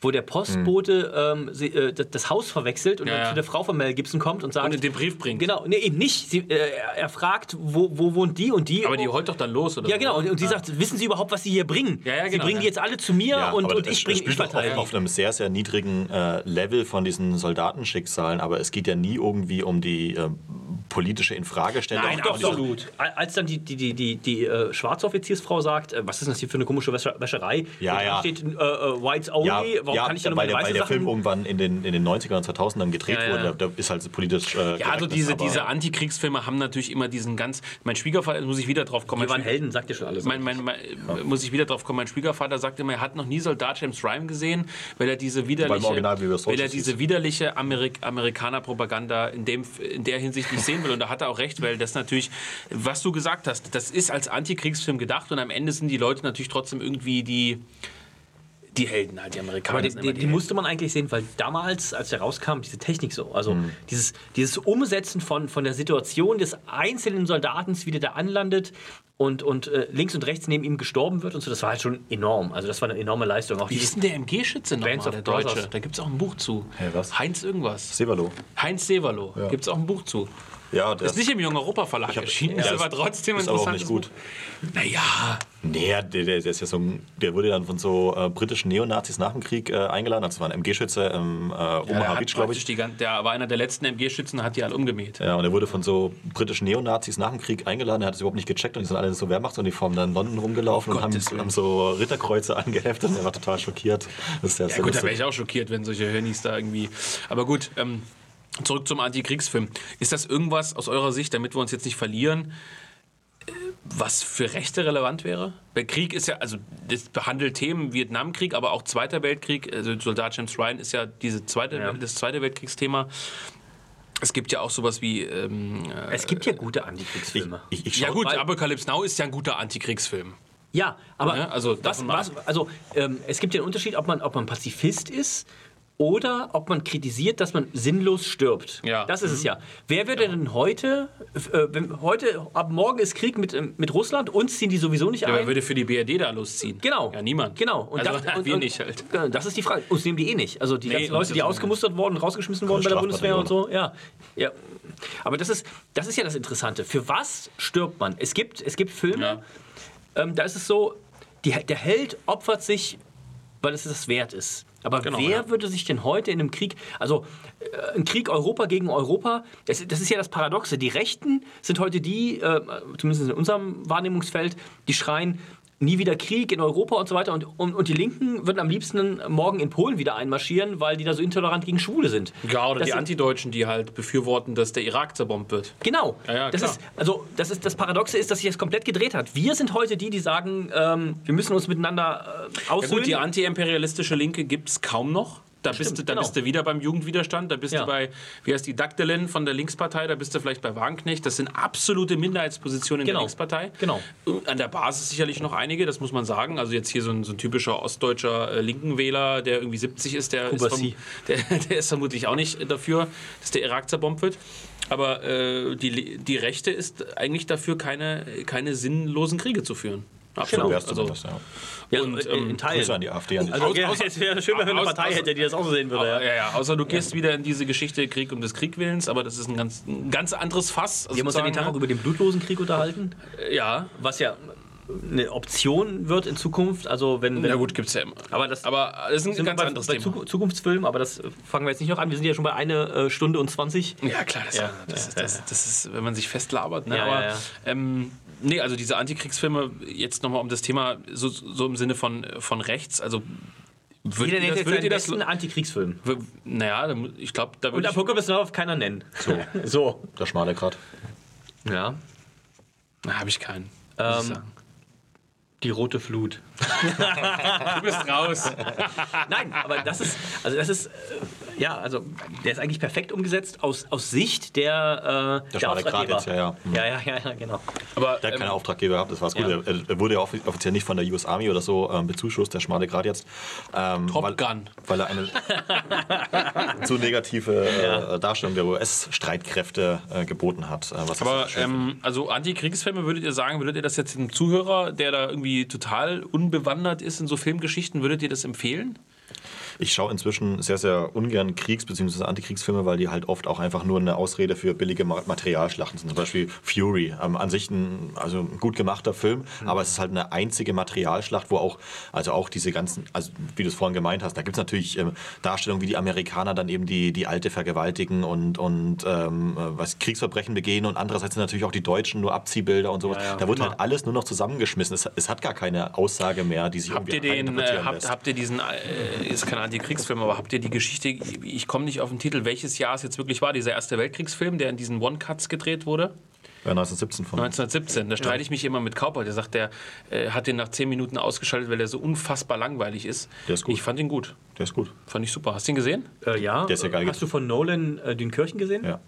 wo der Postbote ähm, sie, äh, das, Haus verwechselt und Ja, dann ja. zu der Frau von Mel Gibson kommt und sagt... Und den Brief bringt. Genau, nee, eben nicht. Sie, äh, er, fragt, wo, wo wohnt die und die. Aber die heult doch dann los, oder? Ja, genau. Und, und sie sagt, wissen Sie überhaupt, was Sie hier bringen? Ja, ja, Sie genau, bringen ja. die jetzt alle zu mir und, und ich bringe, ich auf, verteile auf einem sehr, sehr niedrigen äh, Level von diesen Soldatenschicksalen, aber es geht ja nie irgendwie um die äh, politische Infragestellung. Nein, diese- absolut. Als dann die, die, die, die, die äh, Schwarzoffiziersfrau sagt, äh, was ist das hier für eine komische Wäsche, Wäscherei? Ja, ja. steht äh, äh, Whites Only, Ja, warum ja kann ich da nur weil, der, weil der Sachen... Film irgendwann in den, in den 90ern und 2000ern gedreht Ja, ja. wurde, da, da ist halt so politisch. Äh, Ja, also diese, diese Antikriegsfilme haben natürlich immer diesen ganz. Mein Schwiegervater, muss ich wieder drauf kommen. Wir waren Helden, sagt ihr schon alles. Mein, mein, mein, Muss ich wieder drauf kommen, mein Schwiegervater sagte immer, er hat noch nie Soldat James Ryan gesehen, weil er diese widerliche, Original weil er diese widerliche Amerik Amerikaner-Propaganda in, dem, in der Hinsicht nicht sehen will. Und da hat er auch recht, weil das natürlich, was du gesagt hast, das ist als Antikriegsfilm gedacht und am Ende sind die Leute natürlich trotzdem irgendwie die, die Helden, halt die Amerikaner. Aber die, die, die musste man eigentlich sehen, weil damals, als der rauskam, diese Technik so, also Mhm. dieses, dieses Umsetzen von, von der Situation des einzelnen Soldaten, wie der da anlandet und, und äh, links und rechts neben ihm gestorben wird und so, das war halt schon enorm. Also das war eine enorme Leistung. Auch Wie ist denn der MG-Schütze nochmal, der Deutsche? Brothers. Da gibt es auch ein Buch zu. Hä, was? Heinz irgendwas. Sevalo. Heinz Severlo. Ja. Gibt es auch ein Buch zu. Ja, der Ist nicht im Jungen Europa Verlag hab- erschienen, ja, ist ist- aber trotzdem ist aber auch interessant. nicht gut. Naja, Nee, der, der, der ist ja so der wurde dann von so äh, britischen Neonazis nach dem Krieg äh, eingeladen. Also war ein MG-Schütze im äh, der, Omaha hat Beach, glaube ich. die, der war einer der letzten MG-Schützen, hat die alle umgemäht. Ja, und er wurde von so britischen Neonazis nach dem Krieg eingeladen. Er hat es überhaupt nicht gecheckt und die sind alle in so Wehrmachtsuniformen dann in London rumgelaufen Um und haben, haben so Ritterkreuze angeheftet und er war total schockiert. Das ist Ja sehr gut, da wäre ich auch schockiert, wenn solche Hörnis da irgendwie... Aber gut, ähm, zurück zum Antikriegsfilm. Ist das irgendwas aus eurer Sicht, damit wir uns jetzt nicht verlieren, was für Rechte relevant wäre? Weil Krieg ist ja, also das behandelt Themen Vietnamkrieg, aber auch Zweiter Weltkrieg. Also Soldat James Ryan ist ja diese zweite, Ja. das Zweite Weltkriegsthema. Es gibt ja auch sowas wie. Ähm, äh, Es gibt ja gute Antikriegsfilme. Ich, ich ja, schau- gut, Apocalypse Now ist ja ein guter Antikriegsfilm. Ja, aber Ja, also was, was, also ähm, es gibt ja einen Unterschied, ob man, ob man Pazifist ist oder ob man kritisiert, dass man sinnlos stirbt. Ja. Das ist es ja. Wer würde denn heute, äh, wenn heute, ab morgen ist Krieg mit, ähm, mit Russland, uns ziehen die sowieso nicht Ja, ein. wer würde für die BRD da losziehen? Genau. Ja, niemand. Genau. Und also, das, und, wir und, nicht halt. Genau, Das ist die Frage. Uns nehmen die eh nicht. Also die Nee, ganzen Leute, die ausgemustert worden, rausgeschmissen worden bei der Bundeswehr und so. Ja. ja. Aber das ist, das ist ja das Interessante. Für was stirbt man? Es gibt, es gibt Filme, Ja. ähm, da ist es so, die, der Held opfert sich, weil es das wert ist. Aber Genau, wer ja. würde sich denn heute in einem Krieg, also äh, ein Krieg Europa gegen Europa, das, das ist ja das Paradoxe. Die Rechten sind heute die, äh, zumindest in unserem Wahrnehmungsfeld, die schreien, nie wieder Krieg in Europa und so weiter. Und, und, und die Linken würden am liebsten morgen in Polen wieder einmarschieren, weil die da so intolerant gegen Schwule sind. Ja, oder Das die Antideutschen, die halt befürworten, dass der Irak zerbombt wird. Genau. Ja, ja, das ist also das ist das Paradoxe ist, dass sich das komplett gedreht hat. Wir sind heute die, die sagen, ähm, wir müssen uns miteinander äh, Ja aussöhnen. gut, die antiimperialistische Linke gibt es kaum noch. Da, bist, du, da genau. bist du wieder beim Jugendwiderstand, da bist Ja. du bei, wie heißt die, Dagdelin von der Linkspartei, da bist du vielleicht bei Wagenknecht. Das sind absolute Minderheitspositionen in Genau. der Linkspartei. Genau. An der Basis sicherlich noch einige, das muss man sagen. Also jetzt hier so ein, so ein typischer ostdeutscher äh, Linkenwähler, der irgendwie 70 ist, der ist, verm der, der ist vermutlich auch nicht dafür, dass der Irak zerbombt wird. Aber äh, die, die Rechte ist eigentlich dafür, keine, keine sinnlosen Kriege zu führen. Absolut. also, ja. ja, und, in ähm, Teilen. Grüße an die AfD. An Also ja, aus- es wäre schön, wenn wir eine Partei hätte, die das auch so sehen würde. Ja, Ja. ja, außer du gehst wieder in diese Geschichte Krieg um des Kriegwillens, aber das ist ein ganz, ein ganz anderes Fass. Wir haben uns ja den Tag auch über den blutlosen Krieg unterhalten, Ja, was ja eine Option wird in Zukunft. Also wenn, wenn ja gut, gibt's ja immer. Aber das- aber das ist ein ganz bei, anderes bei Thema. Zuku- Zukunftsfilmen, aber das fangen wir jetzt nicht noch an. Wir sind ja schon bei einer äh, Stunde und 20. Ja, klar, das, Ja, das, ja, ist, das, das ist, wenn man sich festlabert. Ne? Ja, aber, ja, ja. Ähm, nee, also diese Antikriegsfilme, jetzt nochmal um das Thema, so, so im Sinne von, von rechts, also würdet Jeder nennt das, jetzt würdet seinen ihr das, besten Antikriegsfilm. naja, ich glaube, da Und würde ich, Apocalypse Now darf keiner nennen. So. so. Der schmale Grat. Ja. na, habe ich keinen. Ähm. Die rote Flut. Du bist raus. Nein, aber das ist, also das ist, äh, ja, also der ist eigentlich perfekt umgesetzt aus, aus Sicht der, äh, der, schmale Grat Auftraggeber. jetzt, ja, ja. Mhm. ja, ja, ja, ja, genau. Aber Der hat ähm, keine Auftraggeber gehabt, das war's gut. ja. Er, er wurde ja offi- offiziell nicht von der US Army oder so ähm, bezuschusst, der schmale Grad jetzt. Ähm, Top weil, Gun. Weil er eine zu negative äh, Darstellung der US-Streitkräfte äh, geboten hat. Äh, was Aber ähm, also Antikriegsfilme, würdet ihr sagen, würdet ihr das jetzt einem Zuhörer, der da irgendwie total unbewandert ist in so Filmgeschichten, würdet ihr das empfehlen? Ich schaue inzwischen sehr, sehr ungern Kriegs- bzw. Antikriegsfilme, weil die halt oft auch einfach nur eine Ausrede für billige Ma- Materialschlachten sind. Zum Beispiel Fury. Ähm, an sich ein, also ein gut gemachter Film, aber es ist halt eine einzige Materialschlacht, wo auch, also auch diese ganzen, also wie du es vorhin gemeint hast, da gibt es natürlich ähm, Darstellungen, wie die Amerikaner dann eben die, die Alte vergewaltigen und, und ähm, äh, was Kriegsverbrechen begehen und andererseits sind natürlich auch die Deutschen nur Abziehbilder und sowas. Ja, ja, da wird immer. halt alles nur noch zusammengeschmissen. Es, es hat gar keine Aussage mehr, die sich Habt ihr irgendwie den, äh, habt, lässt. habt ihr diesen, äh, ist kein Antikriegsfilm, aber habt ihr die Geschichte, ich komme nicht auf den Titel, welches Jahr es jetzt wirklich war, dieser Erste Weltkriegsfilm, der in diesen One-Cuts gedreht wurde? Ja, 1917 von 1917. Da streite ich mich immer mit Kauper. Der sagt, der äh, hat den nach 10 Minuten ausgeschaltet, weil er so unfassbar langweilig ist. Der ist gut. Ich fand ihn gut. Der ist gut. Fand ich super. Hast du ihn gesehen? Äh, ja. Der ist ja geil Hast du von Nolan äh, Dünkirchen gesehen? Ja.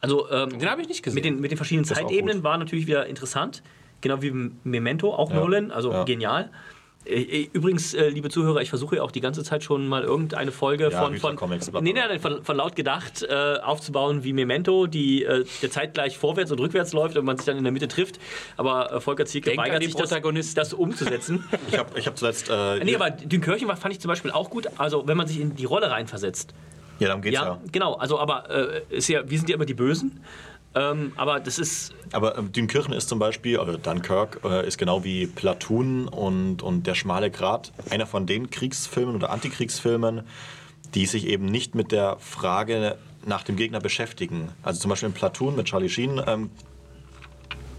Also ähm, Den habe ich nicht gesehen. mit den, mit den verschiedenen Zeitebenen war natürlich wieder interessant. Genau wie Memento, auch Ja. Nolan, also Ja. genial. Äh, Übrigens, äh, liebe Zuhörer, ich versuche ja auch die ganze Zeit schon mal irgendeine Folge Ja, von, von, Comics, nee, nee, nee, von, von laut gedacht äh, aufzubauen wie Memento, die äh, der zeitgleich vorwärts und rückwärts läuft und man sich dann in der Mitte trifft. Aber äh, Volker Zielke Denk weigert sich, das, das umzusetzen. Ich habe ich hab zuletzt. Äh, nee, aber Dünkirchen fand ich zum Beispiel auch gut, also wenn man sich in die Rolle reinversetzt. ja, darum geht's ja. Ja, genau. Also, aber äh, ist ja, wir sind ja immer die Bösen. Ähm, aber das ist. Aber ähm, Dünkirchen ist zum Beispiel, oder Dunkirk, äh, ist genau wie Platoon und, und Der schmale Grat einer von den Kriegsfilmen oder Antikriegsfilmen, die sich eben nicht mit der Frage nach dem Gegner beschäftigen. Also zum Beispiel in Platoon mit Charlie Sheen. Ähm,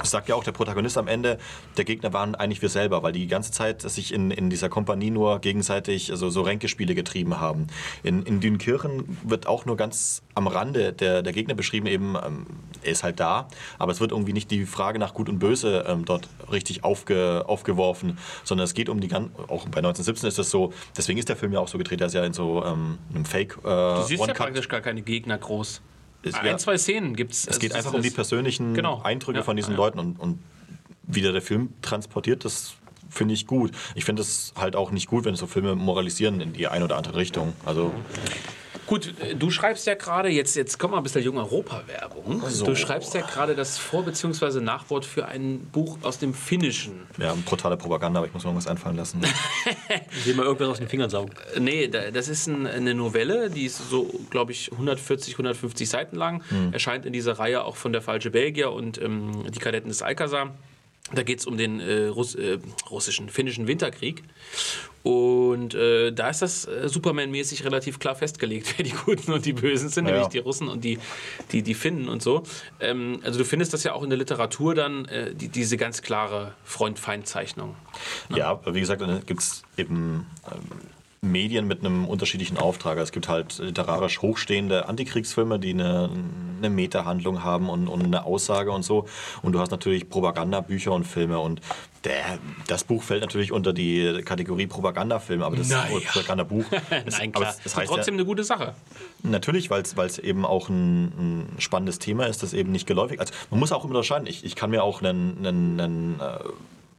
sagt ja auch der Protagonist am Ende, der Gegner waren eigentlich wir selber, weil die die ganze Zeit sich in, in dieser Kompanie nur gegenseitig also so Ränkespiele getrieben haben. In, in Dünkirchen wird auch nur ganz am Rande der, der Gegner beschrieben, eben, ähm, er ist halt da, aber es wird irgendwie nicht die Frage nach Gut und Böse ähm, dort richtig aufge, aufgeworfen, sondern es geht um die ganzen, auch bei 1917 ist das so, deswegen ist der Film ja auch so gedreht, der ist ja in so ähm, einem Fake äh, Du siehst ja praktisch gar keine Gegner groß. Es, Ein, ja, zwei Szenen gibt es. es geht einfach um die persönlichen Genau. Eindrücke Ja, von diesen ja. Leuten und, und wie der, der Film transportiert, das finde ich gut. Ich finde es halt auch nicht gut, wenn so Filme moralisieren in die eine oder andere Richtung. Also Gut, äh, du schreibst ja gerade, jetzt, jetzt kommen wir ein bisschen junge Europa-Werbung. So. Du schreibst ja gerade das Vor- bzw. Nachwort für ein Buch aus dem Finnischen. ja, brutale Propaganda, aber ich muss mir irgendwas einfallen lassen. Ich will mal irgendwas aus den Fingern saugen. Äh, Nee, da- das ist ein, eine Novelle, die ist so, glaube ich, 140, 150 Seiten lang. Erscheint in dieser Reihe auch von der Falsche Belgier und ähm, die Kadetten des Alcazar. Da geht es um den äh, Russ äh, russischen, finnischen Winterkrieg. Und äh, da ist das äh, Superman-mäßig relativ klar festgelegt, wer die Guten und die Bösen sind, Ja. nämlich die Russen und die, die, die Finnen und so. Ähm, also du findest das ja auch in der Literatur dann, äh, die, diese ganz klare Freund-Feind-Zeichnung. Ja, aber wie gesagt, dann gibt es eben ähm, Medien mit einem unterschiedlichen Auftrag. Es gibt halt literarisch hochstehende Antikriegsfilme, die eine, eine Metahandlung haben und, und eine Aussage und so. Und du hast natürlich Propagandabücher und Filme. Und der, das Buch fällt natürlich unter die Kategorie Propagandafilm, aber das Naja. Propagandabuch. Es- Nein, klar. es- heißt trotzdem ja, eine gute Sache. Natürlich, weil es eben auch ein, ein spannendes Thema ist, das eben nicht geläufig Also man muss auch unterscheiden. Ich, ich kann mir auch einen, einen, einen äh,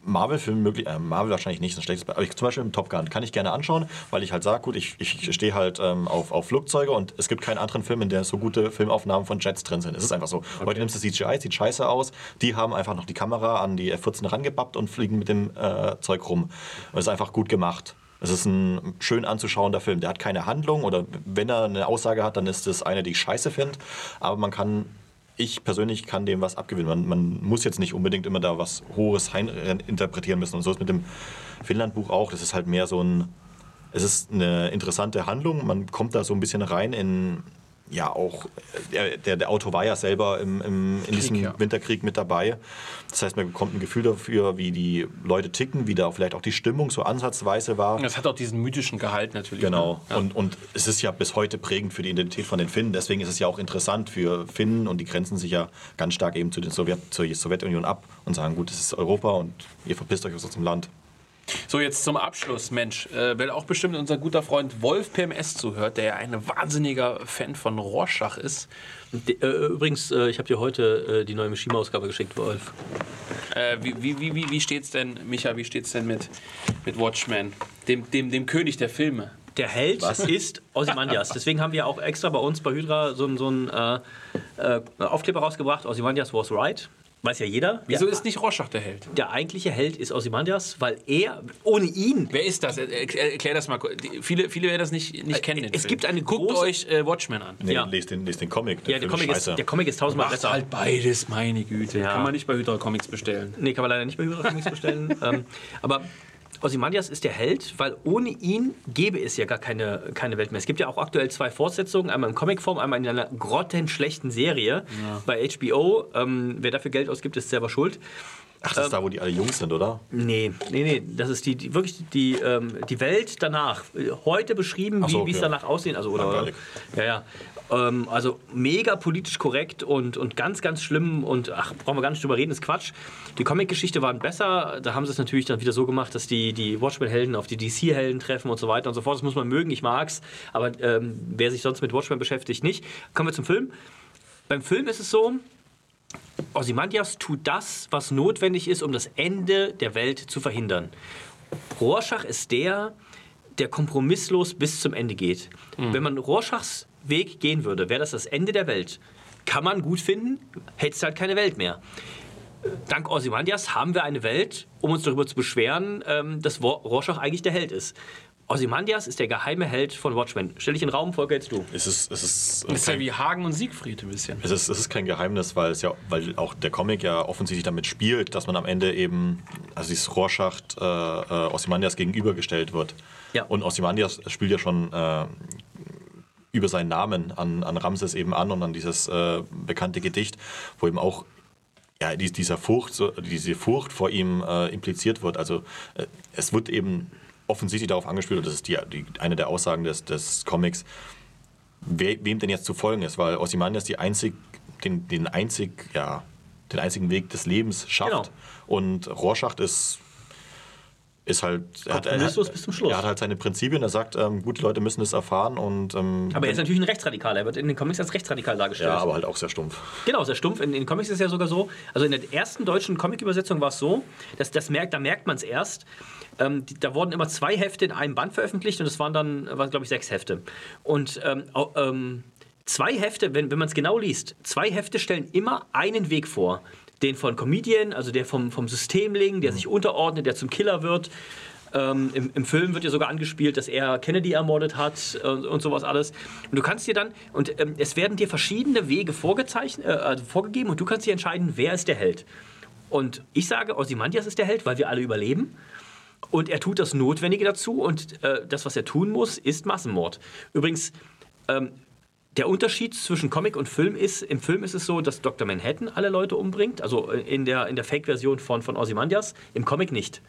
Marvel-Film möglich, äh, Marvel wahrscheinlich nicht, ist ein schlechtes Beispiel, aber ich, zum Beispiel im Top Gun kann ich gerne anschauen, weil ich halt sage, gut, ich, ich stehe halt ähm, auf, auf Flugzeuge und es gibt keinen anderen Film, in der so gute Filmaufnahmen von Jets drin sind. Es ist einfach so. Heute nimmst du CGI, sieht scheiße aus, die haben einfach noch die Kamera an die F-14 rangebappt und fliegen mit dem äh, Zeug rum. Und es ist einfach gut gemacht. Es ist ein schön anzuschauender Film. Der hat keine Handlung oder wenn er eine Aussage hat, dann ist es eine, die ich scheiße finde. Aber man kann, ich persönlich kann dem was abgewinnen. Man, man muss jetzt nicht unbedingt immer da was Hohes rein interpretieren müssen. Und so ist mit dem Finnland-Buch auch. Das ist halt mehr so ein, es ist eine interessante Handlung. Man kommt da so ein bisschen rein in, ja auch, der, der, der Autor war ja selber im, im, in diesem ja. Winterkrieg mit dabei. Das heißt, man bekommt ein Gefühl dafür, wie die Leute ticken, wie da vielleicht auch die Stimmung so ansatzweise war. Das hat auch diesen mythischen Gehalt natürlich. Genau. ne? Ja. Und, und es ist ja bis heute prägend für die Identität von den Finnen. Deswegen ist es ja auch interessant für Finnen und die grenzen sich ja ganz stark eben zu den Sowjet, zur Sowjetunion ab und sagen, gut, das ist Europa und ihr verpisst euch aus unserem Land. So, jetzt zum Abschluss, Mensch, äh, weil auch bestimmt unser guter Freund Wolf PMS zuhört, der ja ein wahnsinniger Fan von Rorschach ist. De- äh, Übrigens, äh, ich habe dir heute äh, die neue Mishima-Ausgabe geschickt, Wolf. Äh, wie, wie, wie, wie, wie steht's denn, Micha, wie steht's denn mit, mit Watchmen, dem, dem, dem König der Filme? Der Held ist Ozymandias. Deswegen haben wir auch extra bei uns bei Hydra so, einen- so einen äh, äh, Aufkleber rausgebracht. Ozymandias was right. Weiß ja jeder. Wieso der, ist nicht Rorschach der Held? der eigentliche Held ist Ozymandias, weil er, ohne ihn, Wer ist das? Er- er- Erklär das mal. Viele, viele werden das nicht, nicht kennen. den es Film. gibt eine Guckt große- euch äh, Watchmen an. Nee, Ja. lest, den, lest den Comic. ja, der Comic, ist, der Comic ist tausendmal Macht besser. halt beides, meine Güte. Ja. Kann man nicht bei Hydra Comics bestellen. Nee, kann man leider nicht bei Hydra Comics bestellen. ähm, aber Ozymandias ist der Held, weil ohne ihn gäbe es ja gar keine, keine Welt mehr. Es gibt ja auch aktuell zwei Fortsetzungen, einmal in Comicform, einmal in einer grottenschlechten Serie bei HBO. Ähm, wer dafür Geld ausgibt, ist selber schuld. Ach, das ist da, wo die alle Jungs sind, oder? Nee, nee, nee, das ist die, die wirklich die, ähm, die Welt danach. Äh, Heute beschrieben, so, wie wie es okay. danach aussehen. Also, oder, Langweilig. ja, ja. Ähm, also mega politisch korrekt und, und ganz, ganz schlimm und ach, brauchen wir gar nicht drüber reden, ist Quatsch. Die Comic-Geschichte waren besser. Da haben sie es natürlich dann wieder so gemacht, dass die, die Watchmen-Helden auf die DC-Helden treffen und so weiter und so fort. Das muss man mögen, ich mag's. Aber ähm, wer sich sonst mit Watchmen beschäftigt, nicht. Kommen wir zum Film. Beim Film ist es so, Ozymandias tut das, was notwendig ist, um das Ende der Welt zu verhindern. Rorschach ist der, der kompromisslos bis zum Ende geht. Wenn man Rorschachs Weg gehen würde, wäre das das Ende der Welt. Kann man gut finden, hätte es halt keine Welt mehr. Dank Ozymandias haben wir eine Welt, um uns darüber zu beschweren, ähm, dass Rorschach eigentlich der Held ist. Ozymandias ist der geheime Held von Watchmen. Stell dich in den Raum, Volker, jetzt du. Es ist, es ist, Das ist ja wie Hagen und Siegfried ein bisschen. Es ist, es ist kein Geheimnis, weil es ja, weil auch der Comic ja offensichtlich damit spielt, dass man am Ende eben, also dieses Rohrschacht äh, äh, Ozymandias gegenübergestellt wird. Ja. Und Ozymandias spielt ja schon äh, über seinen Namen an, an Ramses eben an und an dieses äh, bekannte Gedicht, wo eben auch ja, dies- dieser Furcht, diese Furcht vor ihm äh, impliziert wird. Also äh, es wird eben offensichtlich darauf angespielt, und das ist die, die, eine der Aussagen des, des Comics, we, wem denn jetzt zu folgen ist, weil Ozymandias die einzig, den, den, einzig, ja, den einzigen Weg des Lebens schafft. Genau. Und Rorschach ist ist halt. Er hat, er, bis zum Schluss. er hat halt seine Prinzipien. Er sagt, ähm, gut, Leute müssen es erfahren und. Ähm, Aber er ist natürlich ein Rechtsradikal. Er wird in den Comics als rechtsradikal dargestellt. ja, aber halt auch sehr stumpf. Genau, sehr stumpf. In den Comics ist es ja sogar so, also in der ersten deutschen Comic-Übersetzung war es so, dass das merkt, da merkt man es erst. Ähm, die, da wurden immer zwei Hefte in einem Band veröffentlicht und es waren dann, waren, glaube ich, sechs Hefte. Und ähm, ähm, zwei Hefte, wenn, wenn man es genau liest, zwei Hefte stellen immer einen Weg vor. Den von Comedian, also der vom, vom Systemling, der sich unterordnet, der zum Killer wird. Ähm, im, Im Film wird ja sogar angespielt, dass er Kennedy ermordet hat äh, und sowas alles. Und du kannst dir dann, und ähm, es werden dir verschiedene Wege vorgezeichnet, äh, also vorgegeben und du kannst dir entscheiden, wer ist der Held. Und ich sage, Ozymandias ist der Held, weil wir alle überleben. Und er tut das Notwendige dazu und äh, das, was er tun muss, ist Massenmord. Übrigens, ähm, der Unterschied zwischen Comic und Film ist, im Film ist es so, dass Dr. Manhattan alle Leute umbringt, also in der, in der Fake-Version von, von Ozymandias, im Comic nicht.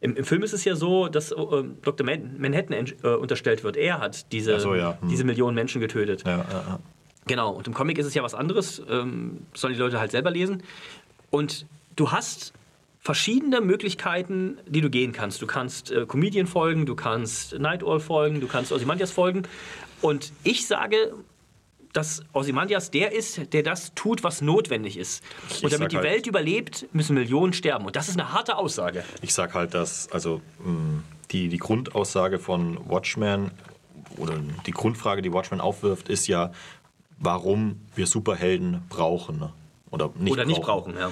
Im, Im Film ist es ja so, dass äh, Dr. Man Manhattan äh, unterstellt wird. Er hat diese, so, ja. Hm. diese Millionen Menschen getötet. Ja, ja. Genau, und im Comic ist es ja was anderes, ähm, sollen die Leute halt selber lesen. Und du hast verschiedene Möglichkeiten, die du gehen kannst. Du kannst äh, Comedian folgen, du kannst Night Owl folgen, du kannst Ozymandias folgen. Und ich sage, dass Ozymandias der ist, der das tut, was notwendig ist. Und damit die halt- Welt überlebt, müssen Millionen sterben. Und das ist eine harte Aussage. Ich sag halt, dass also mh, die, die Grundaussage von Watchmen oder die Grundfrage, die Watchmen aufwirft, ist ja, warum wir Superhelden brauchen. Ne? Oder nicht Oder nicht brauchen, ja.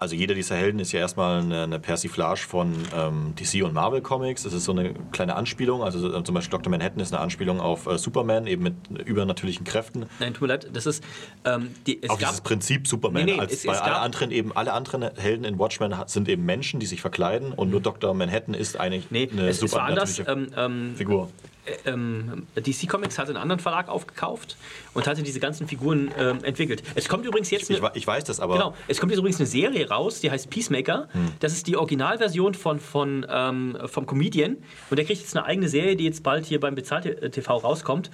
Also jeder dieser Helden ist ja erstmal eine, eine Persiflage von ähm, DC und Marvel Comics. Das ist so eine kleine Anspielung. Also äh, zum Beispiel Dr. Manhattan ist eine Anspielung auf äh, Superman, eben mit übernatürlichen Kräften. Nein, tut mir leid, das ist. Ähm, die, es auf dieses Prinzip Superman. Nee, nee, als es- bei es alle gab- anderen eben alle anderen Helden in Watchmen sind eben Menschen, die sich verkleiden und nur Dr. Manhattan ist eigentlich Nee, eine es, es war anders. supernatürliche Ähm, ähm, Figur. Ähm, DC Comics hat einen anderen Verlag aufgekauft und hatte diese ganzen Figuren ähm, entwickelt. Es kommt übrigens jetzt Ich, eine, ich weiß das, aber genau, es kommt jetzt übrigens eine Serie raus, die heißt Peacemaker. Hm. Das ist die Originalversion von, von ähm, vom Comedian und der kriegt jetzt eine eigene Serie, die jetzt bald hier beim Bezahlt TV rauskommt.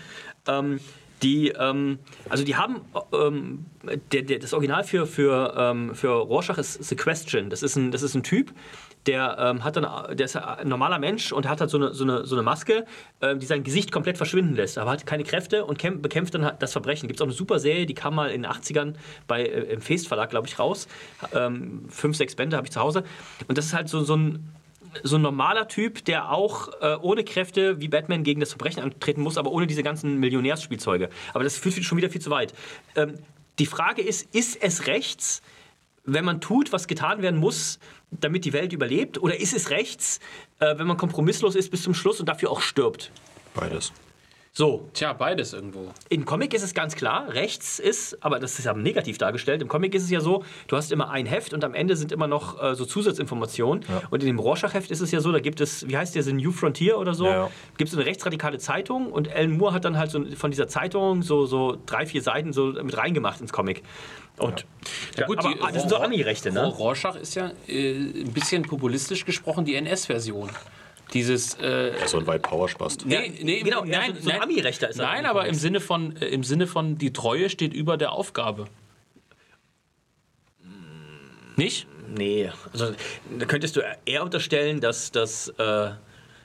Ähm, die, ähm, also die haben, ähm, der, der, das Original für, für, für Rorschach ist The Question. Das ist ein, das ist ein Typ, der, ähm, hat dann, der ist ein normaler Mensch und hat halt so eine, so eine, so eine Maske, ähm, die sein Gesicht komplett verschwinden lässt, aber hat keine Kräfte und kämp bekämpft dann halt das Verbrechen. Gibt es auch eine super Serie, die kam mal in den 80ern bei, äh, im Feest Verlag, glaube ich, raus. Ähm, fünf, sechs Bände habe ich zu Hause. Und das ist halt so, so ein so ein normaler Typ, der auch äh, ohne Kräfte wie Batman gegen das Verbrechen antreten muss, aber ohne diese ganzen Millionärsspielzeuge. Aber das führt schon wieder viel zu weit. Ähm, die Frage ist, ist es rechts, wenn man tut, was getan werden muss, damit die Welt überlebt? Oder ist es rechts, äh, wenn man kompromisslos ist bis zum Schluss und dafür auch stirbt? beides. So, Tja, beides irgendwo. im Comic ist es ganz klar, rechts ist, aber das ist ja negativ dargestellt. Im Comic ist es ja so, du hast immer ein Heft und am Ende sind immer noch äh, so Zusatzinformationen. Und in dem Rorschach-Heft ist es ja so, da gibt es, wie heißt der, The New Frontier oder so, Ja, ja. gibt es eine rechtsradikale Zeitung und Alan Moore hat dann halt so von dieser Zeitung so, so drei, vier Seiten so mit reingemacht ins Comic. Und ja, gut, aber die- das sind so Ami-Rechte, ne? Rorschach ist ja äh, ein bisschen populistisch gesprochen die NS-Version. Dieses. Äh, So ein White Power Spast. nee, nee, genau, nein, so- so ein nein, Ami-Rechter ist er Nein, aber im. Sinne, von, äh, im Sinne von, die Treue steht über der Aufgabe. Nicht? Nee, also da könntest du eher unterstellen, dass das. Äh,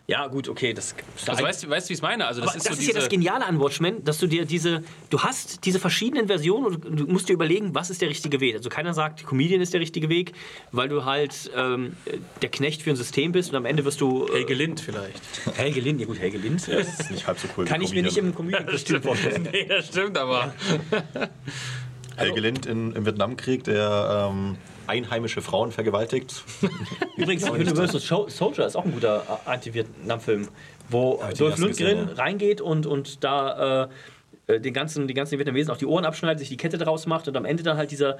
ja, gut, okay, das. Also weißt du, weißt, du, wie ich es meine? Also das Aber ist das so ist diese, ja das Geniale an Watchmen, dass du dir diese, du hast diese verschiedenen Versionen und du musst dir überlegen, was ist der richtige Weg. Also keiner sagt, Comedian ist der richtige Weg, weil du halt ähm, der Knecht für ein System bist und am Ende wirst du. Äh, Helge Lind vielleicht. Helge Lind, ja gut, Helge Lind. Das ist nicht halb so cool wie Kann ich mir nicht im Comedian-Kostüm vorstellen. nee, das stimmt aber. Helge Lind in, im Vietnamkrieg, der ähm, einheimische Frauen vergewaltigt. Übrigens, Universal Soldier ist auch ein guter äh, Anti-Vietnam-Film, wo Dolph erst gesehen, Lundgren reingeht und, und da äh, äh, den ganzen, die ganzen Vietnamesen auch die Ohren abschneidet, sich die Kette draus macht und am Ende dann halt dieser,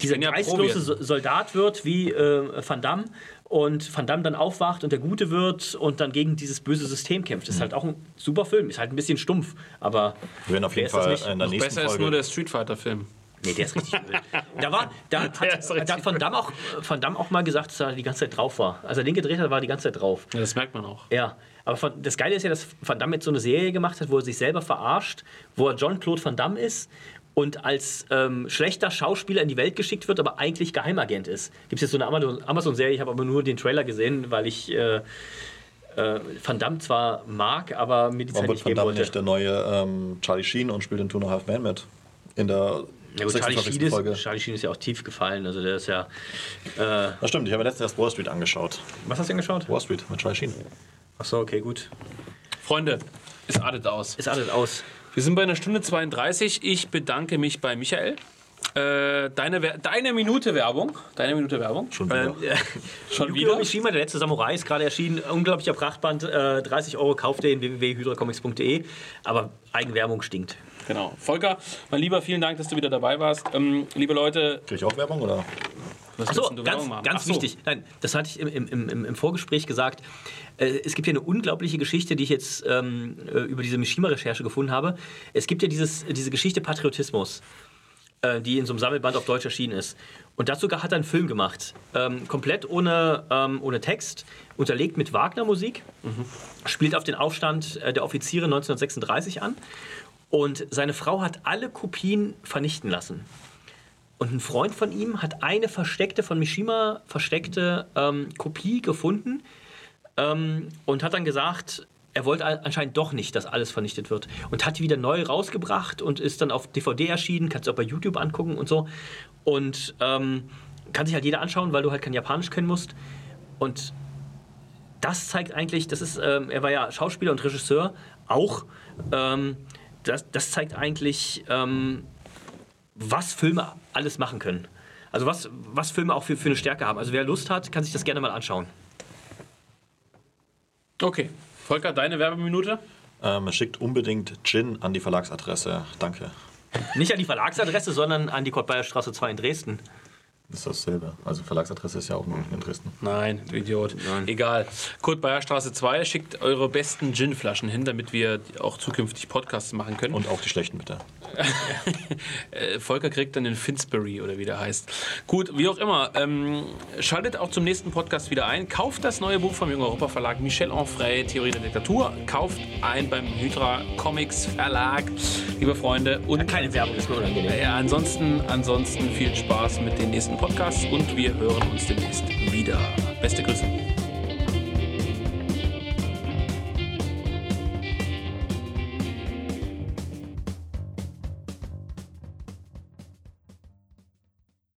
dieser ja geistlose Soldat wird wie äh, Van Damme und Van Damme dann aufwacht und der Gute wird und dann gegen dieses böse System kämpft. Das ist halt auch ein super Film, ist halt ein bisschen stumpf, aber Wir werden auf jeden ist Fall nicht? in der nächsten Besser ist Folge. nur der Street Fighter-Film. Nee, der ist richtig übel. Da, war, da, hat, da hat Van, Damme auch, Van Damme auch mal gesagt, dass er die ganze Zeit drauf war. Als er den gedreht hat, war er die ganze Zeit drauf. Ja, das merkt man auch. Ja, aber von, das Geile ist ja, dass Van Damme jetzt so eine Serie gemacht hat, wo er sich selber verarscht, wo er John-Claude Van Damme ist und als ähm, schlechter Schauspieler in die Welt geschickt wird, aber eigentlich Geheimagent ist. Gibt es jetzt so eine Amazon- Amazon-Serie, ich habe aber nur den Trailer gesehen, weil ich äh, äh, Van Damme zwar mag, aber mir die Zeit Warum wird nicht Van Damme wollte. nicht der neue ähm, Charlie Sheen und spielt in Two and a Half Men mit? In der Ja, gut, Charlie, 26. Sheen ist, Charlie Sheen ist ja auch tief gefallen, also der ist ja... Äh, Das stimmt, ich habe letztens erst Wall Street angeschaut. was hast du denn geschaut? Wall Street mit Charlie Sheen. Achso, okay, gut. Freunde, es artet aus. Ist alles aus. Wir sind bei einer Stunde 32. Ich bedanke mich bei Michael. Äh, deine, Wer- deine Minute Werbung. Deine Minute Werbung. Schon wieder. Äh, Schon wieder? Mishima, der letzte Samurai, ist gerade erschienen. Unglaublicher Prachtband. Äh, 30 Euro kauft ihr in www.hydracomics.de. Aber Eigenwerbung stinkt. Genau. Volker, mein Lieber, vielen Dank, dass du wieder dabei warst. Ähm, liebe Leute, Krieg ich auch Werbung oder? was Achso, du ganz, machen? ganz Ach so. wichtig. Nein, das hatte ich im, im, im, im Vorgespräch gesagt. Äh, es gibt ja eine unglaubliche Geschichte, die ich jetzt ähm, äh, über diese Mishima-Recherche gefunden habe. Es gibt ja dieses, diese Geschichte Patriotismus, äh, die in so einem Sammelband auf Deutsch erschienen ist. Und dazu hat er einen Film gemacht. Ähm, komplett ohne, ähm, ohne Text, unterlegt mit Wagner-Musik. Spielt auf den Aufstand äh, der Offiziere 1936 an. Und seine Frau hat alle Kopien vernichten lassen. Und ein Freund von ihm hat eine versteckte, von Mishima versteckte ähm, Kopie gefunden ähm, und hat dann gesagt, er wollte anscheinend doch nicht, dass alles vernichtet wird. Und hat die wieder neu rausgebracht und ist dann auf DVD erschienen, kannst du auch bei YouTube angucken und so. Und ähm, kann sich halt jeder anschauen, weil du halt kein Japanisch können musst. Und das zeigt eigentlich, das ist, ähm, er war ja Schauspieler und Regisseur auch. Das, das zeigt eigentlich, ähm, was Filme alles machen können. Also was, was Filme auch für, für eine Stärke haben. Also wer Lust hat, kann sich das gerne mal anschauen. Okay. Volker, deine Werbeminute? Ähm, schickt unbedingt Gin an die Verlagsadresse. Danke. Nicht an die Verlagsadresse, sondern an die Kurt-Bayer-Straße 2 in Dresden. Das ist dasselbe. Also Verlagsadresse ist ja auch in Dresden. Nein, du Idiot. Egal. Kurt Bayer Straße 2 schickt eure besten Gin-Flaschen hin, damit wir auch zukünftig Podcasts machen können. Und auch die schlechten bitte. Äh, Volker kriegt dann den Finsbury oder wie der heißt. Gut, wie auch immer. Ähm, schaltet auch zum nächsten Podcast wieder ein. Kauft das neue Buch vom Jungen Europa Verlag Michel Onfray, Theorie der Diktatur. Kauft ein beim Hydra Comics Verlag, liebe Freunde. Und Keine Werbung, ist mir unangenehm. ja, ansonsten, ansonsten viel Spaß mit den nächsten Podcasts und wir hören uns demnächst wieder. Beste Grüße.